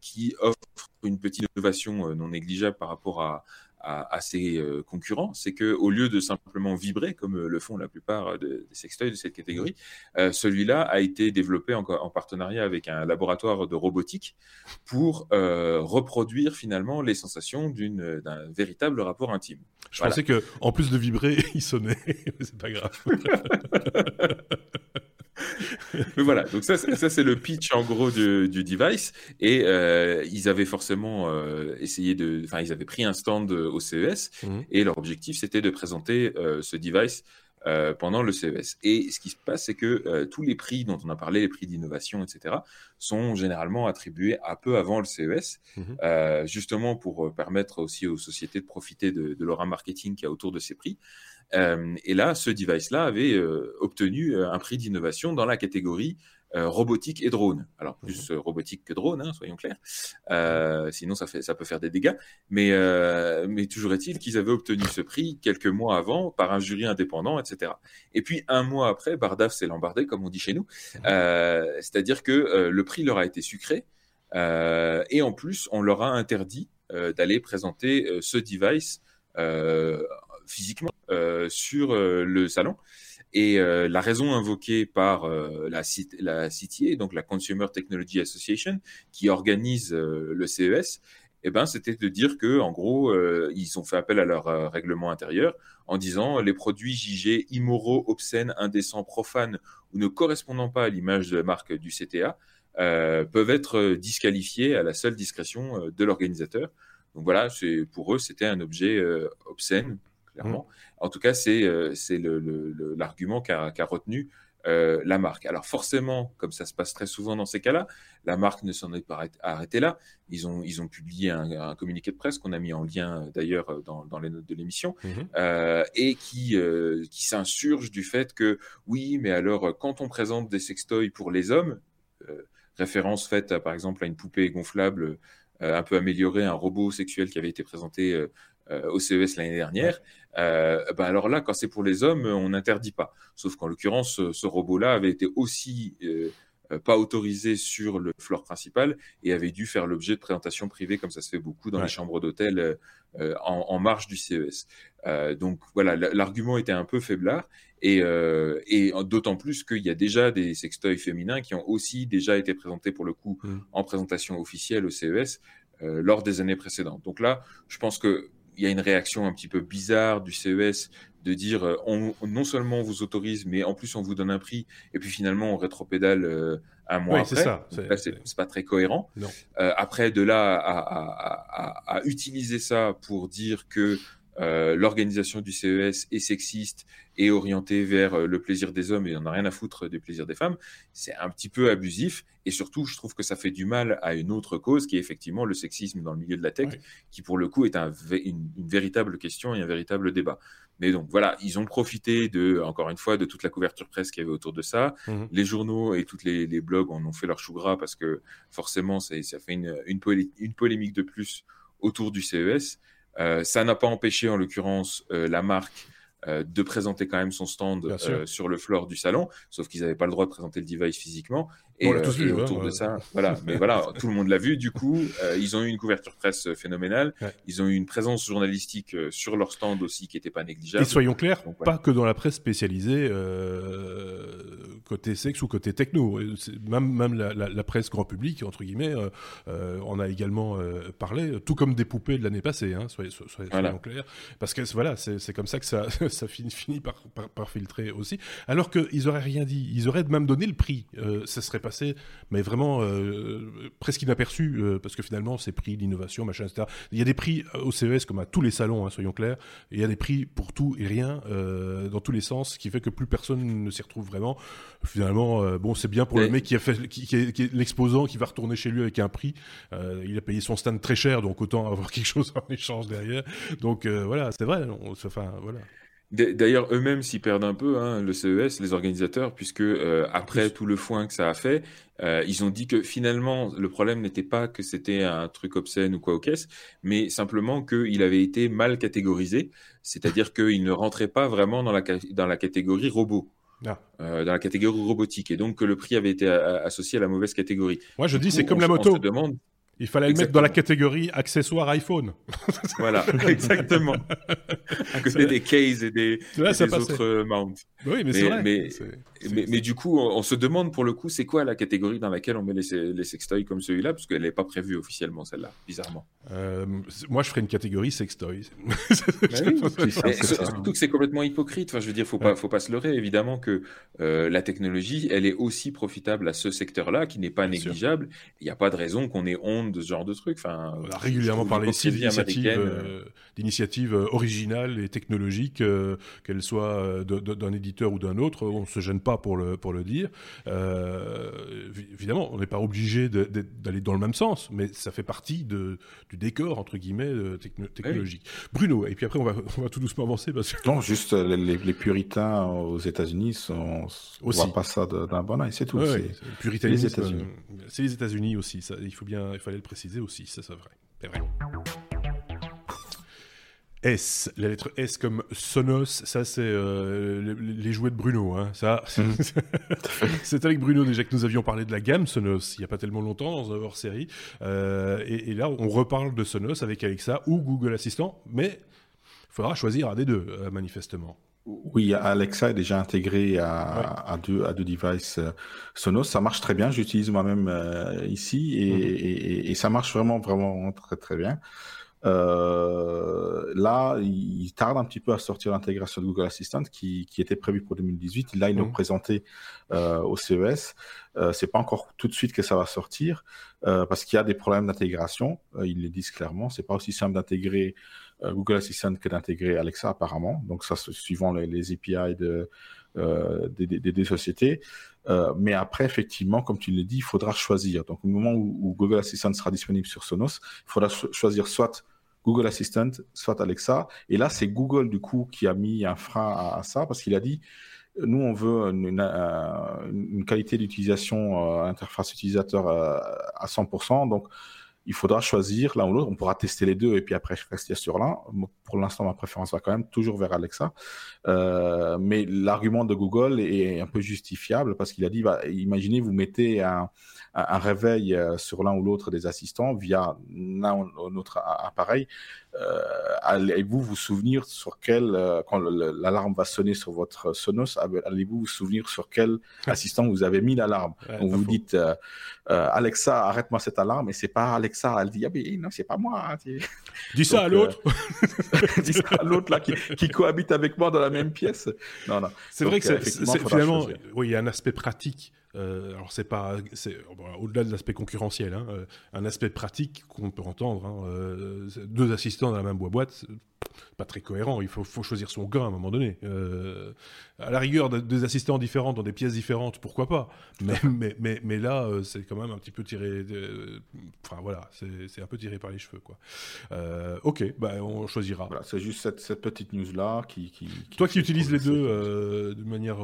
[SPEAKER 2] qui offre une petite innovation non négligeable par rapport à, à, ses euh, concurrents, c'est que au lieu de simplement vibrer comme euh, le font la plupart des sextoys de cette catégorie, euh, celui-là a été développé en, en, partenariat avec un laboratoire de robotique pour reproduire finalement les sensations d'un véritable rapport intime.
[SPEAKER 1] Je pensais que en plus de vibrer, il sonnait, c'est pas grave.
[SPEAKER 2] Mais voilà, donc ça, ça c'est le pitch en gros du, du device. Et euh, ils avaient forcément euh, essayé de. Enfin, ils avaient pris un stand au CES mhm. et leur objectif c'était de présenter euh, ce device euh, pendant le CES. Et ce qui se passe, c'est que euh, tous les prix dont on a parlé, les prix d'innovation, etc., sont généralement attribués un peu avant le CES, euh, justement pour permettre aussi aux sociétés de profiter de, de l'aura marketing qu'il y a autour de ces prix. Et là, ce device-là avait obtenu un prix d'innovation dans la catégorie euh, robotique et drone. Alors plus mhm. euh, robotique que drone, hein, soyons clairs. Euh, sinon, ça, fait, ça peut faire des dégâts. Mais, mais toujours est-il qu'ils avaient obtenu ce prix quelques mois avant par un jury indépendant, etc. Et puis un mois après, Bardaf s'est lambardé, comme on dit chez nous. Mhm. C'est-à-dire que le prix leur a été sucré. et en plus, on leur a interdit d'aller présenter ce device physiquement sur le salon. Et euh, la raison invoquée par euh, la, la donc la Consumer Technology Association, qui organise euh, le CES, eh ben, c'était de dire que, en gros, ils ont fait appel à leur règlement intérieur en disant les produits jugés immoraux, obscènes, indécents, profanes ou ne correspondant pas à l'image de la marque du CTA peuvent être disqualifiés à la seule discrétion de l'organisateur. Donc voilà, pour eux, c'était un objet obscène, clairement. En tout cas, c'est euh, l'argument qu'a retenu euh, la marque. Alors forcément, comme ça se passe très souvent dans ces cas-là, la marque ne s'en est pas arrêtée là. Ils ont, ils ont publié un, communiqué de presse qu'on a mis en lien euh, d'ailleurs dans, les notes de l'émission mhm. et qui, qui s'insurge du fait que oui, mais alors quand on présente des sextoys pour les hommes, référence faite par exemple à une poupée gonflable un peu améliorée, un robot sexuel qui avait été présenté euh, au CES l'année dernière, euh, ben alors là, quand c'est pour les hommes, on n'interdit pas. Sauf qu'en l'occurrence, ce, robot-là avait été aussi euh, pas autorisé sur le floor principal et avait dû faire l'objet de présentations privées comme ça se fait beaucoup dans les chambres d'hôtel en, marge du CES. donc voilà, l'argument était un peu faiblard et, et d'autant plus qu'il y a déjà des sextoys féminins qui ont aussi déjà été présentés pour le coup mmh. en présentation officielle au CES lors des années précédentes. Donc là, je pense que y a une réaction un petit peu bizarre du CES de dire euh, on, non seulement on vous autorise, mais en plus on vous donne un prix, et puis finalement on rétropédale euh, un mois après. C'est ça. C'est pas très cohérent. Euh, après, de là à, utiliser ça pour dire que l'organisation du CES est sexiste et orientée vers le plaisir des hommes et on n'a rien à foutre du plaisir des femmes, c'est un petit peu abusif. Et surtout, je trouve que ça fait du mal à une autre cause qui est effectivement le sexisme dans le milieu de la tech, qui pour le coup est un, une, une, véritable question et un véritable débat. Mais donc voilà, ils ont profité de, encore une fois, de toute la couverture presse qu'il y avait autour de ça. Mhm. Les journaux et toutes les, blogs en ont fait leur chou gras parce que forcément, ça, ça fait une, une, polémique de plus autour du CES. Euh, ça n'a pas empêché, en l'occurrence, euh, la marque euh, de présenter quand même son stand euh, sur le floor du salon, sauf qu'ils n'avaient pas le droit de présenter le device physiquement. Et, euh, hein, autour de ça, voilà, mais voilà, tout le monde l'a vu. Du coup, ils ont eu une couverture presse phénoménale. Ils ont eu une présence journalistique sur leur stand aussi qui n'était pas négligeable.
[SPEAKER 1] Et soyons clairs, pas que dans la presse spécialisée côté sexe ou côté techno. Même, même la, presse grand public, entre guillemets, on a également parlé, tout comme des poupées de l'année passée, hein, soyons, soyons clairs. Parce que voilà, c'est comme ça que ça, ça finit, finit par, par, filtrer aussi. Alors qu'ils auraient rien dit, ils auraient même donné le prix. Euh, ça serait passé, mais vraiment euh, presque inaperçu, euh, parce que finalement, c'est prix l'innovation, machin, etc. Il y a des prix au CES comme à tous les salons, hein, soyons clairs. il y a des prix pour tout et rien, dans tous les sens, ce qui fait que plus personne ne s'y retrouve vraiment. Finalement, bon, c'est bien pour le mec qui a fait, qui, est, l'exposant, qui va retourner chez lui avec un prix. il a payé son stand très cher, donc autant avoir quelque chose en échange derrière. Donc voilà, c'est vrai. enfin voilà.
[SPEAKER 2] D'ailleurs, eux-mêmes s'y perdent un peu, hein, le CES, les organisateurs, puisque euh, après tout le foin que ça a fait, euh, ils ont dit que finalement, le problème n'était pas que c'était un truc obscène ou quoi au caisse, mais simplement qu'il avait été mal catégorisé, c'est-à-dire qu'il ne rentrait pas vraiment dans la, dans la catégorie robot. Ah. Euh, dans la catégorie robotique et donc que le prix avait été associé à la mauvaise catégorie.
[SPEAKER 1] Moi je dis c'est comme la moto. demande, il fallait le mettre dans la catégorie accessoires iPhone.
[SPEAKER 2] Voilà, exactement. à côté des cases et des, autres mounts.
[SPEAKER 1] Oui, mais, c'est vrai.
[SPEAKER 2] Mais, mais, du coup, on, se demande pour le coup, c'est quoi la catégorie dans laquelle on met les, les sextoys comme celui-là Parce qu'elle n'est pas prévue officiellement, celle-là, bizarrement.
[SPEAKER 1] Euh, moi, je ferais une catégorie sextoys.
[SPEAKER 2] Bah surtout que c'est complètement hypocrite. Enfin, je veux dire, faut pas, faut pas se leurrer. Évidemment que euh, la technologie, elle est aussi profitable à ce secteur-là, qui n'est pas négligeable. Il n'y a pas de raison qu'on ait honte de ce genre de truc. Enfin,
[SPEAKER 1] on a régulièrement parlé ici d'initiatives euh, originales et technologiques, qu'elles soient d'un éditeur ou d'un autre. On se gêne pas pour le, pour le dire. Euh, évidemment, on n'est pas obligé d'aller dans le même sens, mais ça fait partie de, du décor, entre guillemets, euh, technologique. Bruno, et puis après, on va, on va tout doucement avancer. Parce que...
[SPEAKER 3] Non, juste euh, les, puritains aux États-Unis, on ne voit pas ça d'un bon oeil, c'est tout.
[SPEAKER 1] Ouais, c'est les États-Unis. C'est les États-Unis aussi, ça, il, faut bien, il fallait le préciser aussi, ça c'est vrai. C'est vrai. S, la lettre S comme Sonos, ça c'est euh, les, jouets de Bruno. Hein. Ça, mhm. c'est avec Bruno déjà que nous avions parlé de la gamme Sonos il n'y a pas tellement longtemps dans un hors-série. Euh, et, là, on reparle de Sonos avec Alexa ou Google Assistant, mais il faudra choisir un des deux, euh, manifestement.
[SPEAKER 3] Oui, Alexa est déjà intégré à, deux, à deux devices Sonos. Ça marche très bien. J'utilise moi-même ici et, mhm. et, et, ça marche vraiment, vraiment très, très bien. Euh, là, il tarde un petit peu à sortir l'intégration de Google Assistant qui, qui était prévue pour 2018. Là, ils l'ont mmh. présenté euh, au CES. Euh, c'est pas encore tout de suite que ça va sortir euh, parce qu'il y a des problèmes d'intégration. Ils le disent clairement. C'est pas aussi simple d'intégrer Google Assistant que d'intégrer Alexa apparemment. Donc ça, suivant les, les API de des, des, des, sociétés. Euh, mais après, effectivement, comme tu l'as dit, il faudra choisir. Donc, au moment où, où, Google Assistant sera disponible sur Sonos, il faudra choisir soit Google Assistant, soit Alexa. Et là, c'est Google, du coup, qui a mis un frein à, ça parce qu'il a dit, nous, on veut une, une, qualité d'utilisation, euh, interface utilisateur euh, à 100%. Donc, il faudra choisir l'un ou l'autre. On pourra tester les deux et puis après rester sur l'un. Pour l'instant, ma préférence va quand même toujours vers Alexa. Euh, mais l'argument de Google est un peu justifiable parce qu'il a dit, bah, imaginez, vous mettez un, un réveil euh, sur l'un ou l'autre des assistants via l'un ou l'autre appareil. Euh, allez-vous vous souvenir sur quel, euh, quand l'alarme va sonner sur votre Sonos, allez-vous vous souvenir sur quel assistant vous avez mis l'alarme? Donc vous dites Alexa, arrête-moi cette alarme, et c'est pas Alexa, elle dit ah mais non c'est pas moi. Hein,
[SPEAKER 1] dis ça à l'autre.
[SPEAKER 3] dis ça à l'autre là qui, qui, cohabite avec moi dans la même pièce. Non non.
[SPEAKER 1] C'est vrai que c'est finalement oui il y a un aspect pratique euh, alors c'est pas, c'est au-delà de l'aspect concurrentiel, hein, euh, un aspect pratique qu'on peut entendre. Hein, euh, deux assistants dans la même boîte, pas très cohérent. Il faut, choisir son gars à un moment donné. à la rigueur, des assistants différents dans des pièces différentes, pourquoi pas? Mais, mais, mais, là, c'est quand même un petit peu tiré. Enfin voilà, c'est un peu tiré par les cheveux, quoi. ok, bah, on choisira.
[SPEAKER 3] Voilà, c'est juste cette, petite news là qui. qui,
[SPEAKER 1] Toi qui utilises les deux de manière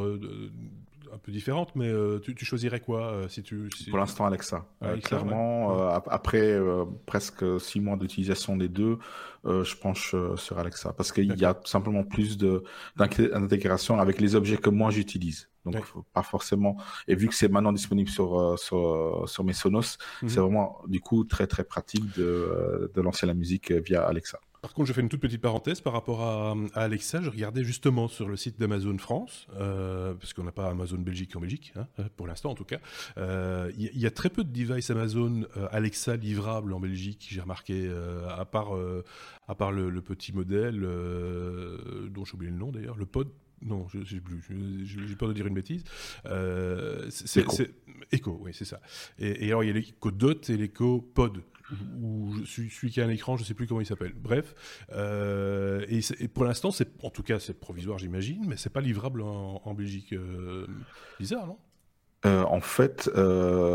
[SPEAKER 1] un peu différente, mais euh, tu, choisirais quoi euh, si tu
[SPEAKER 3] Pour l'instant, Alexa. Euh, clairement, après presque six mois d'utilisation des deux, je penche sur Alexa parce qu'il y a simplement plus d'intégration avec les objets que moi j'utilise. Donc, pas forcément. Et vu que c'est maintenant disponible sur, sur, sur mes Sonos, mhm. c'est vraiment, du coup, très, très pratique de, de lancer la musique via Alexa.
[SPEAKER 1] Par contre, je fais une toute petite parenthèse par rapport à, Alexa. Je regardais justement sur le site d'Amazon France, euh, parce qu'on n'a pas Amazon Belgique en Belgique, hein, euh, pour l'instant en tout cas. Il euh, y, a très peu de devices Amazon Alexa livrables en Belgique, j'ai remarqué, à part, à part le, petit modèle dont j'ai oublié le nom d'ailleurs, le Pod. Non, je sais plus. J'ai peur de dire une bêtise. c'est Echo. oui, c'est ça. Et, et alors, il y a l'Echo Dot et l'Echo Pod ou celui qui a un écran, je ne sais plus comment il s'appelle. Bref, euh, et, pour l'instant, c'est en tout cas c'est provisoire, j'imagine, mais c'est pas livrable en, Belgique. Euh, bizarre, non?
[SPEAKER 3] Euh, En fait,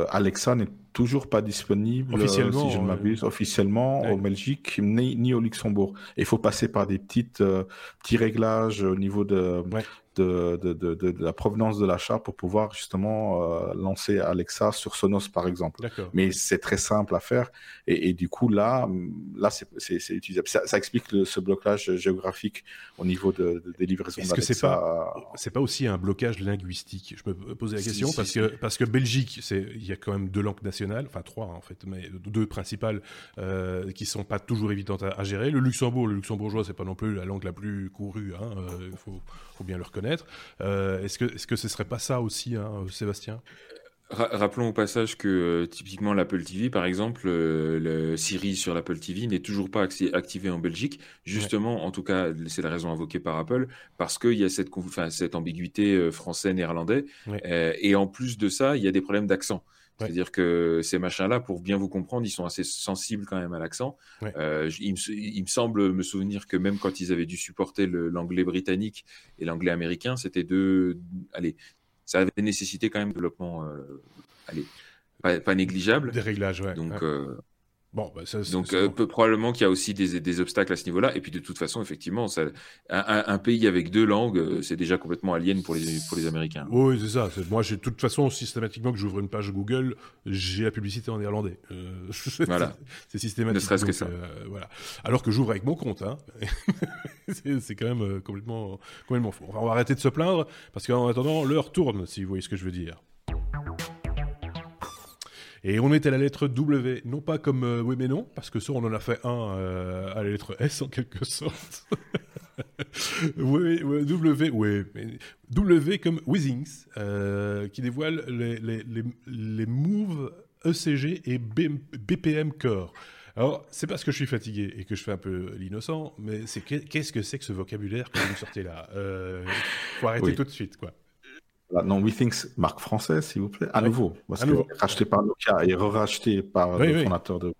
[SPEAKER 3] Alexa n'est toujours pas disponible, officiellement, si je ne m'abuse, officiellement en Belgique ni, au Luxembourg. Il faut passer par des petites petits réglages au niveau de de, de, de, de, la provenance de l'achat pour pouvoir justement euh, lancer Alexa sur Sonos par exemple. Mais c'est très simple à faire et, et, du coup là, là c'est utilisable. Ça, ça explique ce blocage géographique au niveau de, des livraisons
[SPEAKER 1] Est-ce que c'est pas c'est pas aussi un blocage linguistique? Je me posais la question parce que parce que Belgique, c'est il y a quand même deux langues nationales, enfin trois en fait, mais deux principales euh, qui sont pas toujours évidentes à, gérer. Le Luxembourg, le luxembourgeois, c'est pas non plus la langue la plus courue. Hein, il euh, faut, faut bien le reconnaître. Euh, est-ce que, est-ce que ce serait pas ça aussi, hein, Sébastien?
[SPEAKER 2] Rappelons au passage que euh, typiquement l'Apple TV, par exemple, euh, le Siri sur l'Apple TV n'est toujours pas activé en Belgique. Justement, en tout cas, c'est la raison invoquée par Apple, parce qu'il y a cette, cette ambiguïté français-néerlandais. et en plus de ça, il y a des problèmes d'accent. C'est-à-dire que ces machins-là, pour bien vous comprendre, ils sont assez sensibles quand même à l'accent. Euh, il, me, semble me souvenir que même quand ils avaient dû supporter l'anglais britannique et l'anglais américain, c'était deux. Allez, ça avait nécessité quand même un développement. Euh, allez, pas, négligeable.
[SPEAKER 1] Des réglages, ouais.
[SPEAKER 2] Donc, euh, Bon, bah, ça, Donc euh, probablement qu'il y a aussi des, des, obstacles à ce niveau-là. Et puis de toute façon, effectivement, ça, un, un, pays avec deux langues, euh, c'est déjà complètement alien pour les, pour les Américains.
[SPEAKER 1] Oui, c'est ça. Moi, de toute façon, systématiquement que j'ouvre une page Google, j'ai la publicité en néerlandais. Euh,
[SPEAKER 2] voilà.
[SPEAKER 1] c'est systématique. Ne
[SPEAKER 2] serait-ce que ça.
[SPEAKER 1] voilà. Alors que j'ouvre avec mon compte. Hein. c'est quand même complètement, complètement faux. on va arrêter de se plaindre parce qu'en attendant, l'heure tourne, si vous voyez ce que je veux dire. Et on est à la lettre W, non pas comme euh, oui mais non, parce que ça on en a fait un euh, à la lettre S en quelque sorte. oui, w, oui, w comme Withings, euh, qui dévoile les, les, les, les moves ECG et BPM Core. Alors, c'est parce que je suis fatigué et que je fais un peu l'innocent, mais c'est qu'est-ce que c'est que ce vocabulaire que vous sortez là? Il faut arrêter tout de suite, quoi.
[SPEAKER 3] Non, WeThings, marque française, s'il vous plaît. À nouveau, parce que racheté par Nokia et re-racheté par le fondateur de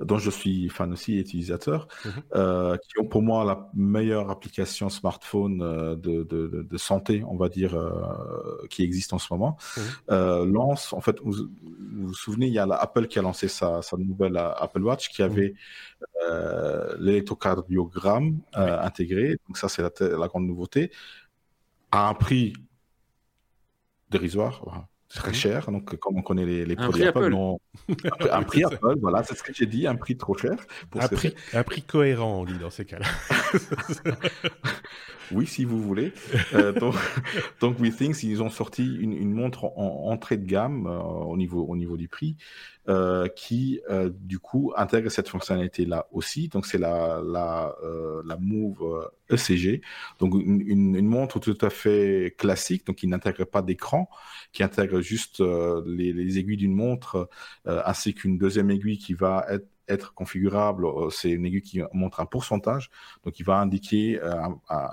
[SPEAKER 3] dont je suis fan aussi et utilisateur, mhm. euh, qui ont pour moi la meilleure application smartphone euh, de, de, de, santé, on va dire, euh, qui existe en ce moment, mhm. lance, en fait, vous, vous, souvenez, il y a Apple qui a lancé sa, sa nouvelle Apple Watch qui avait mhm. l'électrocardiogramme intégré, donc ça c'est la, la grande nouveauté, à un prix dérisoire, très cher. Donc, comme on connaît les, les produits Apple, non... un prix Apple, voilà, c'est ce que j'ai dit, un prix trop cher.
[SPEAKER 1] Pour un, prix, un prix cohérent, on dit dans ces cas-là.
[SPEAKER 3] oui, si vous voulez. Euh, donc, donc WeThings, ils ont sorti une, une montre en, entrée de gamme euh, au, niveau, au niveau du prix. Euh, qui euh, du coup intègre cette fonctionnalité là aussi. Donc c'est la la euh, la Move ECG, donc une, une, montre tout à fait classique, donc qui n'intègre pas d'écran, qui intègre juste les, les, aiguilles d'une montre ainsi qu'une deuxième aiguille qui va être configurable, c'est une aiguille qui montre un pourcentage, donc il va indiquer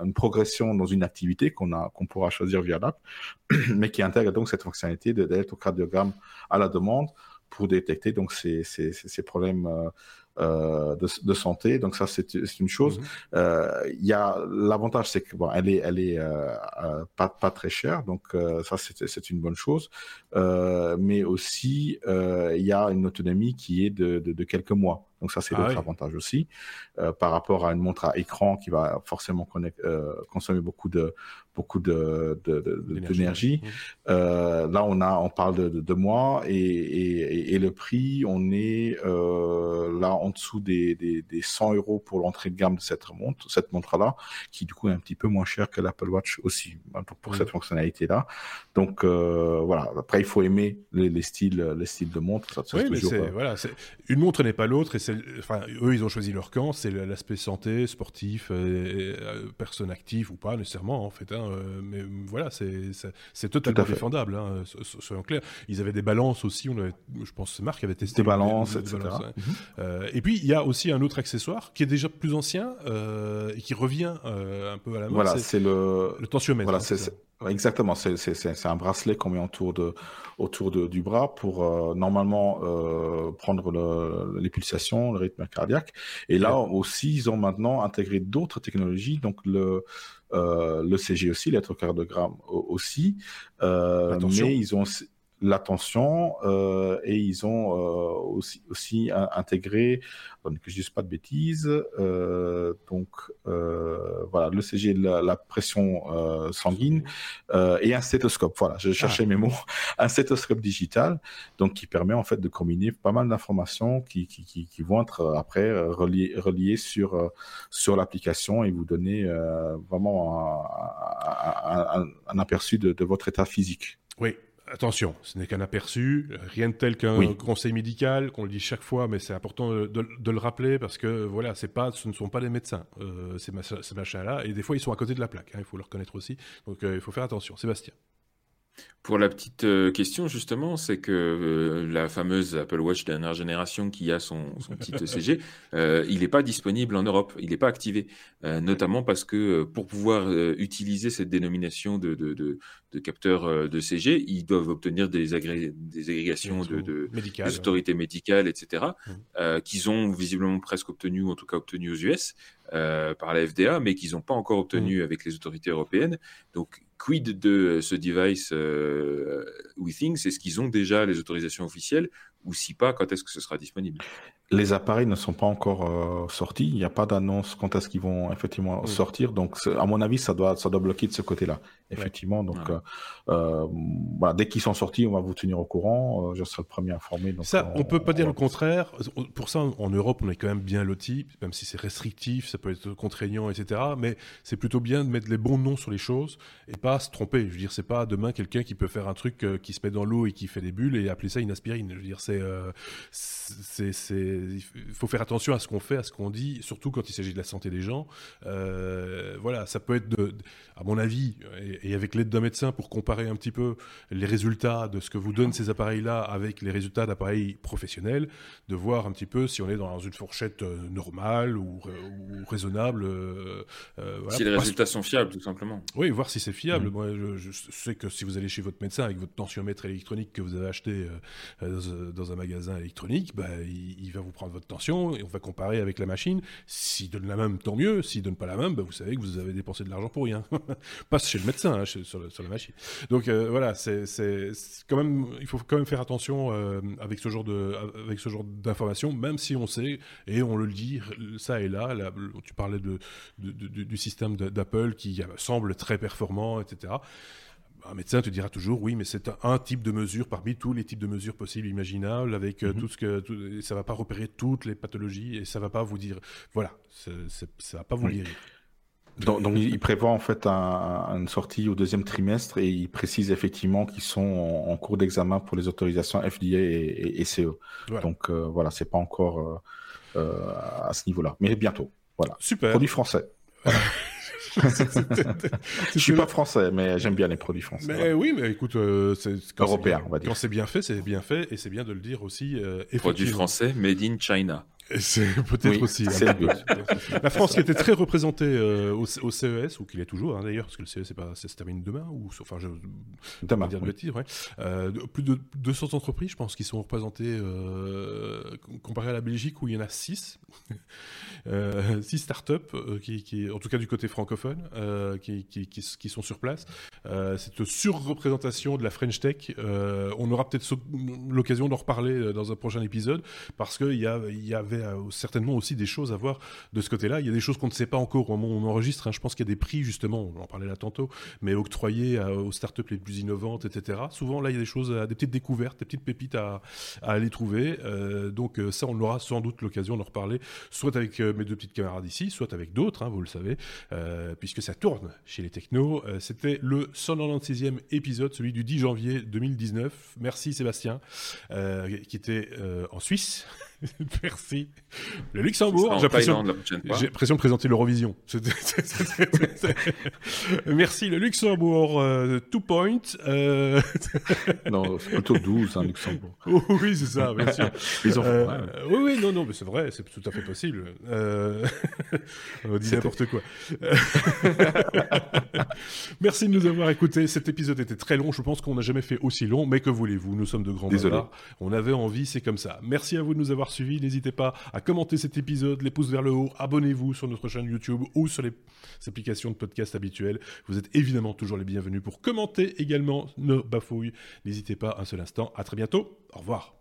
[SPEAKER 3] une progression dans une activité qu'on a pourra choisir via l'app, mais qui intègre donc cette fonctionnalité d'électrocardiogramme à la demande pour détecter donc ces, ces, ces problèmes euh, euh, de, de, santé. Donc ça, c'est une chose. Mhm. Euh, il y a l'avantage, c'est que bon, elle est, elle est euh, pas, pas très chère. Donc ça, c'est une bonne chose. mais aussi, il y a une autonomie qui est de, de, de quelques mois. Donc ça, c'est ah l'autre avantage aussi, euh, par rapport à une montre à écran qui va forcément euh, consommer beaucoup de beaucoup de d'énergie. Mmh. Euh, là, on a, on parle de, de, mois et, et, et, le prix, on est là en dessous des, des, des 100 euros pour l'entrée de gamme de cette montre, cette montre-là, qui du coup est un petit peu moins cher que l'Apple Watch aussi hein, pour, mmh. cette fonctionnalité-là. Donc voilà. Après, il faut aimer les, les, styles, les styles de montre.
[SPEAKER 1] Ça, oui, mais toujours, voilà, une montre n'est pas l'autre et c'est enfin, eux, ils ont choisi leur camp, c'est l'aspect santé, sportif, euh, personne active ou pas nécessairement en fait. Hein, euh, mais voilà, c'est totalement défendable. Hein, soyons clairs. Ils avaient des balances aussi. On avait, je pense que Marc avait testé
[SPEAKER 3] des balances, etc.
[SPEAKER 1] Mhm. euh, et puis il y a aussi un autre accessoire qui est déjà plus ancien euh, et qui revient un peu à la mode.
[SPEAKER 3] Voilà, c'est le
[SPEAKER 1] le tensiomètre.
[SPEAKER 3] Voilà, c'est Exactement, c'est un bracelet qu'on met autour, de, autour de, du bras pour euh, normalement euh, prendre le, les pulsations, le rythme cardiaque. Et là aussi, ils ont maintenant intégré d'autres technologies, donc le, euh, le CG aussi, l'électrocardiogramme aussi, euh, mais ils ont l'attention euh, et ils ont euh, aussi, aussi intégré, que je dise pas de bêtises, euh, donc euh, voilà, le CG, la, la pression euh, sanguine euh, et un stéthoscope. Voilà, je cherchais ah. mes mots, un stéthoscope digital, donc qui permet en fait de combiner pas mal d'informations qui, qui, qui, qui, vont être après reliées, reliées sur sur l'application et vous donner vraiment un, un, un, un aperçu de, de votre état physique.
[SPEAKER 1] Oui, attention, ce n'est qu'un aperçu, rien de tel qu'un conseil médical, qu'on le dit chaque fois, mais c'est important de, le rappeler parce que voilà, c'est pas, ce ne sont pas des médecins, euh, ces, machins-là, et des fois ils sont à côté de la plaque, hein, il faut le reconnaître aussi, donc euh, il faut faire attention. Sébastien.
[SPEAKER 2] Pour la petite euh, question, justement, c'est que euh, la fameuse Apple Watch dernière génération qui a son, son petit ECG, euh, il n'est pas disponible en Europe, il n'est pas activé, notamment parce que pour pouvoir utiliser cette dénomination de, de, de, de capteur de CG, ils doivent obtenir des, des agrégations de, de des autorités médicales, etc., mmh. qu'ils ont visiblement presque obtenues, ou en tout cas obtenues aux US. Par la FDA, mais qu'ils n'ont pas encore obtenu mmh. avec les autorités européennes. Donc, quid de ce device euh, WeThings Est-ce qu'ils ont déjà les autorisations officielles ou si pas, quand est-ce que ce sera disponible?
[SPEAKER 3] Les appareils ne sont pas encore euh, sortis. Il n'y a pas d'annonce quand est-ce qu'ils vont effectivement sortir. Donc, à mon avis, ça doit, ça doit bloquer de ce côté-là. Effectivement. Donc, euh, euh, voilà, dès qu'ils sont sortis, on va vous tenir au courant. je serai le premier informé. Donc,
[SPEAKER 1] ça, on, ne peut pas dire le contraire. Pour ça, en Europe, on est quand même bien loti, même si c'est restrictif, ça peut être contraignant, etc. Mais c'est plutôt bien de mettre les bons noms sur les choses et pas se tromper. Je veux dire, c'est pas demain quelqu'un qui peut faire un truc qui se met dans l'eau et qui fait des bulles et appeler ça une aspirine. Je veux dire, c'est euh, c'est, il faut faire attention à ce qu'on fait, à ce qu'on dit, surtout quand il s'agit de la santé des gens. Euh, voilà, ça peut être, de, à mon avis, et, avec l'aide d'un médecin pour comparer un petit peu les résultats de ce que vous donnent ces appareils-là avec les résultats d'appareils professionnels, de voir un petit peu si on est dans une fourchette euh, normale ou, raisonnable.
[SPEAKER 2] si les résultats sont fiables, tout simplement.
[SPEAKER 1] Oui, voir si c'est fiable. Mmh. Moi, je, sais que si vous allez chez votre médecin avec votre tensiomètre électronique que vous avez acheté dans un magasin électronique, bah, il, va vous prendre votre tension et on va comparer avec la machine. S'il donne la même, tant mieux. S'il donne pas la même, bah, vous savez que vous avez dépensé de l'argent pour rien. pas chez le médecin, hein, sur, la machine. Donc euh, voilà, c'est quand même, il faut quand même faire attention euh, avec ce genre de, avec ce genre d'informations, même si on sait et on le dit, ça et là. tu parlais de, du système d'Apple qui semble très performant, etc un médecin te dira toujours oui, mais c'est un, type de mesure parmi tous les types de mesures possibles, imaginables, avec euh, mhm. tout ce que tout, ça va pas repérer toutes les pathologies et ça va pas vous dire voilà, ça va pas vous guérir.
[SPEAKER 3] Donc, donc, il prévoit en fait une sortie au deuxième trimestre et il précise effectivement qu'ils sont en, cours d'examen pour les autorisations FDA et, et, CE. Donc euh, voilà, c'est pas encore euh, euh, à ce niveau-là, mais bientôt. Voilà.
[SPEAKER 1] Super.
[SPEAKER 3] Produit français. je suis pas français, mais j'aime bien les produits français.
[SPEAKER 1] Mais oui, mais écoute, euh, c'est
[SPEAKER 3] européen, on va dire.
[SPEAKER 1] Quand c'est bien fait, c'est bien fait, et c'est bien de le dire aussi. Euh,
[SPEAKER 2] produits français, made in China.
[SPEAKER 1] C'est peut-être aussi. La France qui était très représentée euh, au, CES, ou qu'il est toujours hein, d'ailleurs, parce que le CES pas, ça se termine demain, ou enfin, je
[SPEAKER 3] demain,
[SPEAKER 1] dire de bêtises, ouais. euh, plus de 200 entreprises, je pense, qui sont représentées euh, comparé à la Belgique où il y en a 6 euh, six startups euh, qui, qui, en tout cas du côté francophone, qui, qui, qui, sont sur place. cette surreprésentation de la French Tech, on aura peut-être l'occasion d'en reparler dans un prochain épisode, parce qu'il y, il y avait euh, certainement aussi des choses à voir de ce côté-là. Il y a des choses qu'on ne sait pas encore au moment où on enregistre. Hein. Je pense qu'il y a des prix, justement, on en parlait là tantôt, mais octroyés aux startups les plus innovantes, etc. Souvent, là, il y a des choses, des petites découvertes, des petites pépites à, aller trouver. Euh, donc, euh, ça, on aura sans doute l'occasion d'en reparler, soit avec mes deux petites camarades ici, soit avec d'autres, hein, vous le savez, puisque ça tourne chez les technos. C'était le 196e épisode, celui du 10 janvier 2019. Merci Sébastien, qui était en Suisse. Merci. Le Luxembourg, j'ai l'impression de présenter l'Eurovision. Merci le Luxembourg, euh, two point. Euh...
[SPEAKER 3] non, c'est plutôt 12, hein, Luxembourg.
[SPEAKER 1] oui, c'est ça, bien sûr. euh, oui, oui, non, non, mais c'est vrai, c'est tout à fait possible. Euh... On dit n'importe quoi. Merci de nous avoir écoutés. Cet épisode était très long. Je pense qu'on n'a jamais fait aussi long, mais que voulez-vous? Nous sommes de grands
[SPEAKER 3] Désolé.
[SPEAKER 1] On avait envie, c'est comme ça. Merci à vous de nous avoir suivis. N'hésitez pas à commenter cet épisode, les pouces vers le haut, abonnez-vous sur notre chaîne YouTube ou sur les applications de podcast habituelles. Vous êtes évidemment toujours les bienvenus pour commenter également nos bafouilles. N'hésitez pas un seul instant. À très bientôt. Au revoir.